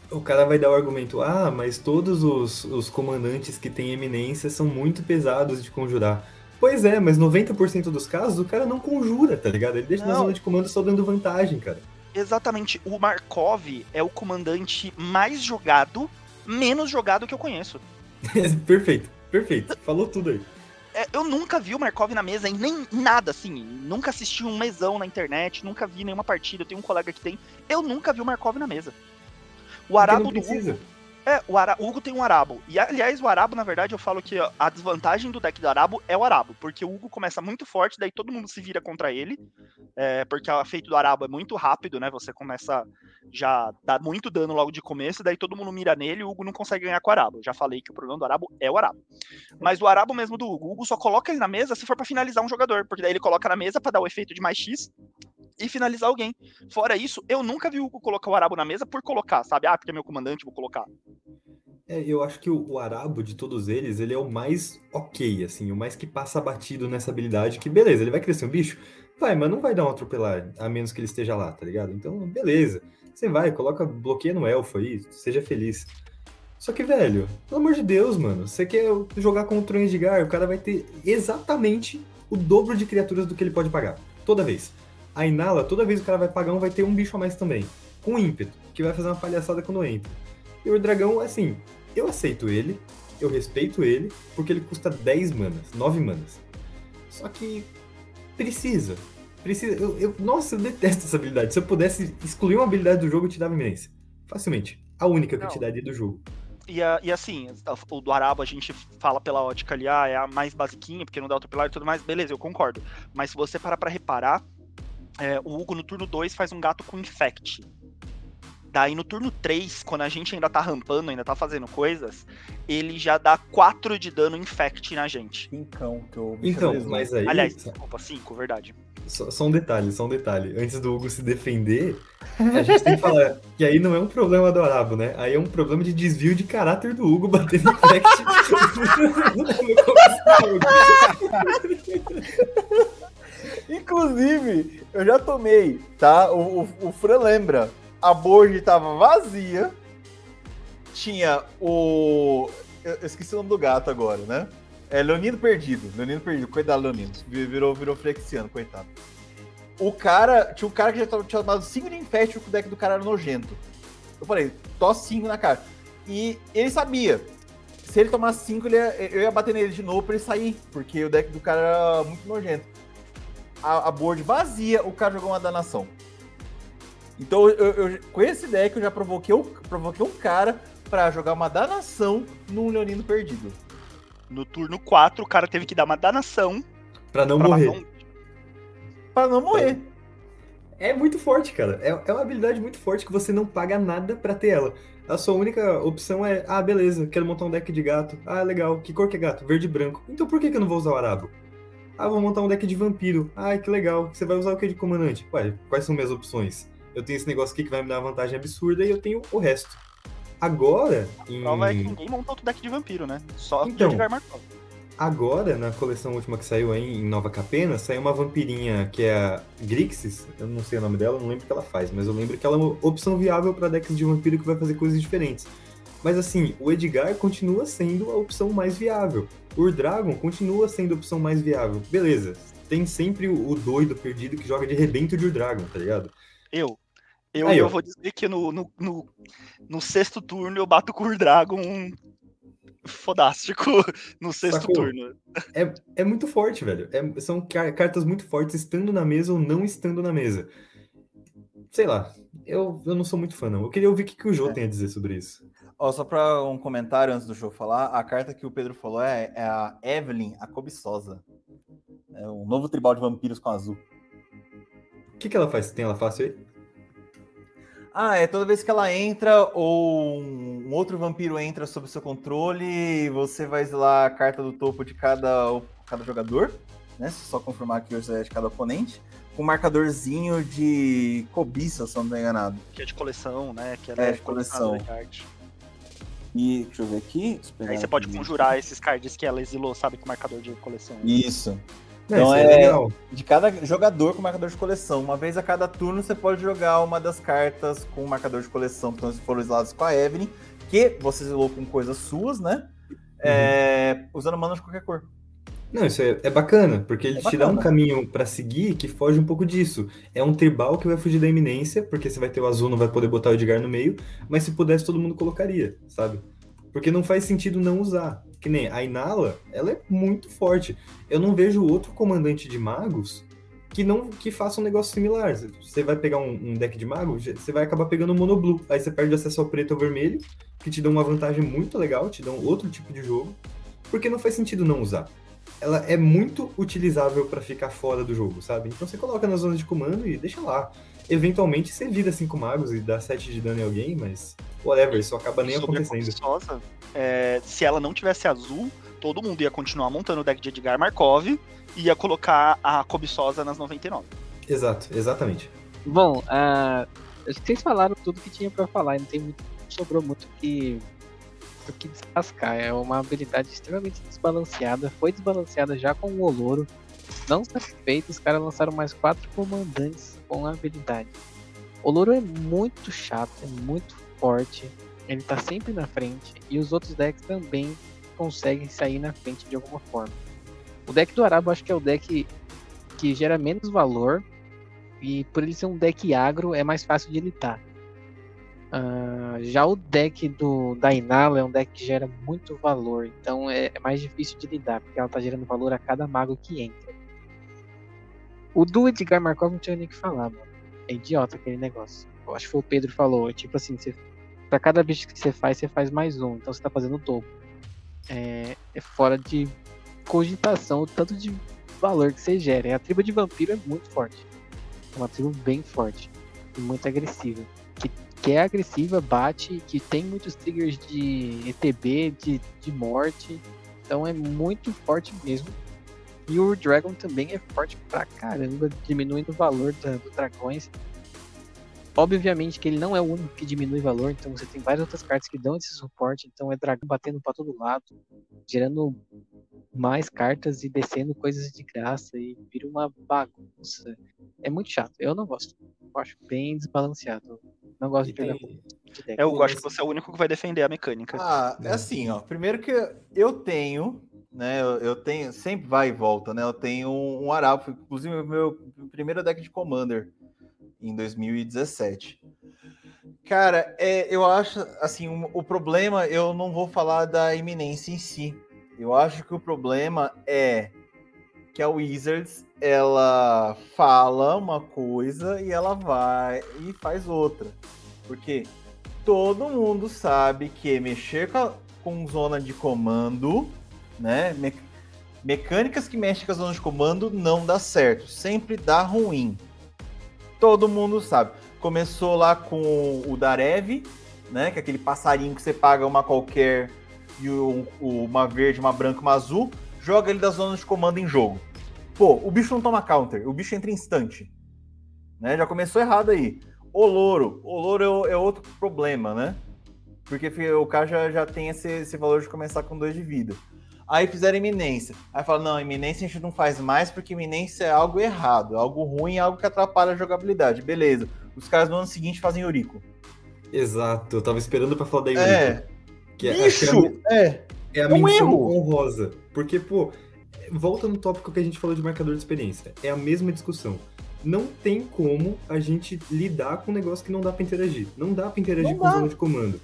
o cara vai dar o argumento: ah, mas todos os, os comandantes que têm eminência são muito pesados de conjurar. Pois é, mas 90% dos casos o cara não conjura, tá ligado? Ele deixa não. na zona de comando só dando vantagem, cara. Exatamente. O Markov é o comandante mais jogado, menos jogado que eu conheço. perfeito, perfeito. Falou tudo aí. É, eu nunca vi o Markov na mesa, em nem nada, assim. Nunca assisti um mesão na internet, nunca vi nenhuma partida. Eu tenho um colega que tem. Eu nunca vi o Markov na mesa. O Arabo do Hugo. É, o, Ara... o Hugo tem um Arabo. E, aliás, o Arabo, na verdade, eu falo que a desvantagem do deck do Arabo é o Arabo. Porque o Hugo começa muito forte, daí todo mundo se vira contra ele. É, porque o efeito do Arabo é muito rápido, né? Você começa já dá muito dano logo de começo, daí todo mundo mira nele e o Hugo não consegue ganhar com o Arabo. Eu já falei que o problema do Arabo é o Arabo. Mas o Arabo mesmo do Hugo, o Hugo só coloca ele na mesa se for para finalizar um jogador. Porque daí ele coloca na mesa para dar o efeito de mais X e finalizar alguém. Fora isso, eu nunca vi o Hugo colocar o Arabo na mesa por colocar, sabe? Ah, porque é meu comandante, vou colocar. É, eu acho que o, o, Arabo de todos eles, ele é o mais ok, assim, o mais que passa batido nessa habilidade, que beleza, ele vai crescer um bicho? Vai, mas não vai dar um atropelar, a menos que ele esteja lá, tá ligado? Então, beleza. Você vai, coloca, bloqueia no elfo aí, seja feliz. Só que, velho, pelo amor de Deus, mano, você quer jogar contra o Edgar, o cara vai ter exatamente o dobro de criaturas do que ele pode pagar. Toda vez. A Inala, toda vez que o cara vai pagar um, vai ter um bicho a mais também. Com ímpeto, que vai fazer uma palhaçada quando entra. E o dragão, assim, eu aceito ele, eu respeito ele, porque ele custa 10 manas, 9 manas. Só que precisa. Precisa. Eu, eu, nossa, eu detesto essa habilidade. Se eu pudesse excluir uma habilidade do jogo, eu te dava imensa. Facilmente. A única que eu te daria do jogo. E, e, assim, o do Arabo a gente fala pela ótica ali, ah, é a mais basiquinha, porque não dá outro pilar e tudo mais, beleza, eu concordo. Mas se você parar pra reparar, é, o Hugo no turno 2 faz um gato com Infect. Daí no turno 3, quando a gente ainda tá rampando, ainda tá fazendo coisas, ele já dá 4 de dano infect na gente. Então, que eu Então, mas aí. Aliás, desculpa, 5, verdade. Só, só, um detalhe, só um detalhe. Antes do Hugo se defender, a gente tem que falar que aí não é um problema do Arabo, né? Aí é um problema de desvio de caráter do Hugo batendo infect. Inclusive, eu já tomei, tá? O, o, o Fran lembra a board tava vazia. Tinha o. Eu esqueci o nome do gato agora, né? É Leonino Perdido. Leonino Perdido, coitado Leonino. Virou, virou Flexiano, coitado. O cara. Tinha um cara que já tinha tomado 5 de infest o deck do cara era nojento. Eu falei, tosse 5 na cara. E ele sabia. Se ele tomasse 5, eu ia bater nele de novo pra ele sair. Porque o deck do cara era muito nojento. A, a board vazia, o cara jogou uma danação. Então, eu, eu- com esse deck, eu já provoquei, o- provoquei um cara pra jogar uma danação num Leonino perdido. No turno 4, o cara teve que dar uma danação Pra não pra morrer. um- Pra não morrer. É muito forte, cara. É, é uma habilidade muito forte que você não paga nada pra ter ela. A sua única opção é, ah, beleza, quero montar um deck de gato. Ah, legal. Que cor que é gato? Verde e branco. Então por que, que eu não vou usar o arabo? Ah, vou montar um deck de vampiro. Ah, que legal. Você vai usar o que de comandante? Ué, quais são minhas opções? Eu tenho esse negócio aqui que vai me dar uma vantagem absurda e eu tenho o resto. Agora, em... Prova é que ninguém montou outro deck de vampiro, né? Só Então. Edgar Markov. Agora, na coleção última que saiu aí em Nova Capena, saiu uma vampirinha que é a Grixis. Eu não sei o nome dela, não lembro o que ela faz, mas eu lembro que ela é uma opção viável para decks de vampiro que vai fazer coisas diferentes. Mas assim, o Edgar continua sendo a opção mais viável. O Urdragon continua sendo a opção mais viável. Beleza, tem sempre o doido perdido que joga de rebento de Urdragon, tá ligado? Eu. Eu, Aí, eu vou dizer que no, no, no, no sexto turno eu bato com o Dragon fodástico no sexto Sacou? turno. É, é muito forte, velho. É- são car- cartas muito fortes estando na mesa ou não estando na mesa. Sei lá, eu, eu não sou muito fã, não. Eu queria ouvir o que, que o Jô É. tem a dizer sobre isso. Ó, só pra um comentário antes do show falar, a carta que o Pedro falou é, é a Evelyn, a Cobiçosa. É um novo tribal de vampiros com azul. O que, que ela faz? Tem ela fácil aí? Ah, é toda vez que ela entra ou um outro vampiro entra sob seu controle, você vai exilar a carta do topo de cada, cada jogador, né? Só confirmar aqui hoje é de cada oponente, com um marcadorzinho de cobiça, se eu não estou enganado. Que é de coleção, né? Que ela É, é, de coleção. de. E deixa eu ver aqui. Aí você pode aqui. conjurar esses cards que ela exilou, sabe? Com marcador de coleção. Isso. Não, Então é, é-. De cada jogador com marcador de coleção. Uma vez a cada turno você pode jogar uma das cartas com marcador de coleção que foram exilados com a Evelyn, que você exilou com coisas suas, né? É, usando mana de qualquer cor. Não, isso é, é bacana, porque ele É te dá um caminho pra seguir que foge um pouco disso. É um tribal que vai fugir da iminência, porque você vai ter o azul, não vai poder botar o Edgar no meio, mas se pudesse todo mundo colocaria, sabe? Porque não faz sentido não usar. Que nem a Inala, ela é muito forte. Eu não vejo outro comandante de magos que não que faça um negócio similar. Você vai pegar um, um deck de magos, você vai acabar pegando o monoblue. Aí você perde acesso ao preto ou vermelho, que te dão uma vantagem muito legal, te dão outro tipo de jogo, porque não faz sentido não usar. Ela é muito utilizável pra ficar fora do jogo, sabe? Então você coloca na zona de comando e deixa lá. Eventualmente você vira 5 magos e dá 7 de dano em alguém, mas whatever, isso acaba nem Sobre a acontecendo. É, se ela não tivesse azul, todo mundo ia continuar montando o deck de Edgar Markov e ia colocar a Cobiçosa nas 99. Exato, exatamente. Bom, acho que vocês falaram tudo que tinha pra falar, não tem muito, sobrou muito que do que descascar. É uma habilidade extremamente desbalanceada. Foi desbalanceada já com o Oloro. Não satisfeito, os caras lançaram mais quatro comandantes com a habilidade. O Oloro é muito chato, é muito forte. Ele tá sempre na frente. E os outros decks também conseguem sair na frente de alguma forma. O deck do Arabo acho que é o deck que gera menos valor. E por ele ser um deck agro, é mais fácil de lidar. Ah, já o deck do, da Inala é um deck que gera muito valor, então é, é mais difícil de lidar, porque ela tá gerando valor a cada mago que entra. O do Edgar Markov não tinha nem o que falar, mano. É idiota aquele negócio. Eu acho que foi o Pedro que falou, tipo assim, você, pra cada bicho que você faz, você faz mais um, então você tá fazendo o dobro. É, é fora de cogitação o tanto de valor que você gera. E a tribo de vampiro é muito forte. É uma tribo bem forte e muito agressiva. Que, que é agressiva, bate, que tem muitos triggers de ETB, de, de morte. Então é muito forte mesmo. E o Dragon também é forte pra caramba, diminuindo o valor dos dragões. Obviamente que ele não é o único que diminui valor, então você tem várias outras cartas que dão esse suporte, então é dragão batendo pra todo lado, gerando mais cartas e descendo coisas de graça e vira uma bagunça. É muito chato, eu não gosto. Eu acho bem desbalanceado. Não gosto E de jogar tem- de deck. Eu acho que você é o único que vai defender a mecânica. Ah, é assim, ó. Primeiro que eu tenho, né? Eu, eu tenho, sempre vai e volta, né? Eu tenho um, um Arauto, inclusive o meu primeiro deck de Commander em 2017. Cara, é, eu acho assim, o, o problema, eu não vou falar da iminência em si. Eu acho que o problema é que a Wizards ela fala uma coisa e ela vai e faz outra. Porque todo mundo sabe que mexer com, a, com zona de comando, né? Me, mecânicas que mexem com a zona de comando não dá certo, sempre dá ruim. Todo mundo sabe. Começou lá com o Darev, né? Que é aquele passarinho que você paga uma qualquer e uma verde, uma branca, uma azul, joga ele da zona de comando em jogo. Pô, o bicho não toma counter, o bicho entra instante. Né? Já começou errado aí. O louro, o louro é, é outro problema, né? Porque o cara já, já tem esse, esse valor de começar com dois de vida. Aí fizeram iminência. Aí fala, não, iminência a gente não faz mais porque iminência é algo errado, é algo ruim, é algo que atrapalha a jogabilidade. Beleza. Os caras no ano seguinte fazem Yuriko. Exato, eu tava esperando para falar da Yuriko. É. Que é, Bicho, é, é, é a é um menção erro. honrosa. Porque, pô, volta no tópico que a gente falou de marcador de experiência. É a mesma discussão. Não tem como a gente lidar com um negócio que não dá para interagir. Não dá para interagir não com dá. zona de comando.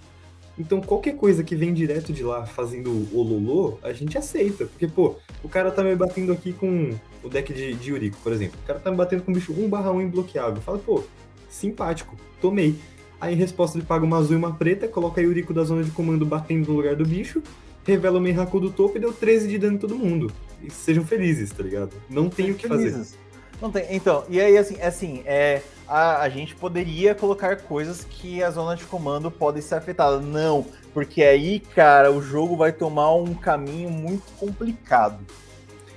Então, qualquer coisa que vem direto de lá fazendo o Lolo, a gente aceita. Porque, pô, o cara tá me batendo aqui com o deck de, de Yuriko, por exemplo. O cara tá me batendo com o bicho 1/1 imbloqueável. Fala, pô, simpático, tomei. Aí, em resposta, ele paga uma azul e uma preta, coloca a Yuriko da zona de comando batendo no lugar do bicho, revela o Menhaku do topo e deu 13 de dano em todo mundo. E sejam felizes, tá ligado? Não tem o que felizes. fazer. Não tem. Então, e aí, assim, assim é, a, a gente poderia colocar coisas que a zona de comando pode ser afetada. Não, porque aí, cara, o jogo vai tomar um caminho muito complicado.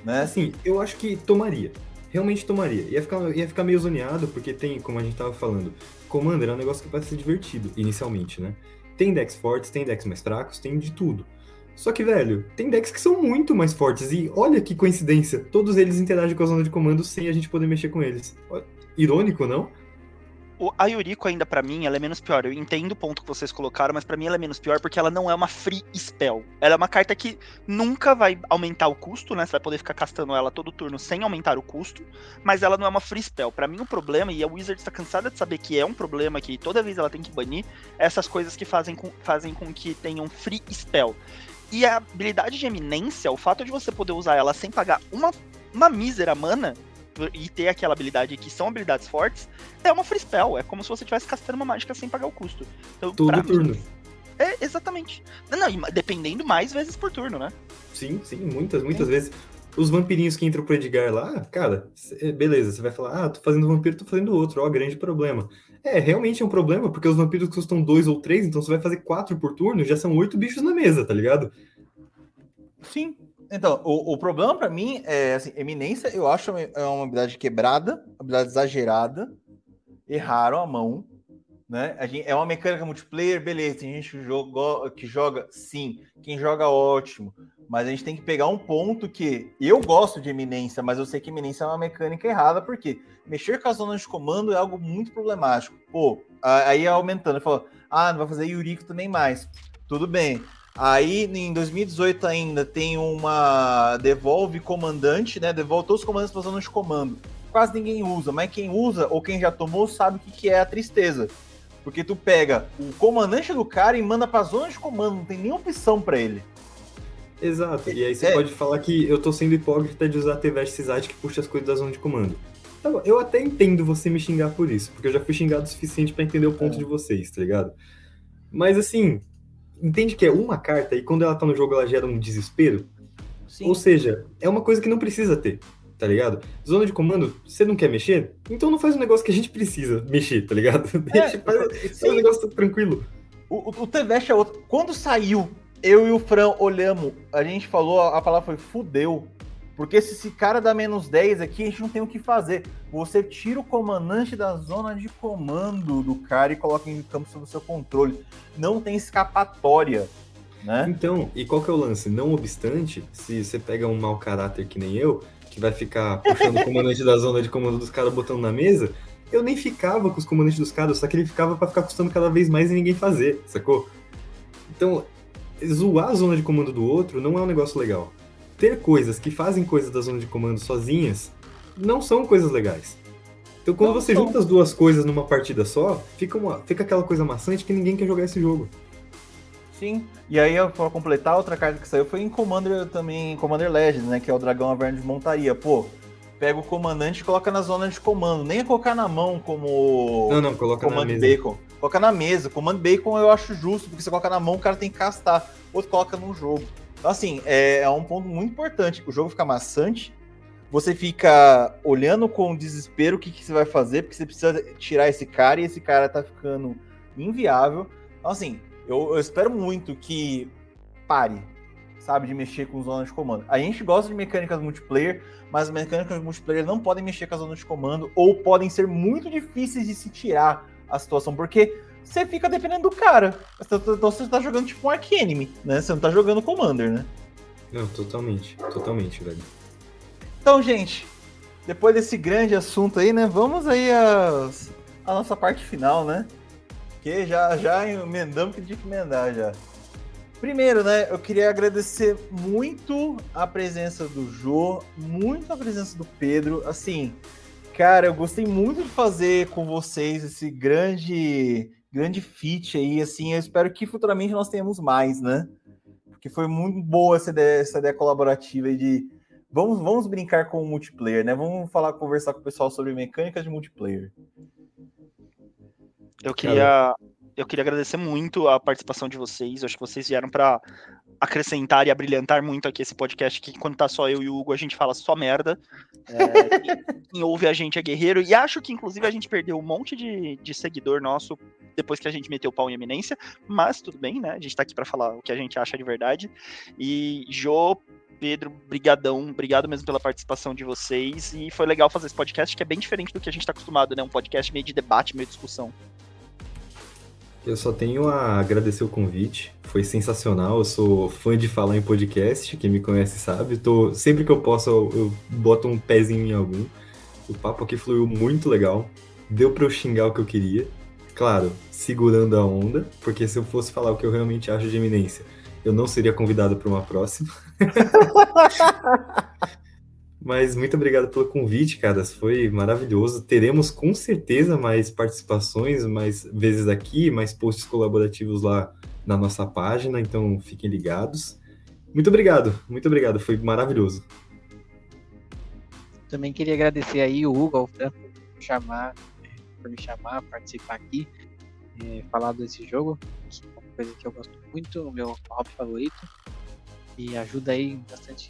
Né? Assim, eu acho que tomaria. Realmente tomaria. Ia ficar, ia ficar meio zoneado, porque tem, como a gente tava falando, Commander é um negócio que pode ser divertido, inicialmente, né? Tem decks fortes, tem decks mais fracos, tem de tudo. Só que, velho, tem decks que são muito mais fortes. E olha que coincidência, todos eles interagem com a zona de comando sem a gente poder mexer com eles. Irônico, não? A Yuriko ainda para mim, ela é menos pior. Eu entendo o ponto que vocês colocaram, mas para mim ela é menos pior porque ela não é uma free spell. Ela é uma carta que nunca vai aumentar o custo, né? Você vai poder ficar castando ela todo turno sem aumentar o custo, mas ela não é uma free spell. Para mim o problema, e a Wizard está cansada de saber que é um problema que toda vez ela tem que banir, é essas coisas que fazem com, fazem com que tenham free spell. E a habilidade de eminência, o fato de você poder usar ela sem pagar uma, uma mísera mana e ter aquela habilidade que são habilidades fortes, é uma free spell. É como se você estivesse castando uma mágica sem pagar o custo. Então, Todo turno. Mim, é, exatamente. Não, dependendo mais vezes por turno, né? Sim, sim, muitas, muitas sim. vezes. Os vampirinhos que entram pro Edgar lá, cara, beleza, você vai falar, ah, tô fazendo vampiro, tô fazendo outro, ó, grande problema. É, realmente é um problema, porque os vampiros custam dois ou três, então você vai fazer quatro por turno, já são oito bichos na mesa, tá ligado? Sim. Então, o, o problema para mim é, assim, eminência, eu acho é uma habilidade quebrada, habilidade exagerada, erraram a mão, né? Gente, é uma mecânica multiplayer, beleza, tem gente que joga, que joga, sim, quem joga ótimo, mas a gente tem que pegar um ponto que eu gosto de eminência, mas eu sei que eminência é uma mecânica errada, porque mexer com a zona de comando é algo muito problemático. Pô, aí aumentando, falou, ah, não vai fazer Yuriko também mais. Tudo bem. Aí em 2018 ainda tem uma devolve comandante, né? Devolve todos os comandantes para zona de comando. Quase ninguém usa, mas quem usa ou quem já tomou sabe o que, que é a tristeza. Porque tu pega o comandante do cara e manda pra zona de comando, não tem nenhuma opção para ele. Exato, e aí você é. pode falar que eu tô sendo hipócrita de usar a T-Vest que puxa as coisas da zona de comando. Tá eu até entendo você me xingar por isso, porque eu já fui xingado o suficiente para entender o ponto é. de vocês, tá ligado? Mas assim, entende que é uma carta e quando ela tá no jogo ela gera um desespero? Sim. Ou seja, é uma coisa que não precisa ter tá ligado? Zona de comando, você não quer mexer? Então não faz um negócio que a gente precisa mexer, tá ligado? Deixa, é, faz, faz um negócio tranquilo. O, o, o é outro. Quando saiu, eu e o Fran olhamos, a gente falou, a palavra foi fudeu. Porque se esse cara dá menos 10 aqui, a gente não tem o que fazer. Você tira o comandante da zona de comando do cara e coloca em campo sob o seu controle. Não tem escapatória. Né? Então, e qual que é o lance? Não obstante, se você pega um mau caráter que nem eu, que vai ficar puxando o comandante da zona de comando dos caras botando na mesa, eu nem ficava com os comandantes dos caras, só que ele ficava para ficar custando cada vez mais e ninguém fazer, sacou? Então, zoar a zona de comando do outro não é um negócio legal. Ter coisas que fazem coisas da zona de comando sozinhas não são coisas legais. Então, quando não você são. junta as duas coisas numa partida só, fica, uma, fica aquela coisa maçante que ninguém quer jogar esse jogo. Sim, e aí pra completar, outra carta que saiu foi em Commander também, Commander Legends, né? Que é o Dragão Averno de Montaria. Pô, pega o comandante e coloca na zona de comando. Nem é colocar na mão como. Não, não, coloca Command na mesa. Bacon. Coloca na mesa. Comando Bacon eu acho justo, porque você coloca na mão, o cara tem que castar. Outro coloca no jogo. Então, assim, é, é um ponto muito importante. O jogo fica maçante. Você fica olhando com desespero o que, que você vai fazer, porque você precisa tirar esse cara e esse cara tá ficando inviável. Então, assim, eu, eu espero muito que pare, sabe, de mexer com zona de comando. A gente gosta de mecânicas multiplayer, mas as mecânicas multiplayer não podem mexer com a zona de comando ou podem ser muito difíceis de se tirar a situação, porque você fica dependendo do cara. Então você tá jogando tipo um Ark Enemy, né? Você não tá jogando Commander, né? Não, totalmente, totalmente, velho. Então, gente, depois desse grande assunto aí, né? Vamos aí às- à nossa parte final, né? Que já, já emendamos que tinha que emendar já. Primeiro, né, eu queria agradecer muito a presença do Jô, muito a presença do Pedro. Assim, cara, eu gostei muito de fazer com vocês esse grande, grande feat aí. Assim, eu espero que futuramente nós tenhamos mais, né? Porque foi muito boa essa ideia, essa ideia colaborativa de vamos, vamos brincar com o multiplayer, né? Vamos falar, conversar com o pessoal sobre mecânicas de multiplayer. Eu queria, eu queria agradecer muito a participação de vocês. Eu acho que vocês vieram para acrescentar e abrilhantar muito aqui esse podcast. Que quando tá só eu e o Hugo, a gente fala só merda. É, quem, quem ouve a gente é guerreiro. E acho que, inclusive, a gente perdeu um monte de, de seguidor nosso depois que a gente meteu o pau em eminência. Mas tudo bem, né? A gente tá aqui para falar o que a gente acha de verdade. E Jô, Pedro, brigadão, obrigado mesmo pela participação de vocês. E foi legal fazer esse podcast, que é bem diferente do que a gente tá acostumado, né? Um podcast meio de debate, meio de discussão. Eu só tenho a agradecer o convite. Foi sensacional. Eu sou fã de falar em podcast. Quem me conhece sabe. Tô, sempre que eu posso, eu, eu boto um pezinho em algum. O papo aqui fluiu muito legal. Deu pra eu xingar o que eu queria. Claro, segurando a onda, porque se eu fosse falar o que eu realmente acho de eminência, eu não seria convidado para uma próxima. Mas muito obrigado pelo convite, caras. Foi maravilhoso. Teremos com certeza mais participações, mais vezes aqui, mais posts colaborativos lá na nossa página, então fiquem ligados. Muito obrigado, muito obrigado. Foi maravilhoso. Também queria agradecer aí o Hugo, ao Fran, por, chamar, por me chamar, participar aqui, eh, falar desse jogo, que é uma coisa que eu gosto muito, o meu hobby favorito, e ajuda aí bastante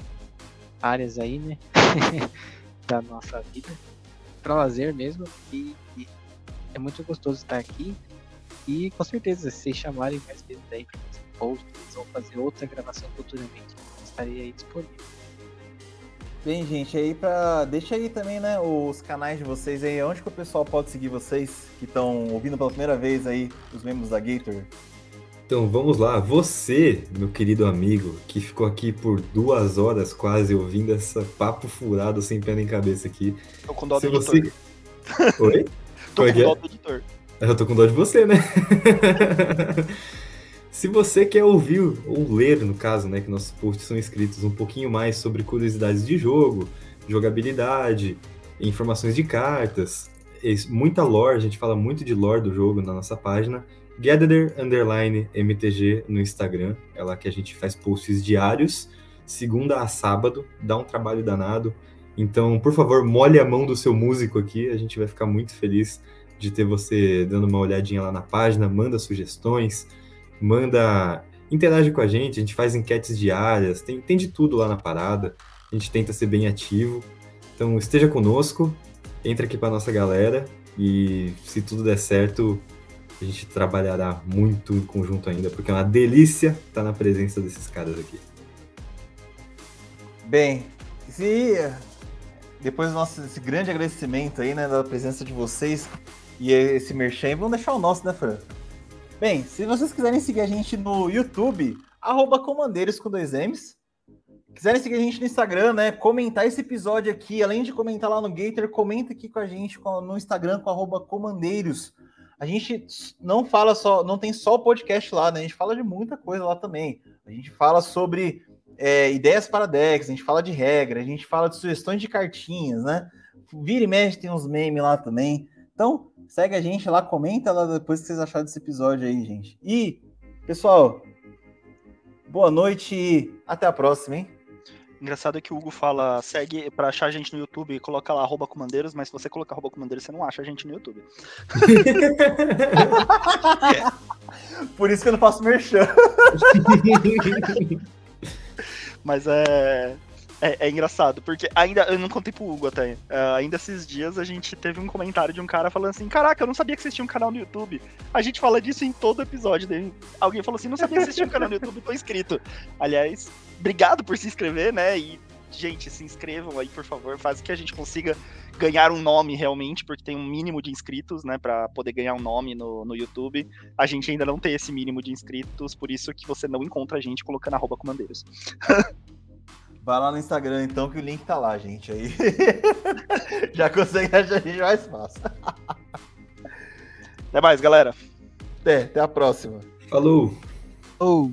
áreas aí, né, da nossa vida, para lazer mesmo, e, e é muito gostoso estar aqui, e com certeza, se vocês chamarem mais vezes aí para fazer posts ou fazer outra gravação futuramente, estarei aí disponível. Bem, gente, aí para deixa aí também, né, os canais de vocês aí, onde que o pessoal pode seguir vocês que estão ouvindo pela primeira vez aí os membros da Gator. Então vamos lá, você, meu querido amigo, que ficou aqui por duas horas quase ouvindo essa papo furado sem pé nem cabeça aqui. Tô com dó Se do você. editor. Oi? Tô Como é com é? dó do editor. Eu tô com dó de você, né? Se você quer ouvir, ou ler, no caso, né, que nossos posts são escritos um pouquinho mais sobre curiosidades de jogo, jogabilidade, informações de cartas, muita lore, a gente fala muito de lore do jogo na nossa página, Gatherer Underline MTG no Instagram, é lá que a gente faz posts diários, segunda a sábado, dá um trabalho danado. Então, por favor, molhe a mão do seu músico aqui, a gente vai ficar muito feliz de ter você dando uma olhadinha lá na página, manda sugestões, manda. interage com a gente, a gente faz enquetes diárias, tem, tem de tudo lá na parada, a gente tenta ser bem ativo. Então esteja conosco, entra aqui para nossa galera e se tudo der certo, a gente trabalhará muito em conjunto ainda, porque é uma delícia estar na presença desses caras aqui. Bem, se depois do nosso esse grande agradecimento aí, né, da presença de vocês e esse merchan, vamos deixar o nosso, né, Fran? Bem, se vocês quiserem seguir a gente no YouTube, arroba comandeiros com dois M's. Quiserem seguir a gente no Instagram, né? Comentar esse episódio aqui, além de comentar lá no Gator, comenta aqui com a gente no Instagram com arroba comandeiros. A gente não fala só, não tem só o podcast lá, né? A gente fala de muita coisa lá também. A gente fala sobre é, ideias para decks, a gente fala de regra, a gente fala de sugestões de cartinhas, né? Vira e mexe, tem uns memes lá também. Então, segue a gente lá, comenta lá depois que vocês acharam desse episódio aí, gente. E, pessoal, Boa noite e até a próxima, hein? Engraçado é que o Hugo fala, segue pra achar a gente no YouTube, coloca lá arroba comandeiros, mas se você colocar arroba comandeiros, você não acha a gente no YouTube. Por isso que eu não faço merchan. Mas é, é, é engraçado, porque ainda, eu não contei pro Hugo até, é, ainda esses dias a gente teve um comentário de um cara falando assim, caraca, eu não sabia que vocês tinham um canal no YouTube. A gente fala disso em todo episódio dele. Alguém falou assim, não sabia que vocês tinham um canal no YouTube, tô inscrito. Aliás, obrigado por se inscrever, né, e gente, se inscrevam aí, por favor, faz que a gente consiga ganhar um nome realmente, porque tem um mínimo de inscritos, né, para poder ganhar um nome no, no YouTube. A gente ainda não tem esse mínimo de inscritos, por isso que você não encontra a gente colocando arroba comandeiros. Vai lá no Instagram então, que o link tá lá, gente. Aí já consegue achar a gente mais fácil. Até mais, galera. Até, até a próxima. Falou! Oh.